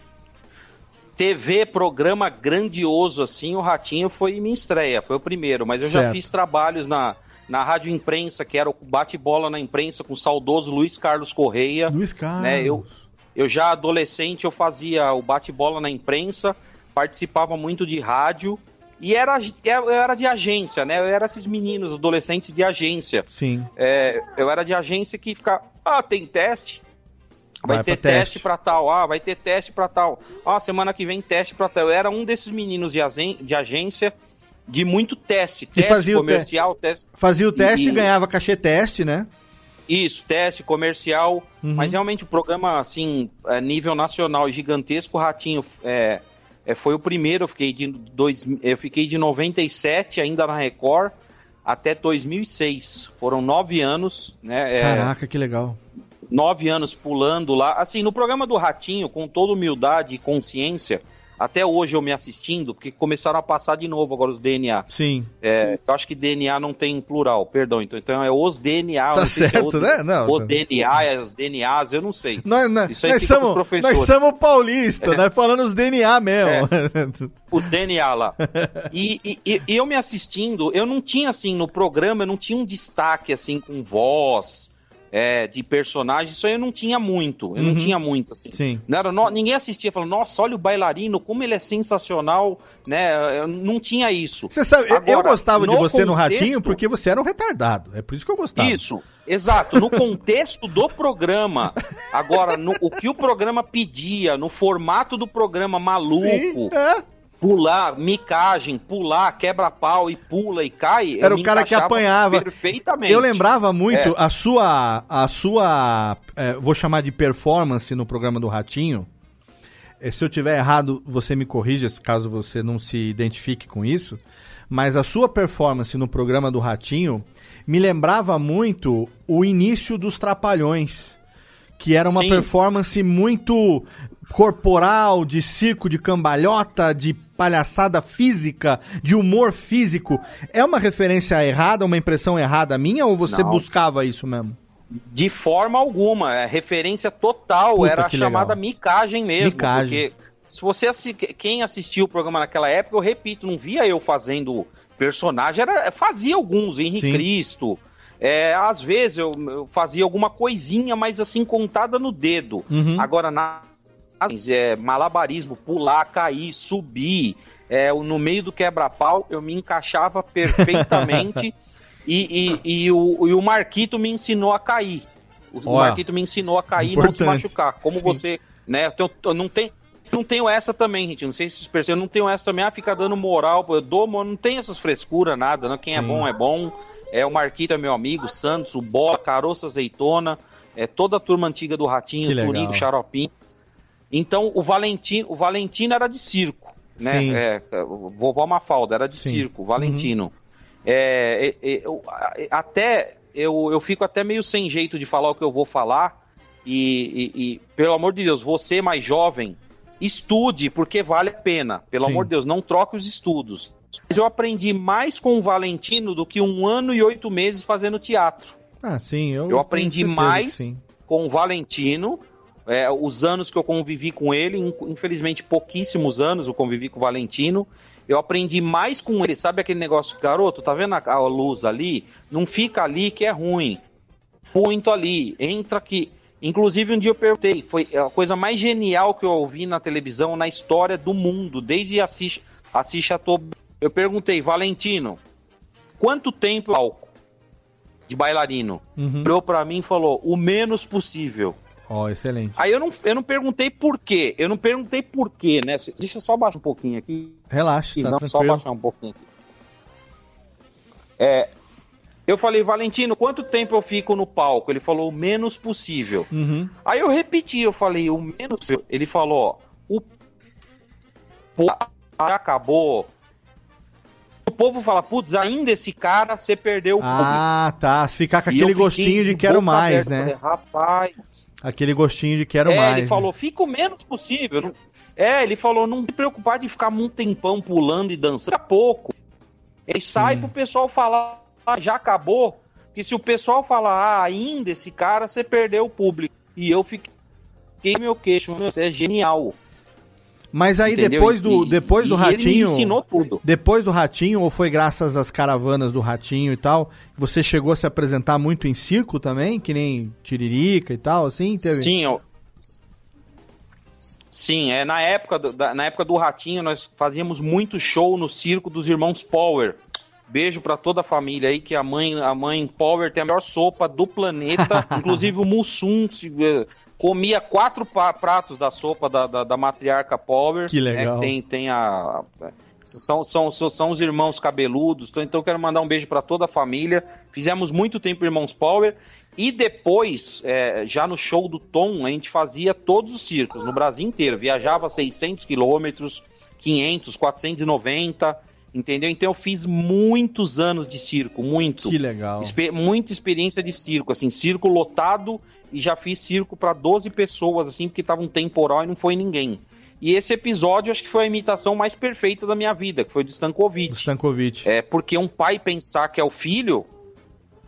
[SPEAKER 4] TV, programa grandioso assim, o Ratinho foi minha estreia, foi o primeiro, mas eu já
[SPEAKER 1] Certo.
[SPEAKER 4] fiz trabalhos na, na Rádio Imprensa, que era o bate-bola na imprensa com o saudoso Luiz Carlos Correia.
[SPEAKER 1] Luiz Carlos.
[SPEAKER 4] Né, eu, eu já adolescente, eu fazia o bate-bola na imprensa, participava muito de rádio, e era, eu era de agência, né? Eu era esses meninos, adolescentes de agência.
[SPEAKER 1] Sim.
[SPEAKER 4] É, eu era de agência que ficava, ah, tem teste, Vai,
[SPEAKER 1] Vai
[SPEAKER 4] ter
[SPEAKER 1] teste.
[SPEAKER 4] pra tal, ah, vai ter teste pra tal. Ah, semana que vem teste pra tal. Eu era um desses meninos de, de agência de muito teste. Teste
[SPEAKER 1] fazia o te-
[SPEAKER 4] comercial, teste.
[SPEAKER 1] Fazia o teste e ganhava cachê teste, né?
[SPEAKER 4] Isso, teste comercial.
[SPEAKER 1] Uhum.
[SPEAKER 4] Mas realmente o programa, assim, a nível nacional gigantesco, o Ratinho é, é, foi o primeiro. Eu fiquei, de dois, eu fiquei de 97 ainda na Record até 2006. Foram nove anos, né? é,
[SPEAKER 1] Caraca, que legal.
[SPEAKER 4] nove anos pulando lá. Assim, no programa do Ratinho, com toda humildade e consciência, até hoje eu me assistindo, porque começaram a passar de novo agora os DNA.
[SPEAKER 1] Sim.
[SPEAKER 4] É, eu acho que DNA não tem plural, perdão. Então, então é os DNA.
[SPEAKER 1] Tá
[SPEAKER 4] não sei se é
[SPEAKER 1] certo,
[SPEAKER 4] os,
[SPEAKER 1] né? Não,
[SPEAKER 4] os
[SPEAKER 1] tá-
[SPEAKER 4] DNA, é os DNAs, eu não sei.
[SPEAKER 1] Nós, nós,
[SPEAKER 4] Isso aí
[SPEAKER 1] nós somos, nós somos paulistas,
[SPEAKER 4] É.
[SPEAKER 1] nós falando os DNA mesmo.
[SPEAKER 4] os DNA lá. E- e- e eu me assistindo, eu não tinha assim, no programa, eu não tinha um destaque assim com voz. É, de personagem, isso aí eu não tinha muito. Eu
[SPEAKER 1] Uhum.
[SPEAKER 4] não tinha muito, assim.
[SPEAKER 1] Sim.
[SPEAKER 4] Não era, no- ninguém assistia falando, nossa, olha o bailarino, como ele é sensacional, né? Eu não tinha isso.
[SPEAKER 1] Você sabe, eu- eu
[SPEAKER 4] Agora,
[SPEAKER 1] gostava de
[SPEAKER 4] no
[SPEAKER 1] você no
[SPEAKER 4] contexto-
[SPEAKER 1] Ratinho porque você era um retardado. É por isso que eu gostava.
[SPEAKER 4] Isso, exato. No contexto do programa. Agora, no- o que o programa pedia, no formato do programa maluco.
[SPEAKER 1] é.
[SPEAKER 4] Pular, micagem, pular, quebra-pau e pula e cai.
[SPEAKER 1] Era o cara que apanhava.
[SPEAKER 4] Perfeitamente.
[SPEAKER 1] Eu lembrava muito
[SPEAKER 4] É.
[SPEAKER 1] a sua, a sua, é, vou chamar de performance no programa do Ratinho. É, Se eu tiver errado, você me corrija, caso você não se identifique com isso. Mas a sua performance no programa do Ratinho me lembrava muito o início dos Trapalhões. Que era uma
[SPEAKER 4] Sim.
[SPEAKER 1] performance muito corporal, de circo, de cambalhota, de palhaçada física, de humor físico. É uma referência errada, uma impressão errada minha ou você
[SPEAKER 4] Não.
[SPEAKER 1] buscava isso mesmo?
[SPEAKER 4] De forma alguma, é referência total,
[SPEAKER 1] Puta,
[SPEAKER 4] era a chamada
[SPEAKER 1] legal.
[SPEAKER 4] micagem mesmo.
[SPEAKER 1] Micagem.
[SPEAKER 4] Porque se você assi- quem assistiu o programa naquela época, eu repito, não via eu fazendo personagem, era, fazia alguns, Henrique
[SPEAKER 1] Sim.
[SPEAKER 4] Cristo. É, às vezes eu, eu fazia alguma coisinha, mas assim, contada no dedo.
[SPEAKER 1] Uhum.
[SPEAKER 4] Agora, na é, malabarismo, pular, cair, subir, é, no meio do quebra-pau, eu me encaixava perfeitamente. <laughs> e, e, e o, e o Marquito me ensinou a cair. O
[SPEAKER 1] Ó,
[SPEAKER 4] Marquito me ensinou a cair e não se machucar. Como
[SPEAKER 1] Sim.
[SPEAKER 4] você, né? Eu, tenho- eu não tenho. Não tenho essa também, gente. Não sei se vocês percebem. Não tenho essa também. Ah, fica dando moral. Eu dou, não tem essas frescuras, nada. Né? Quem é
[SPEAKER 1] Sim.
[SPEAKER 4] bom é bom. É, o Marquito é meu amigo, o Santos, o Bola, Caroço Azeitona, é toda a turma antiga do Ratinho,
[SPEAKER 1] Que
[SPEAKER 4] o Turigo,
[SPEAKER 1] legal.
[SPEAKER 4] o Xaropim. Então, o Valentino, o Valentino era de circo, né? É, vovó Mafalda era de
[SPEAKER 1] Sim.
[SPEAKER 4] circo, o Valentino. É, é, é, eu- a- até eu, eu fico até meio sem jeito de falar o que eu vou falar. E, e- e, pelo amor de Deus, você mais jovem, estude, porque vale a pena. Pelo
[SPEAKER 1] Sim.
[SPEAKER 4] amor de Deus, não troque os estudos. Mas eu aprendi mais com o Valentino do que um ano e oito meses fazendo teatro.
[SPEAKER 1] Ah, sim, eu.
[SPEAKER 4] Eu aprendi mais com o Valentino. É, os anos que eu convivi com ele, in- infelizmente pouquíssimos anos eu convivi com o Valentino. Eu aprendi mais com ele, sabe aquele negócio, garoto, tá vendo a, a luz ali? Não fica ali que é ruim. Muito ali, entra aqui. Inclusive um dia eu perguntei, foi a coisa mais genial que eu ouvi na televisão, na história do mundo, desde Assis, Assis Chateaubriand. Eu perguntei, Valentino, quanto tempo é palco de bailarino?
[SPEAKER 1] Uhum.
[SPEAKER 4] Olhou pra mim e falou, o menos possível.
[SPEAKER 1] Ó, excelente.
[SPEAKER 4] Aí eu não, eu não perguntei por quê. Eu não perguntei por quê, né? Deixa eu só baixar um pouquinho aqui.
[SPEAKER 1] Relaxa, tá
[SPEAKER 4] não, só
[SPEAKER 1] tranquilo.
[SPEAKER 4] baixar um pouquinho aqui. É, eu falei, Valentino, quanto tempo eu fico no palco? Ele falou, o menos possível.
[SPEAKER 1] Uhum.
[SPEAKER 4] Aí eu repeti, eu falei, o menos possível. Ele falou, ó, o acabou. O povo fala, putz, ainda esse cara, você perdeu o público.
[SPEAKER 1] Ah, tá. Ficar com aquele gostinho de quero mais, né?
[SPEAKER 4] falei, Rapaz,
[SPEAKER 1] Aquele gostinho de quero
[SPEAKER 4] é,
[SPEAKER 1] mais.
[SPEAKER 4] ele
[SPEAKER 1] né?
[SPEAKER 4] falou, fica o menos possível. Não- É, ele falou, não se preocupar de ficar muito tempão pulando e dançando. Daqui a pouco. Ele sai pro pessoal falar, ah, já acabou. Porque se o pessoal falar, ah, ainda esse cara, você perdeu o público. E eu fiquei meu queixo, meu, é genial.
[SPEAKER 1] Mas aí
[SPEAKER 4] Entendeu?
[SPEAKER 1] depois do,
[SPEAKER 4] E-
[SPEAKER 1] depois do
[SPEAKER 4] e ele
[SPEAKER 1] Ratinho.
[SPEAKER 4] ensinou tudo.
[SPEAKER 1] Depois do Ratinho, ou foi graças às caravanas do Ratinho e tal, você chegou a se apresentar muito em circo também? Que nem Tiririca e tal, assim? Teve...
[SPEAKER 4] Sim, eu... Sim, é na época do, da- na época do Ratinho nós fazíamos muito show no circo dos irmãos Power. Beijo pra toda a família aí que a mãe a mãe Power tem a melhor sopa do planeta, <laughs> inclusive o Mussum eh, comia quatro pratos da sopa da, da, da matriarca Power.
[SPEAKER 1] Que legal.
[SPEAKER 4] né, tem tem a são, são, são, os irmãos cabeludos, então, então quero mandar um beijo pra toda a família. Fizemos muito tempo Irmãos Power. E depois, é, já no show do Tom, a gente fazia todos os circos no Brasil inteiro. Viajava 600 quilômetros, 500, 490, entendeu? Então eu fiz muitos anos de circo, muito.
[SPEAKER 1] Que legal.
[SPEAKER 4] Expe- muita experiência de circo, assim, circo lotado e já fiz circo para 12 pessoas, assim, porque tava um temporal e não foi ninguém. E esse episódio acho que foi a imitação mais perfeita da minha vida, que foi do Stankovic.
[SPEAKER 1] Stankovic.
[SPEAKER 4] É, porque um pai pensar que é o filho,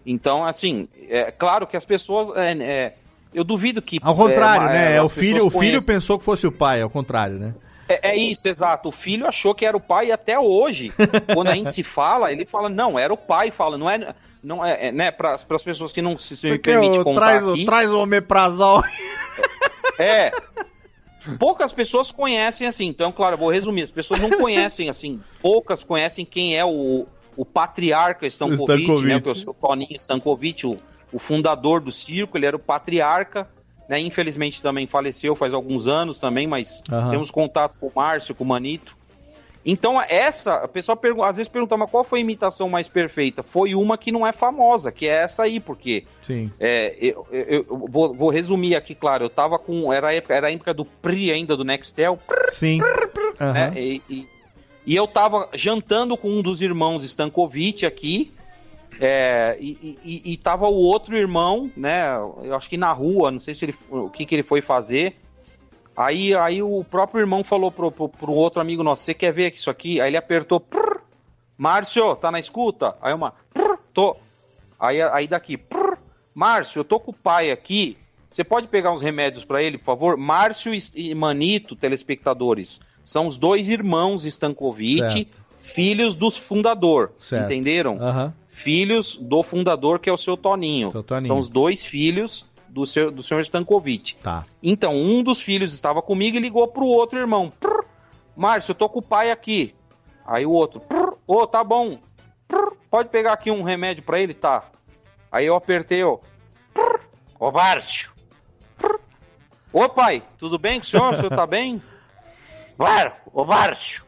[SPEAKER 4] então, assim, é claro que as pessoas. é, é, eu duvido que.
[SPEAKER 1] Ao contrário,
[SPEAKER 4] é,
[SPEAKER 1] né? É, o filho, o filho
[SPEAKER 4] conheçam.
[SPEAKER 1] pensou que fosse o pai, ao contrário, né?
[SPEAKER 4] É, é isso, exato. O filho achou que era o pai e até hoje, <laughs> quando a gente se fala, ele fala, não, era o pai, fala, não é, não é, é, né, para as pessoas que não se, se me permite
[SPEAKER 1] o-
[SPEAKER 4] contar
[SPEAKER 1] traz, o-
[SPEAKER 4] aqui,
[SPEAKER 1] traz o omeprazol. <laughs>
[SPEAKER 4] é, poucas pessoas conhecem assim, então, claro, eu vou resumir, as pessoas não conhecem assim, poucas conhecem quem é o, o patriarca Stankovic,
[SPEAKER 1] Stankovic.
[SPEAKER 4] né, que é o Toninho Stankovic, o, o fundador do circo, ele era o patriarca, né, infelizmente também faleceu faz alguns anos também, mas
[SPEAKER 1] Aham.
[SPEAKER 4] temos contato com o Márcio, com o Manito, então, essa, a pessoa às vezes pergunta, mas qual foi a imitação mais perfeita? Foi uma que não é famosa, que é essa aí, porque
[SPEAKER 1] Sim.
[SPEAKER 4] é, eu, eu- eu vou, vou resumir aqui, claro. Eu tava com. Era a época, era a época do PRI ainda, do Nextel.
[SPEAKER 1] Sim.
[SPEAKER 4] Né? E, e- e eu tava jantando com um dos irmãos Stankovic aqui. É, e, e, e tava o outro irmão, né? Eu acho que na rua, não sei se ele, o que, que ele foi fazer. Aí, aí o próprio irmão falou pro, pro, pro outro amigo nosso: Você quer ver isso aqui? Aí ele apertou: "Prr, Márcio, tá na escuta? Aí uma: "Prr, Tô. Aí, aí daqui: "Prr, Márcio, eu tô com o pai aqui. Você pode pegar uns remédios pra ele, por favor? Márcio e- Manito, telespectadores, são os dois irmãos Stankovic,
[SPEAKER 1] Certo.
[SPEAKER 4] filhos do fundador.
[SPEAKER 1] Certo.
[SPEAKER 4] Entenderam?
[SPEAKER 1] Aham.
[SPEAKER 4] Filhos do fundador, que é o seu Toninho.
[SPEAKER 1] Seu Toninho.
[SPEAKER 4] São os dois filhos do, seu, do senhor Stankovic.
[SPEAKER 1] Tá.
[SPEAKER 4] Então, um dos filhos estava comigo e ligou pro outro irmão. Prr, Márcio, eu tô com o pai aqui. Aí o outro, prr, ô, tá bom. Prr, pode pegar aqui um remédio pra ele? Tá. Aí eu apertei, ó. Prr,
[SPEAKER 7] Ô, Márcio.
[SPEAKER 4] Ô pai, tudo bem com o senhor? O senhor tá bem? <laughs>
[SPEAKER 7] Ô Márcio,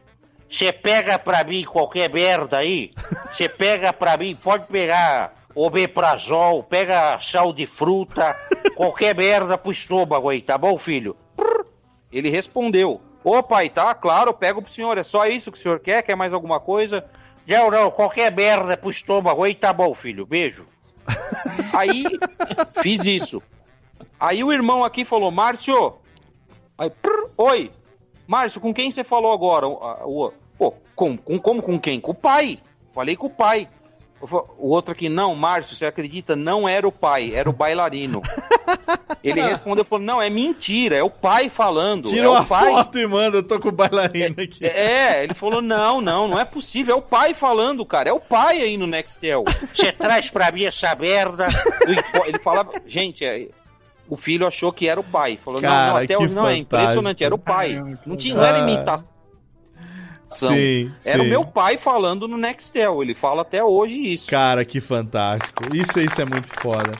[SPEAKER 7] você pega pra mim qualquer merda aí, você pega pra mim, pode pegar omeprazol, pega sal de fruta, qualquer merda pro estômago aí, tá bom, filho?
[SPEAKER 4] Ele respondeu: Ô pai, tá, claro, pego pro senhor. É só isso que o senhor quer? Quer mais alguma coisa?
[SPEAKER 7] Não, não, qualquer merda pro estômago aí, tá bom, filho, beijo.
[SPEAKER 4] Aí fiz isso. Aí o irmão aqui falou: Márcio. Aí, prr, oi, Márcio, com quem você falou agora? O, o- com, com, como com quem? Com o pai. Falei com o pai. O outro aqui, não, Márcio, você acredita? Não era o pai, era o bailarino. <laughs> Ele respondeu, falou, não, é mentira, é o pai falando.
[SPEAKER 1] Tirou
[SPEAKER 4] é o
[SPEAKER 1] a
[SPEAKER 4] pai.
[SPEAKER 1] foto e manda, eu tô com o bailarino aqui.
[SPEAKER 4] É, ele falou, não, não, não é possível, é o pai falando, cara, é o pai aí no Nextel.
[SPEAKER 7] Você traz pra mim essa merda.
[SPEAKER 4] Ele falava, gente, é, o filho achou que era o pai. Falou, não,
[SPEAKER 1] Cara,
[SPEAKER 4] não, até
[SPEAKER 1] que
[SPEAKER 4] hoje não é impressionante, era o pai. Não, tinha, não era
[SPEAKER 1] Ah. Sim,
[SPEAKER 4] era
[SPEAKER 1] sim.
[SPEAKER 4] o meu pai falando no Nextel, ele fala até hoje isso.
[SPEAKER 1] Cara, que fantástico. Isso, isso é muito foda.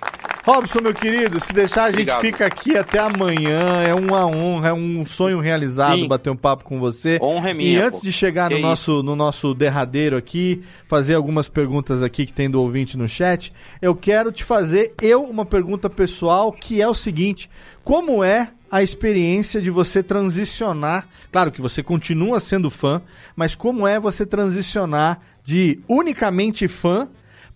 [SPEAKER 1] Robson, meu querido, se deixar, a gente
[SPEAKER 4] Obrigado.
[SPEAKER 1] fica aqui até amanhã. É uma honra, é um sonho realizado
[SPEAKER 4] Sim.
[SPEAKER 1] bater um papo com você.
[SPEAKER 4] Honra é minha,
[SPEAKER 1] E antes
[SPEAKER 4] pô.
[SPEAKER 1] de chegar no nosso, no nosso derradeiro aqui, fazer algumas perguntas aqui que tem do ouvinte no chat, eu quero te fazer eu uma pergunta pessoal, que é o seguinte: como é a experiência de você transicionar? Claro que você continua sendo fã, mas como é você transicionar de unicamente fã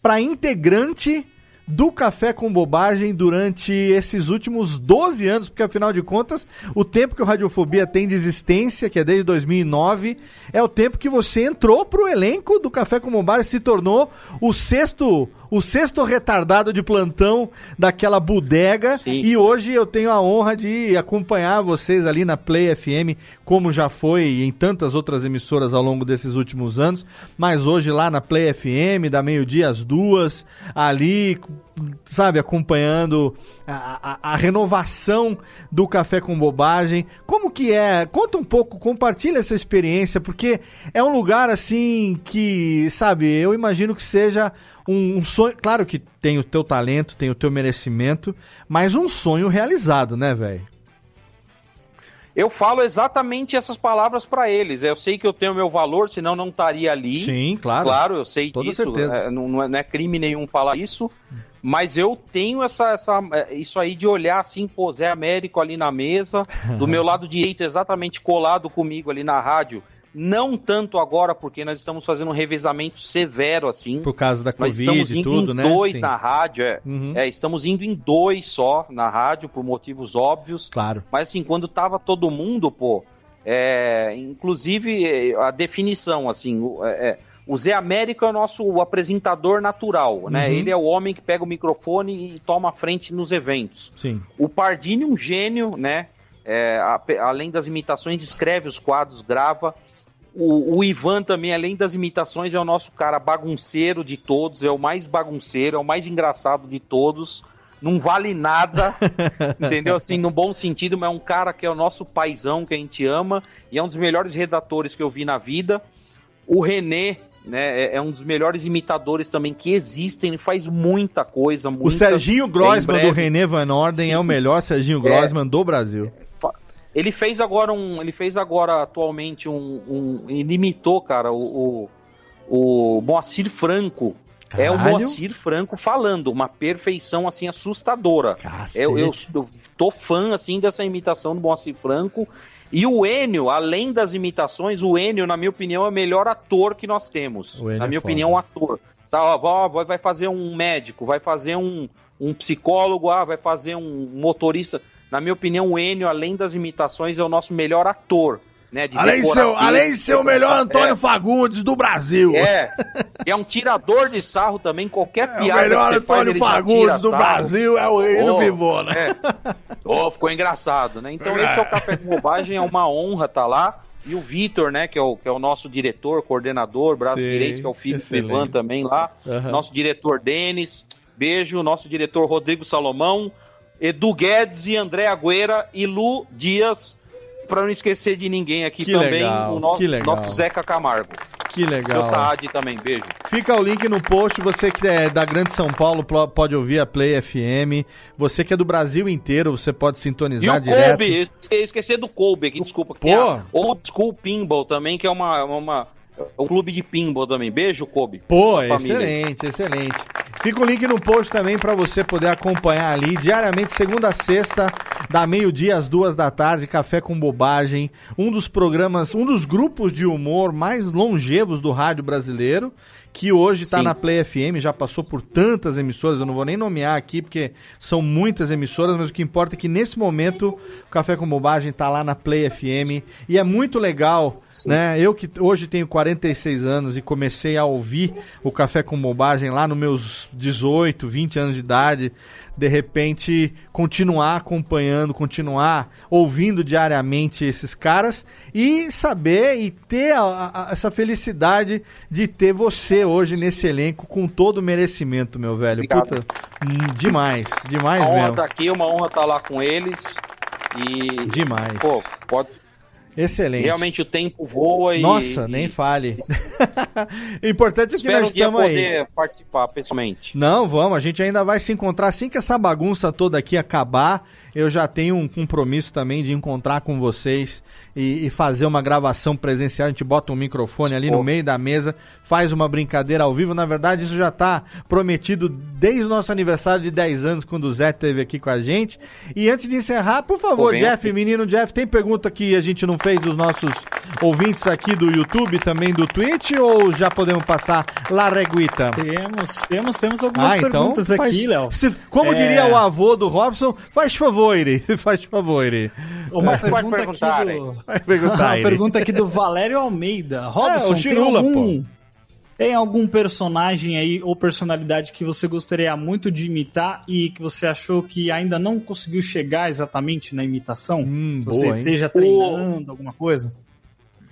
[SPEAKER 1] para integrante do Café com Bobagem durante esses últimos 12 anos, porque afinal de contas, o tempo que o Radiofobia tem de existência, que é desde 2009, é o tempo que você entrou pro elenco do Café com Bobagem, se tornou o sexto, o sexto retardado de plantão daquela bodega, e hoje eu tenho a honra de acompanhar vocês ali na Play FM, como já foi em tantas outras emissoras ao longo desses últimos anos, mas hoje lá na Play FM, da meio-dia às duas, ali, sabe, acompanhando a, a- a renovação do Café com Bobagem. Como que é? Conta um pouco, compartilha essa experiência, porque é um lugar assim que, sabe, eu imagino que seja um, um sonho. Claro que tem o teu talento, tem o teu merecimento, mas um sonho realizado, né, velho?
[SPEAKER 4] Eu falo exatamente essas palavras pra eles. Eu sei que eu tenho meu valor, senão não estaria ali.
[SPEAKER 1] Sim, claro.
[SPEAKER 4] Claro, eu sei
[SPEAKER 1] Toda
[SPEAKER 4] disso.
[SPEAKER 1] certeza.
[SPEAKER 4] é, não, não é, não é crime nenhum falar isso. Mas eu tenho essa, essa, é, isso aí de olhar assim, pô, Zé Américo ali na mesa, do meu lado <laughs> direito exatamente colado comigo ali na rádio. Não tanto agora, porque nós estamos fazendo um revezamento severo, assim.
[SPEAKER 1] Por causa da
[SPEAKER 4] Nós
[SPEAKER 1] Covid
[SPEAKER 4] estamos
[SPEAKER 1] e
[SPEAKER 4] indo
[SPEAKER 1] tudo,
[SPEAKER 4] em
[SPEAKER 1] né?
[SPEAKER 4] dois
[SPEAKER 1] Sim.
[SPEAKER 4] na rádio, é.
[SPEAKER 1] Uhum.
[SPEAKER 4] É, estamos indo em dois só na rádio, por motivos óbvios.
[SPEAKER 1] Claro.
[SPEAKER 4] Mas assim, quando tava todo mundo, pô, é, inclusive é, a definição, assim, o, é, é, o Zé Américo é o nosso apresentador natural, né?
[SPEAKER 1] Uhum.
[SPEAKER 4] Ele é o homem que pega o microfone e toma a frente nos eventos.
[SPEAKER 1] Sim.
[SPEAKER 4] O Pardini, um gênio, né? É, a- além das imitações, escreve os quadros, grava. O, o Ivan também, além das imitações, é o nosso cara bagunceiro de todos, é o mais bagunceiro, é o mais engraçado de todos. Não vale nada, <laughs> entendeu? Assim, no bom sentido, mas é um cara que é o nosso paizão, que a gente ama, e é um dos melhores redatores que eu vi na vida. O René, né, é, é um dos melhores imitadores também que existem, ele faz muita coisa,
[SPEAKER 1] O
[SPEAKER 4] muita-
[SPEAKER 1] Serginho Grossman
[SPEAKER 4] É,
[SPEAKER 1] do René Van Orden
[SPEAKER 4] Sim.
[SPEAKER 1] é o melhor Serginho
[SPEAKER 4] É.
[SPEAKER 1] Grossman do Brasil.
[SPEAKER 4] Ele fez agora um. Ele fez agora atualmente um. um ele imitou, cara, o, o, o Moacir Franco. É o
[SPEAKER 1] Caralho.
[SPEAKER 4] Moacir Franco falando, uma perfeição assim assustadora. Eu, eu, eu tô fã assim dessa imitação do Moacir Franco. E o Enio, além das imitações, o Enio, na minha opinião, é o melhor ator que nós temos. Na
[SPEAKER 1] é
[SPEAKER 4] minha
[SPEAKER 1] foda.
[SPEAKER 4] opinião, um ator. Sabe, ó, vai fazer um médico, vai fazer um, um psicólogo, ah, vai fazer um motorista. Na minha opinião, o Enio, além das imitações, é o nosso melhor ator. Né,
[SPEAKER 1] Além de, ser,
[SPEAKER 4] decorar
[SPEAKER 1] além de ser o melhor Antônio
[SPEAKER 4] É.
[SPEAKER 1] Fagundes do Brasil.
[SPEAKER 4] É, <laughs> é um tirador de sarro também, qualquer
[SPEAKER 1] É, o
[SPEAKER 4] piada
[SPEAKER 1] melhor
[SPEAKER 4] que você faz,
[SPEAKER 1] Antônio
[SPEAKER 4] já
[SPEAKER 1] Fagundes do
[SPEAKER 4] sarro.
[SPEAKER 1] Brasil é o rei do
[SPEAKER 4] Ô,
[SPEAKER 1] Vivona.
[SPEAKER 4] é. Ô, ficou engraçado, né? Então esse é o Café com Bobagem, é uma honra estar lá. E o Vitor, né, que é o, que é o nosso diretor, coordenador, braço
[SPEAKER 1] Sim,
[SPEAKER 4] direito, que é o filho do. Ivan também lá.
[SPEAKER 1] Aham.
[SPEAKER 4] Nosso diretor Denis, beijo. Nosso diretor Rodrigo Salomão, Edu Guedes e André Agüera e Lu Dias, para não esquecer de ninguém aqui
[SPEAKER 1] Que
[SPEAKER 4] também,
[SPEAKER 1] legal,
[SPEAKER 4] o nosso, nosso Zeca Camargo.
[SPEAKER 1] Que legal.
[SPEAKER 4] Seu Saad também, beijo.
[SPEAKER 1] Fica o link no post. Você que é da Grande São Paulo pode ouvir a Play FM. Você que é do Brasil inteiro, você pode
[SPEAKER 4] E
[SPEAKER 1] sintonizar
[SPEAKER 4] o
[SPEAKER 1] direto.
[SPEAKER 4] Kobe, esque- esqueci do Kobe aqui, desculpa. Que
[SPEAKER 1] Pô.
[SPEAKER 4] tem a Old School Pinball também, que é uma, uma, um clube de pinball também. Beijo, Kobe.
[SPEAKER 1] Pô, excelente, excelente. Fica o link no post também pra você poder acompanhar ali diariamente, segunda a sexta, da meio-dia às duas da tarde, Café com Bobagem, um dos programas, um dos grupos de humor mais longevos do rádio brasileiro, que hoje está
[SPEAKER 4] Sim.
[SPEAKER 1] na Play FM, já passou por tantas emissoras, eu não vou nem nomear aqui porque são muitas emissoras, mas o que importa é que nesse momento o Café com Bobagem está lá na Play FM e é muito legal, né? Eu que hoje tenho 46 anos e comecei a ouvir o Café com Bobagem lá nos meus 18, 20 anos de idade, de repente continuar acompanhando, continuar ouvindo diariamente esses caras e saber e ter a- a- essa felicidade de ter você hoje nesse elenco com todo o merecimento, meu velho.
[SPEAKER 4] Obrigado.
[SPEAKER 1] Puta, hum, demais, demais
[SPEAKER 4] Uma honra
[SPEAKER 1] mesmo.
[SPEAKER 4] estar aqui, uma honra estar lá com eles. E.
[SPEAKER 1] Demais.
[SPEAKER 4] Pô, pode.
[SPEAKER 1] Excelente.
[SPEAKER 4] Realmente o tempo voa e.
[SPEAKER 1] Nossa, nem fale. o <laughs> importante é que
[SPEAKER 4] Espero
[SPEAKER 1] nós estamos aí.
[SPEAKER 4] poder participar pessoalmente.
[SPEAKER 1] Não, vamos, a gente ainda vai se encontrar assim que essa bagunça toda aqui acabar. Eu já tenho um compromisso também de encontrar com vocês e, e fazer uma gravação presencial. A gente bota um microfone ali no meio da mesa, faz uma brincadeira ao vivo. Na verdade, isso já está prometido desde o nosso aniversário de 10 anos, quando o Zé esteve aqui com a gente. E antes de encerrar, por favor, Jeff,
[SPEAKER 4] aqui.
[SPEAKER 1] menino Jeff, tem pergunta que a gente não fez dos nossos ouvintes aqui do YouTube, também do Twitch, ou já podemos passar la reguita?
[SPEAKER 2] Temos, temos, temos algumas
[SPEAKER 1] Ah, então
[SPEAKER 2] perguntas
[SPEAKER 1] faz-
[SPEAKER 2] aqui, Léo.
[SPEAKER 1] se- como
[SPEAKER 2] É,
[SPEAKER 1] diria o avô do Robson, faz favor, <laughs> faz favor.
[SPEAKER 2] Uma
[SPEAKER 1] É.
[SPEAKER 2] pergunta
[SPEAKER 4] perguntar,
[SPEAKER 2] aqui do...
[SPEAKER 1] Vai perguntar, <laughs>
[SPEAKER 2] pergunta aqui do Valério Almeida. Robson,
[SPEAKER 1] Ah, o
[SPEAKER 2] tem
[SPEAKER 1] Chirula,
[SPEAKER 2] algum... Tem algum personagem aí ou personalidade que você gostaria muito de imitar e que você achou que ainda não conseguiu chegar exatamente na imitação?
[SPEAKER 1] Hum,
[SPEAKER 2] você
[SPEAKER 1] boa, hein?
[SPEAKER 2] esteja treinando alguma coisa?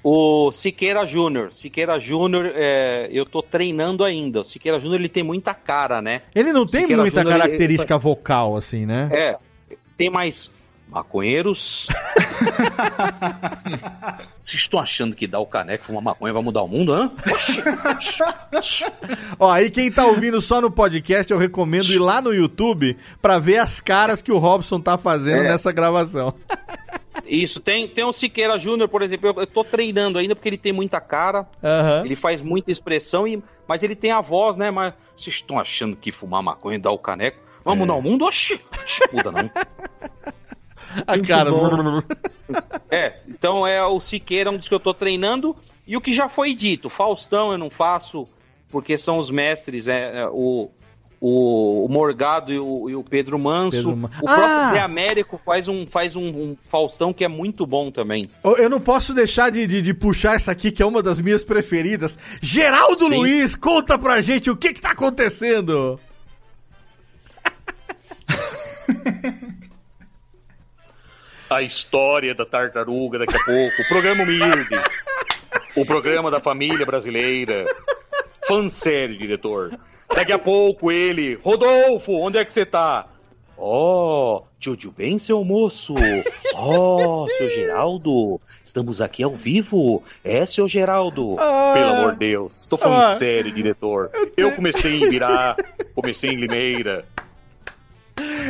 [SPEAKER 4] O Siqueira Júnior. Siqueira Júnior, é, eu tô treinando ainda. O Siqueira Júnior, ele tem muita cara, né?
[SPEAKER 1] Ele não tem
[SPEAKER 4] Siqueira
[SPEAKER 1] muita
[SPEAKER 4] Júnior, ele-
[SPEAKER 1] característica vocal, assim, né?
[SPEAKER 4] É, tem mais maconheiros. <laughs> Vocês estão achando que dar o caneco fumar maconha vai mudar o mundo, hã? <laughs>
[SPEAKER 1] Ó, aí quem tá ouvindo só no podcast, eu recomendo ir lá no YouTube pra ver as caras que o Robson tá fazendo
[SPEAKER 4] É.
[SPEAKER 1] nessa gravação. <laughs>
[SPEAKER 4] Isso, tem, tem o Siqueira Júnior, por exemplo, eu, eu tô treinando ainda porque ele tem muita cara,
[SPEAKER 1] Aham.
[SPEAKER 4] ele faz muita expressão, e, mas ele tem a voz, né? Mas vocês estão achando que fumar maconha dar o caneco vai mudar o mundo? Oxi, oxi, muda não.
[SPEAKER 1] A cara.
[SPEAKER 4] É, então é o Siqueira, um dos que eu tô treinando, e o que já foi dito, Faustão eu não faço, porque são os mestres, é, é, o, o, o Morgado e o, e o Pedro Manso.
[SPEAKER 1] Pedro Ma-
[SPEAKER 4] O próprio
[SPEAKER 1] Ah!
[SPEAKER 4] Zé Américo faz, um, faz um, um Faustão que é muito bom também.
[SPEAKER 1] Eu eu não posso deixar de, de, de puxar essa aqui, que é uma das minhas preferidas. Geraldo
[SPEAKER 4] Sim.
[SPEAKER 1] Luiz, conta pra gente o que que tá acontecendo. <laughs>
[SPEAKER 13] A história da tartaruga daqui a pouco. O programa humilde. O programa da família brasileira. Fansério, diretor. Daqui a pouco ele. Rodolfo, onde é que você tá? Ó, Tio bem, seu moço. Ó, seu Geraldo. Estamos aqui ao vivo. É, seu Geraldo.
[SPEAKER 9] Ah.
[SPEAKER 13] Pelo amor de Deus. Estou falando
[SPEAKER 9] Ah.
[SPEAKER 13] sério, diretor. Eu comecei em Ibirá. Comecei em Limeira.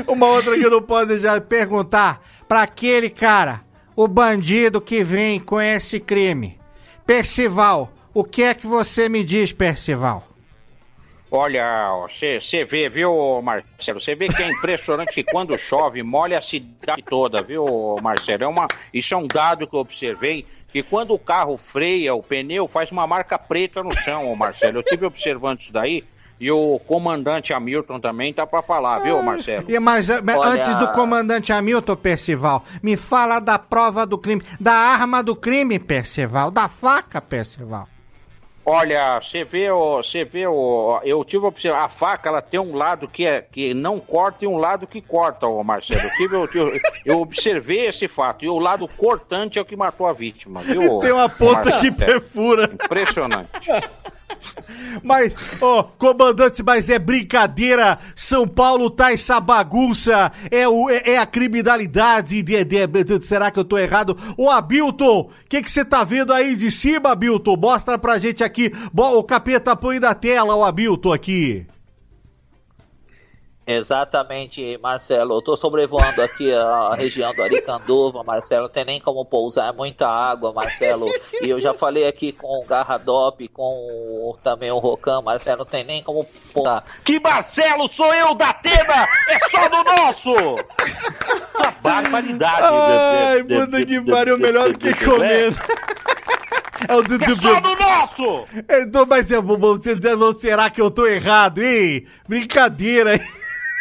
[SPEAKER 1] Uma outra que eu não posso deixar de perguntar pra aquele cara, o bandido que vem com esse crime. Percival, o que é que você me diz, Percival?
[SPEAKER 7] Olha, você vê, viu, Marcelo? Você vê que é impressionante que quando chove, molha a cidade toda, viu, Marcelo? É uma, isso é um dado que eu observei, que quando o carro freia, o pneu faz uma marca preta no chão, Marcelo. Eu tive observando isso daí, e o comandante Hamilton também tá pra falar, viu, Marcelo?
[SPEAKER 1] E, mas, eh, mas
[SPEAKER 7] Olha-
[SPEAKER 1] antes do comandante Hamilton, Percival, me fala da prova do crime, da arma do crime, Percival, da faca, Percival.
[SPEAKER 7] Olha, você vê, você vê, eu tive observado, a faca ela tem um lado que é que não corta e um lado que corta, ô Marcelo. Eu, tive, eu, eu- observei esse fato e o lado cortante é o que matou a vítima, viu?
[SPEAKER 1] Tem uma ponta que perfura.
[SPEAKER 7] Impressionante. <laughs>
[SPEAKER 1] Mas, ó, comandante, mas é brincadeira. São Paulo tá essa bagunça. É, o, é, é a criminalidade. De, de- de- será que eu tô errado? Ô, Abilton, o que que você tá vendo aí de cima, Abilton? Mostra pra gente aqui. Bo- O capeta põe na tela o Abilton aqui.
[SPEAKER 8] Exatamente, Marcelo. Eu tô sobrevoando aqui a região do Aricanduva, Marcelo. Não tem nem como pousar, é muita água, Marcelo. E eu já falei aqui com o Garradop, com o- também o Rocan, Marcelo. Não tem nem como pousar.
[SPEAKER 7] Que Marcelo sou eu da Atena! É só do nosso! Uma barbaridade.
[SPEAKER 1] Ai, puta que pariu, melhor do que comendo. É o do,
[SPEAKER 7] É só do nosso!
[SPEAKER 1] Então, mas vou, vou dizer, não, será que eu tô errado, hein? Brincadeira, hein?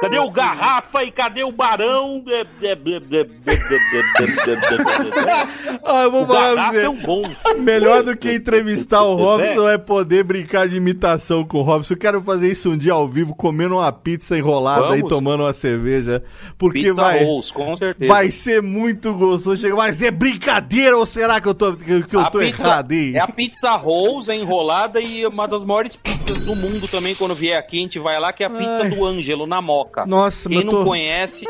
[SPEAKER 7] Cadê o Garrafa e cadê o Barão? <laughs>
[SPEAKER 1] Ah, eu vou
[SPEAKER 7] O
[SPEAKER 1] falar
[SPEAKER 7] Garrafa é um monstro.
[SPEAKER 1] Melhor do que entrevistar o <laughs> Robson é poder brincar de imitação com o Robson. Eu quero fazer isso um dia ao vivo, comendo uma pizza enrolada e
[SPEAKER 4] Vamos.
[SPEAKER 1] tomando uma cerveja. Porque
[SPEAKER 4] Pizza
[SPEAKER 1] vai.
[SPEAKER 4] rolls, com certeza.
[SPEAKER 1] Vai ser muito gostoso. Chega, mas é brincadeira ou será que eu tô, que, que eu tô
[SPEAKER 4] pizza-
[SPEAKER 1] errado, hein?
[SPEAKER 4] É a pizza rolls, é enrolada e uma das maiores pizzas do mundo também, quando vier aqui, a gente vai lá, que é a pizza
[SPEAKER 1] Ai.
[SPEAKER 4] do Ângelo, na Moca.
[SPEAKER 1] Nossa,
[SPEAKER 4] Quem não
[SPEAKER 1] tô-
[SPEAKER 4] conhece,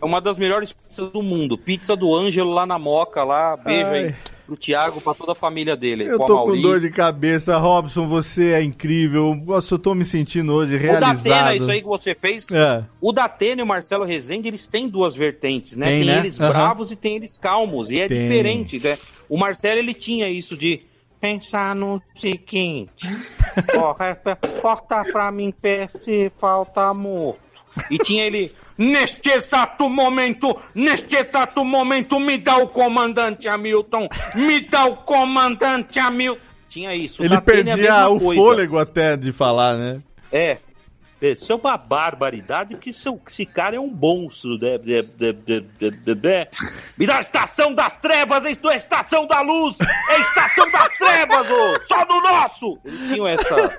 [SPEAKER 4] é uma das melhores pizzas do mundo. Pizza do Ângelo lá na Moca, lá. Beijo
[SPEAKER 1] Ai.
[SPEAKER 4] aí pro Thiago, pra toda a família dele.
[SPEAKER 1] Eu tô com dor de cabeça, Robson, você é incrível. Nossa, eu tô me sentindo hoje
[SPEAKER 4] O
[SPEAKER 1] realizado.
[SPEAKER 4] Datena, isso aí que você fez.
[SPEAKER 1] É.
[SPEAKER 4] O Datena e o Marcelo Rezende, eles têm duas vertentes, né?
[SPEAKER 1] Tem,
[SPEAKER 4] Tem,
[SPEAKER 1] né?
[SPEAKER 4] eles
[SPEAKER 1] Aham.
[SPEAKER 4] bravos e tem eles calmos. E é
[SPEAKER 1] Tem.
[SPEAKER 4] diferente, né? O Marcelo, ele tinha isso de pensar no seguinte. Corta pra mim, pé, se falta amor. E tinha ele...
[SPEAKER 7] Neste exato momento, neste exato momento, me dá o comandante Hamilton, me dá o comandante Hamilton.
[SPEAKER 4] Tinha isso.
[SPEAKER 1] Ele
[SPEAKER 4] é
[SPEAKER 1] perdia o
[SPEAKER 4] coisa.
[SPEAKER 1] fôlego até de falar, né?
[SPEAKER 7] É. Isso é uma barbaridade, porque seu, esse cara é um monstro. né? Me dá a estação das trevas, isto é estação da luz, é estação das trevas, ô, só do nosso!
[SPEAKER 4] Eles tinham essa,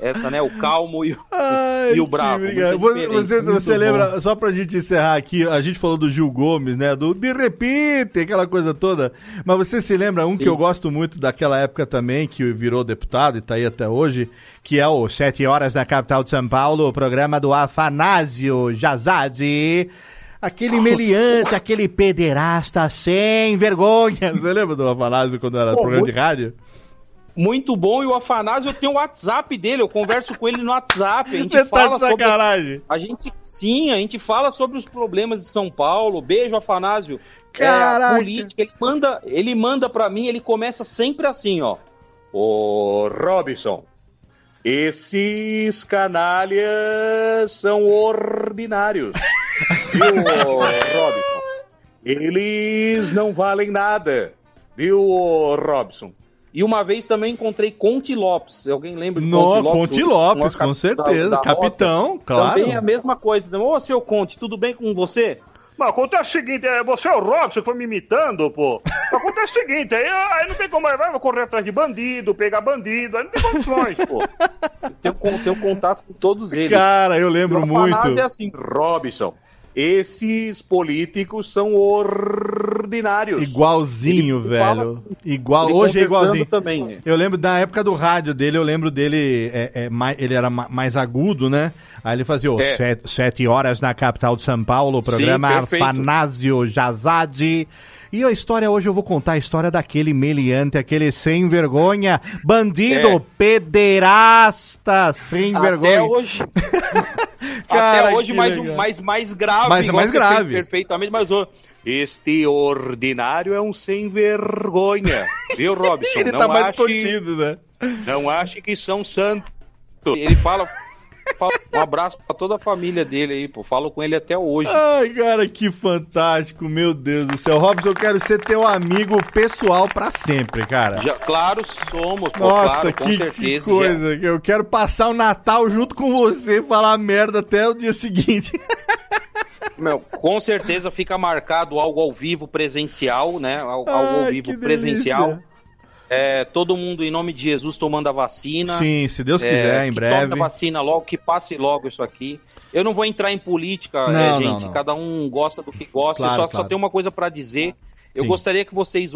[SPEAKER 4] essa, né? O calmo e o,
[SPEAKER 1] Ai,
[SPEAKER 4] e o bravo.
[SPEAKER 1] Você, você, você lembra, só pra gente encerrar aqui, a gente falou do Gil Gomes, né? Do De Repente, aquela coisa toda. Mas você se lembra um
[SPEAKER 4] Sim.
[SPEAKER 1] que eu gosto muito daquela época também, que virou deputado e tá aí até hoje, que é o Sete Horas na capital de São Paulo, o programa do Afanásio Jazade. Aquele <laughs> meliante, aquele pederasta sem vergonha. Você lembra do Afanásio quando era
[SPEAKER 4] Pô,
[SPEAKER 1] programa de
[SPEAKER 4] muito-
[SPEAKER 1] rádio?
[SPEAKER 4] Muito bom, e o Afanásio, eu tenho o WhatsApp dele, eu converso com ele no WhatsApp. A gente
[SPEAKER 1] Você tá
[SPEAKER 4] fala
[SPEAKER 1] de
[SPEAKER 4] sobre as-. A gente, sim, a gente fala sobre os problemas de São Paulo. Beijo, Afanásio. É,
[SPEAKER 7] Caraca.
[SPEAKER 4] a política, ele manda, ele manda pra mim, ele começa sempre assim, ó.
[SPEAKER 13] Ô, Robson, esses canalhas são ordinários. Viu, Robson? Eles não valem nada. Viu, Robson?
[SPEAKER 4] E uma vez também encontrei Conte Lopes. Alguém lembra de
[SPEAKER 1] No,
[SPEAKER 4] Conte
[SPEAKER 1] Conte
[SPEAKER 4] O-
[SPEAKER 1] Lopes, com certeza.
[SPEAKER 4] da
[SPEAKER 1] Capitão,
[SPEAKER 4] Rota.
[SPEAKER 1] claro.
[SPEAKER 4] Também é a mesma coisa. Ô, seu Conte, tudo bem com você?
[SPEAKER 7] Mas acontece o seguinte, é, você é o Robson que foi me imitando, pô. Acontece o seguinte, aí, aí não tem como, aí vai correr atrás de bandido, pegar bandido, aí não tem condições, pô.
[SPEAKER 4] Tenho, con- tenho contato com todos eles.
[SPEAKER 1] Cara, eu lembro
[SPEAKER 4] E
[SPEAKER 1] muito.
[SPEAKER 4] É assim,
[SPEAKER 13] Robson, esses políticos são ordinários.
[SPEAKER 1] Igualzinho,
[SPEAKER 13] Ele
[SPEAKER 1] velho.
[SPEAKER 13] assim.
[SPEAKER 1] Igual,
[SPEAKER 13] Ele
[SPEAKER 1] hoje é igualzinho.
[SPEAKER 4] também.
[SPEAKER 1] Eu lembro da época do rádio dele, eu lembro dele, é, é, mai- ele era ma- mais agudo, né? Aí ele fazia, ó,
[SPEAKER 4] É.
[SPEAKER 1] sete, sete horas na capital de São Paulo, o
[SPEAKER 4] Sim,
[SPEAKER 1] programa
[SPEAKER 4] perfeito.
[SPEAKER 1] Afanásio Jazade. E a história hoje, eu vou contar a história daquele meliante, aquele sem vergonha, bandido,
[SPEAKER 4] É.
[SPEAKER 1] pederasta, sem vergonha. <laughs>
[SPEAKER 4] Até hoje.
[SPEAKER 1] Cara,
[SPEAKER 4] até hoje, mais,
[SPEAKER 1] legal.
[SPEAKER 4] mais, mais grave.
[SPEAKER 1] Mais
[SPEAKER 4] você
[SPEAKER 1] grave.
[SPEAKER 4] Perfeitamente, mas
[SPEAKER 13] Este ordinário é um sem vergonha. Viu, <laughs> Robson?
[SPEAKER 1] Ele
[SPEAKER 13] não
[SPEAKER 1] tá mais
[SPEAKER 13] ache,
[SPEAKER 1] contido, né?
[SPEAKER 13] Não ache que são santos.
[SPEAKER 4] ele fala- Um abraço pra toda a família dele aí, pô. Falo com ele até hoje.
[SPEAKER 1] Ai, cara, que fantástico, meu Deus do céu. Robson, eu quero ser teu amigo pessoal pra sempre, cara.
[SPEAKER 4] Já, claro, somos, pô,
[SPEAKER 1] Nossa,
[SPEAKER 4] claro, com
[SPEAKER 1] que, que
[SPEAKER 4] certeza.
[SPEAKER 1] coisa. Eu quero passar o Natal junto com você e falar merda até o dia seguinte. <laughs>
[SPEAKER 4] Meu, com certeza fica marcado algo ao vivo presencial, né? Algo, algo ao
[SPEAKER 1] Ai,
[SPEAKER 4] vivo
[SPEAKER 1] que
[SPEAKER 4] presencial.
[SPEAKER 1] delícia.
[SPEAKER 4] É, todo mundo, em nome de Jesus, tomando a vacina.
[SPEAKER 1] Sim, se Deus
[SPEAKER 4] É,
[SPEAKER 1] quiser, em
[SPEAKER 4] que
[SPEAKER 1] breve.
[SPEAKER 4] Tome a vacina logo, que passe logo isso aqui. Eu não vou entrar em política,
[SPEAKER 1] Não,
[SPEAKER 4] é,
[SPEAKER 1] não,
[SPEAKER 4] gente.
[SPEAKER 1] não.
[SPEAKER 4] Cada um gosta do que gosta.
[SPEAKER 1] Claro,
[SPEAKER 4] só,
[SPEAKER 1] claro.
[SPEAKER 4] só tenho uma coisa pra dizer. Eu
[SPEAKER 1] Sim.
[SPEAKER 4] gostaria que vocês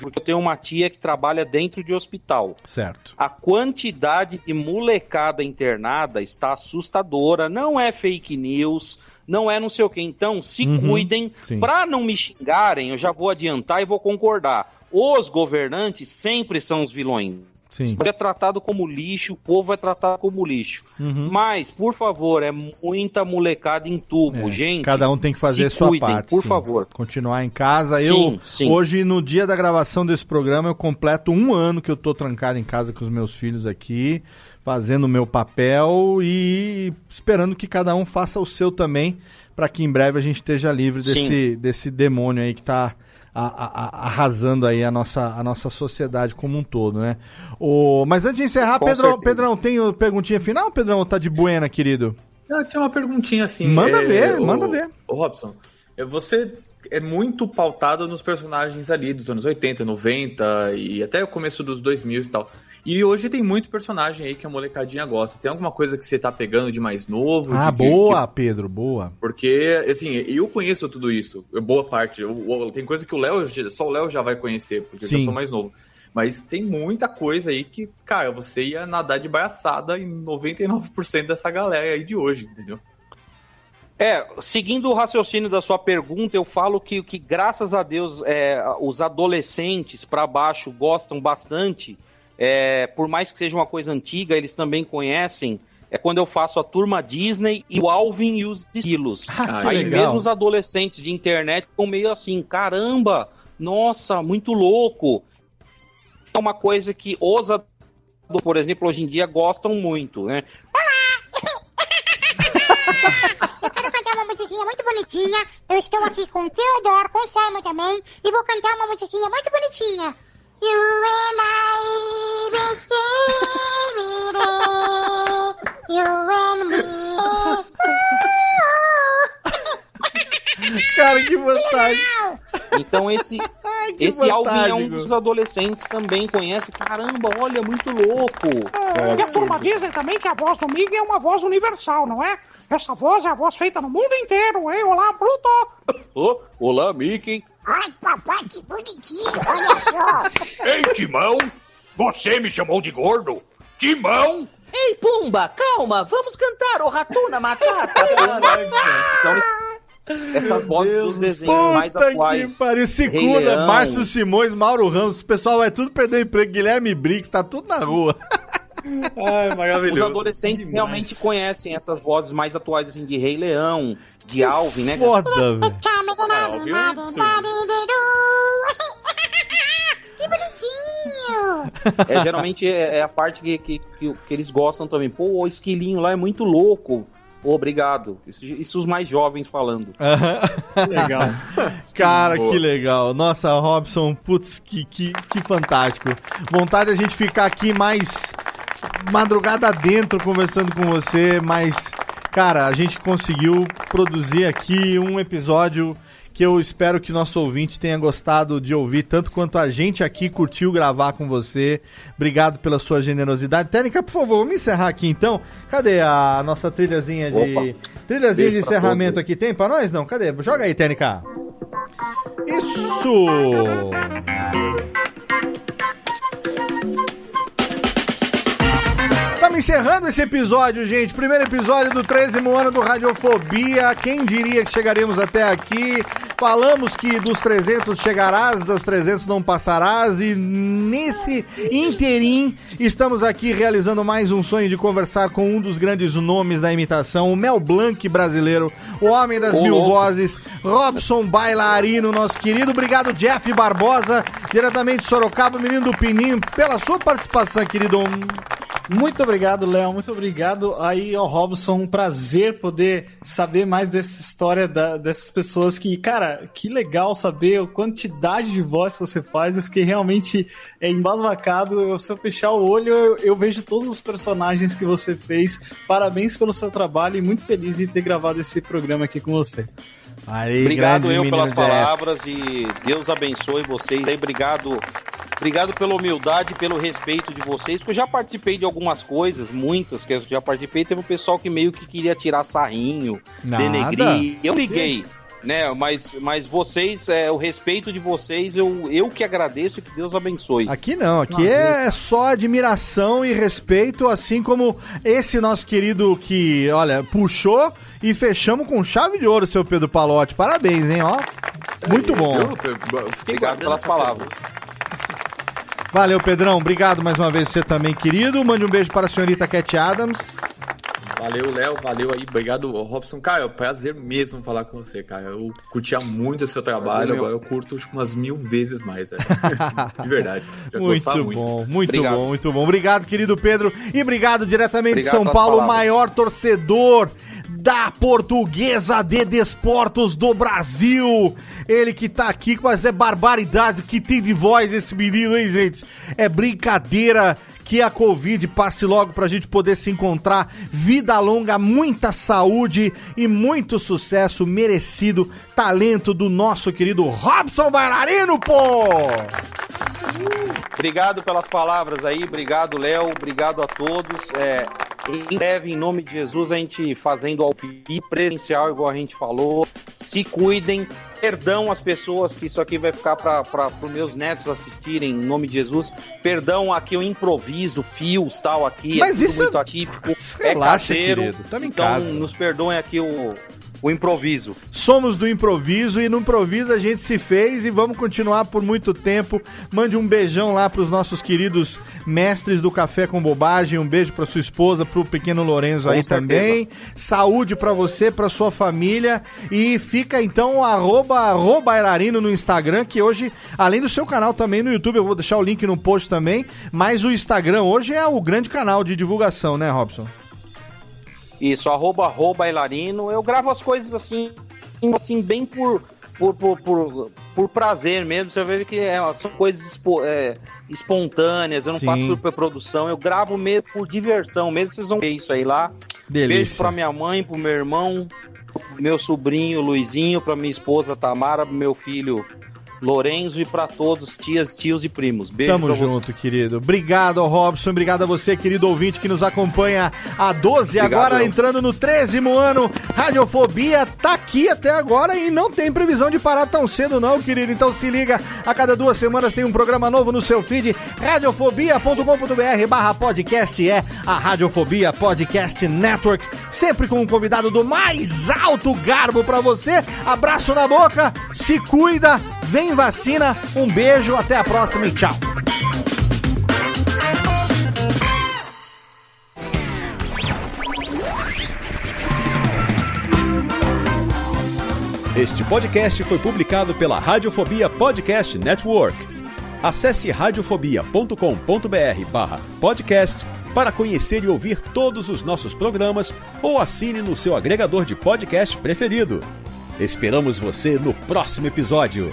[SPEAKER 4] porque eu tenho uma tia que trabalha dentro de hospital.
[SPEAKER 1] Certo.
[SPEAKER 4] A quantidade de molecada internada está assustadora. Não é fake news, não é não sei o que. Então, se
[SPEAKER 1] Uhum,
[SPEAKER 4] cuidem. Para não me xingarem, eu já vou adiantar e vou concordar. Os governantes sempre são os vilões.
[SPEAKER 1] Sim.
[SPEAKER 4] É tratado como lixo, o povo é tratado como lixo.
[SPEAKER 1] Uhum.
[SPEAKER 4] Mas, por favor, é muita molecada em tubo,
[SPEAKER 1] É,
[SPEAKER 4] gente.
[SPEAKER 1] Cada um tem que fazer sua
[SPEAKER 4] cuidem,
[SPEAKER 1] parte.
[SPEAKER 4] Por
[SPEAKER 1] sim.
[SPEAKER 4] favor.
[SPEAKER 1] Continuar em casa.
[SPEAKER 4] Sim,
[SPEAKER 1] eu,
[SPEAKER 4] sim.
[SPEAKER 1] hoje, no dia da gravação desse programa, eu completo um ano que eu tô trancado em casa com os meus filhos aqui, fazendo o meu papel e esperando que cada um faça o seu também, para que em breve a gente esteja livre desse, desse demônio aí que tá a- a- arrasando aí a nossa, a nossa sociedade como um todo, né? O, mas antes de encerrar,
[SPEAKER 3] Com
[SPEAKER 1] Pedrão,
[SPEAKER 3] certeza.
[SPEAKER 1] Pedrão, tem o perguntinha final, Pedrão? Tá de buena, querido?
[SPEAKER 3] Não, tinha uma perguntinha assim.
[SPEAKER 1] Manda
[SPEAKER 3] é,
[SPEAKER 1] ver,
[SPEAKER 3] ô-
[SPEAKER 1] manda ver.
[SPEAKER 3] Ô, Robson, é, você é muito pautado nos personagens ali dos anos 80, 90 e até o começo dos 2000 e tal. E hoje tem muito personagem aí que a molecadinha gosta. Tem alguma coisa que você tá pegando de mais novo?
[SPEAKER 1] Ah,
[SPEAKER 3] de que-
[SPEAKER 1] boa, Pedro, boa.
[SPEAKER 3] Porque, assim, eu conheço tudo isso, boa parte. Eu- eu- tem coisa que o Léo, só o Léo já vai conhecer, porque eu
[SPEAKER 1] Sim.
[SPEAKER 3] já sou mais novo. Mas tem muita coisa aí que, cara, você ia nadar de baiaçada em 99% dessa galera aí de hoje, entendeu?
[SPEAKER 4] É, seguindo o raciocínio da sua pergunta, eu falo que, que graças a Deus, é, os adolescentes para baixo gostam bastante. É, por mais que seja uma coisa antiga, eles também conhecem. É quando eu faço a turma Disney e o Alvin e os esquilos.
[SPEAKER 1] Ah,
[SPEAKER 4] Aí
[SPEAKER 1] legal.
[SPEAKER 4] mesmo os adolescentes de internet ficam meio assim, caramba, nossa, muito louco. É uma coisa que os adolescentes, por exemplo, hoje em dia gostam muito, né? <laughs>
[SPEAKER 14] Quero cantar uma musiquinha muito bonitinha. Eu estou aqui com o Theodore, com o Simon também, e vou cantar uma musiquinha muito bonitinha. You and I, baby, you and me.
[SPEAKER 1] Cara, que vantagem.
[SPEAKER 4] Então esse,
[SPEAKER 1] que
[SPEAKER 4] esse Alvin é um
[SPEAKER 1] fantástico.
[SPEAKER 4] dos adolescentes também conhece. Caramba, olha, muito louco.
[SPEAKER 15] e a turma dizem também que a voz do Mig é uma voz universal, não é? Essa voz é a voz feita no mundo inteiro, hein? Olá, Pluto!
[SPEAKER 13] Ô, <laughs> olá, Mickey.
[SPEAKER 14] Ai, papai, que bonitinho, olha só. <laughs>
[SPEAKER 13] Ei, Timão! Você me chamou de gordo? Timão!
[SPEAKER 8] Ei, Pumba, calma, vamos cantar o Ratuna Matata. <laughs>
[SPEAKER 4] Essa voz dos desenhos mais
[SPEAKER 1] Puta
[SPEAKER 4] atuais.
[SPEAKER 1] que pariu. Segunda. Márcio Simões, Mauro Ramos. O pessoal vai tudo perder emprego. Guilherme Briggs, tá tudo na rua. <laughs>
[SPEAKER 3] Ai,
[SPEAKER 4] Os adolescentes realmente conhecem essas vozes mais atuais, assim, de Rei Leão, de Alvin, né?
[SPEAKER 1] Foda, velho. <laughs>
[SPEAKER 14] Que bonitinho.
[SPEAKER 4] É, geralmente é, é a parte que, que, que, que eles gostam também. Pô, o esquilinho lá é muito louco. Pô, obrigado. Isso, isso os mais jovens falando. <laughs>
[SPEAKER 1] legal. Cara,
[SPEAKER 4] Boa.
[SPEAKER 1] que legal. Nossa, Robson, putz, que, que, que fantástico. Vontade a gente ficar aqui mais madrugada dentro conversando com você, mas, cara, a gente conseguiu produzir aqui um episódio que eu espero que nosso ouvinte tenha gostado de ouvir, tanto quanto a gente aqui curtiu gravar com você. Obrigado pela sua generosidade. Técnica, por favor, vamos encerrar aqui então. Cadê a nossa trilhazinha de.
[SPEAKER 4] Opa.
[SPEAKER 1] Trilhazinha de encerramento
[SPEAKER 4] todos.
[SPEAKER 1] aqui? Tem pra nós? Não, cadê? Joga aí, Técnica. Isso! Estamos encerrando esse episódio, gente. Primeiro episódio do 13 ano do Radiofobia. Quem diria que chegaríamos até aqui? Falamos que dos 300 chegarás, dos 300 não passarás. E nesse interim, estamos aqui realizando mais um sonho de conversar com um dos grandes nomes da imitação, o Mel Blanc brasileiro, o homem das
[SPEAKER 4] Ô,
[SPEAKER 1] mil
[SPEAKER 4] louco.
[SPEAKER 1] vozes, Robson Bailarino, nosso querido. Obrigado, Jeff Barbosa, diretamente de Sorocaba, menino do Pininho, pela sua participação, querido.
[SPEAKER 2] Muito obrigado, Léo. Muito obrigado aí ao Robson. Um prazer poder saber mais dessa história da- dessas pessoas que, cara, que legal saber a quantidade de voz que você faz. Eu fiquei realmente é, embasbacado. Eu, se eu fechar o olho, eu, eu vejo todos os personagens que você fez. Parabéns pelo seu trabalho e muito feliz de ter gravado esse programa aqui com você.
[SPEAKER 1] Aí,
[SPEAKER 4] Obrigado eu pelas palavras e Deus abençoe vocês. Aí, obrigado, obrigado pela humildade, pelo respeito de vocês, porque eu já participei de algumas coisas, muitas que eu já participei. Teve um pessoal que meio que queria tirar sarrinho,
[SPEAKER 1] Nada.
[SPEAKER 4] denegrir. Eu liguei. Né? Mas, mas vocês, é, o respeito de vocês, eu, eu que agradeço e que Deus abençoe.
[SPEAKER 1] Aqui não, aqui é só admiração e respeito, assim como esse nosso querido que, olha, puxou e fechamos com chave de ouro, seu Pedro Palotti. Parabéns, hein, ó. Muito bom.
[SPEAKER 3] Eu, eu, eu fiquei
[SPEAKER 4] Obrigado pelas palavras.
[SPEAKER 1] Valeu, Pedrão. Obrigado mais uma vez você também, querido. Mande um beijo para a senhorita Cat Adams.
[SPEAKER 3] Valeu, Léo, valeu aí, obrigado, Robson. Cara, é um prazer mesmo falar com você, cara. Eu curtia muito o seu trabalho, agora eu curto tipo, umas mil vezes mais, velho. <laughs> De verdade.
[SPEAKER 1] Muito
[SPEAKER 3] gostava
[SPEAKER 1] bom, muito
[SPEAKER 3] Obrigado.
[SPEAKER 1] bom, muito bom. Obrigado, querido Pedro. E obrigado diretamente de
[SPEAKER 4] Obrigado
[SPEAKER 1] São
[SPEAKER 4] pelas
[SPEAKER 1] Paulo, o
[SPEAKER 4] palavras.
[SPEAKER 1] maior torcedor da Portuguesa de Desportos do Brasil. Ele que tá aqui, mas é barbaridade que tem de voz esse menino, hein, gente? É brincadeira. Que a Covid passe logo pra gente poder se encontrar. Vida longa, muita saúde e muito sucesso merecido. Talento do nosso querido Robson Bailarino, pô!
[SPEAKER 4] Obrigado pelas palavras aí, obrigado, Léo, obrigado a todos. É, em breve, em nome de Jesus, a gente fazendo ao vivo presencial, igual a gente falou. Se cuidem. Perdão às pessoas que isso aqui vai ficar para os meus netos assistirem, em nome de Jesus. Perdão aqui o improviso, fios tal aqui.
[SPEAKER 1] Mas
[SPEAKER 4] é tudo
[SPEAKER 1] isso-
[SPEAKER 4] muito atípico. <laughs> é
[SPEAKER 1] Relaxa,
[SPEAKER 4] caseiro.
[SPEAKER 1] querido,
[SPEAKER 4] então, nos perdoem aqui o, o improviso.
[SPEAKER 1] Somos do improviso e no improviso a gente se fez e vamos continuar por muito tempo. Mande um beijão lá pros nossos queridos mestres do Café com Bobagem, um beijo pra sua esposa, pro pequeno Lorenzo aí também. Saúde pra você, pra sua família e fica então o arroba, arroba bailarino no Instagram, que hoje, além do seu canal também no YouTube, eu vou deixar o link no post também, mas o Instagram hoje é o grande canal de divulgação, né, Robson?
[SPEAKER 4] Isso, arroba, arroba bailarino. Eu gravo as coisas assim, assim bem por, por, por, por, por prazer mesmo. Você vê que é, são coisas expo- é, espontâneas, eu não
[SPEAKER 1] Sim.
[SPEAKER 4] faço superprodução, eu gravo mesmo por diversão mesmo. Vocês vão ver isso aí lá.
[SPEAKER 1] Delícia.
[SPEAKER 4] Beijo pra minha mãe, pro meu irmão, pro meu sobrinho Luizinho, pra minha esposa Tamara, pro meu filho Lorenzo e pra todos, tias, tios e primos. Beijo
[SPEAKER 1] Tamo junto, querido. Obrigado, Robson. Obrigado a você, querido ouvinte, que nos acompanha há 12,
[SPEAKER 4] Obrigado,
[SPEAKER 1] agora
[SPEAKER 4] eu.
[SPEAKER 1] entrando no 13 ano. Radiofobia tá aqui até agora e não tem previsão de parar tão cedo, não, querido. Então se liga, a cada duas semanas tem um programa novo no seu feed. Radiofobia.com.br barra podcast é a Radiofobia Podcast Network. Sempre com um convidado do mais alto garbo pra você. Abraço na boca, se cuida, vem vacina. Um beijo, até a próxima e tchau.
[SPEAKER 16] Este podcast foi publicado pela Radiofobia Podcast Network. Acesse radiofobia.com.br barra podcast para conhecer e ouvir todos os nossos programas ou assine no seu agregador de podcast preferido. Esperamos você no próximo episódio.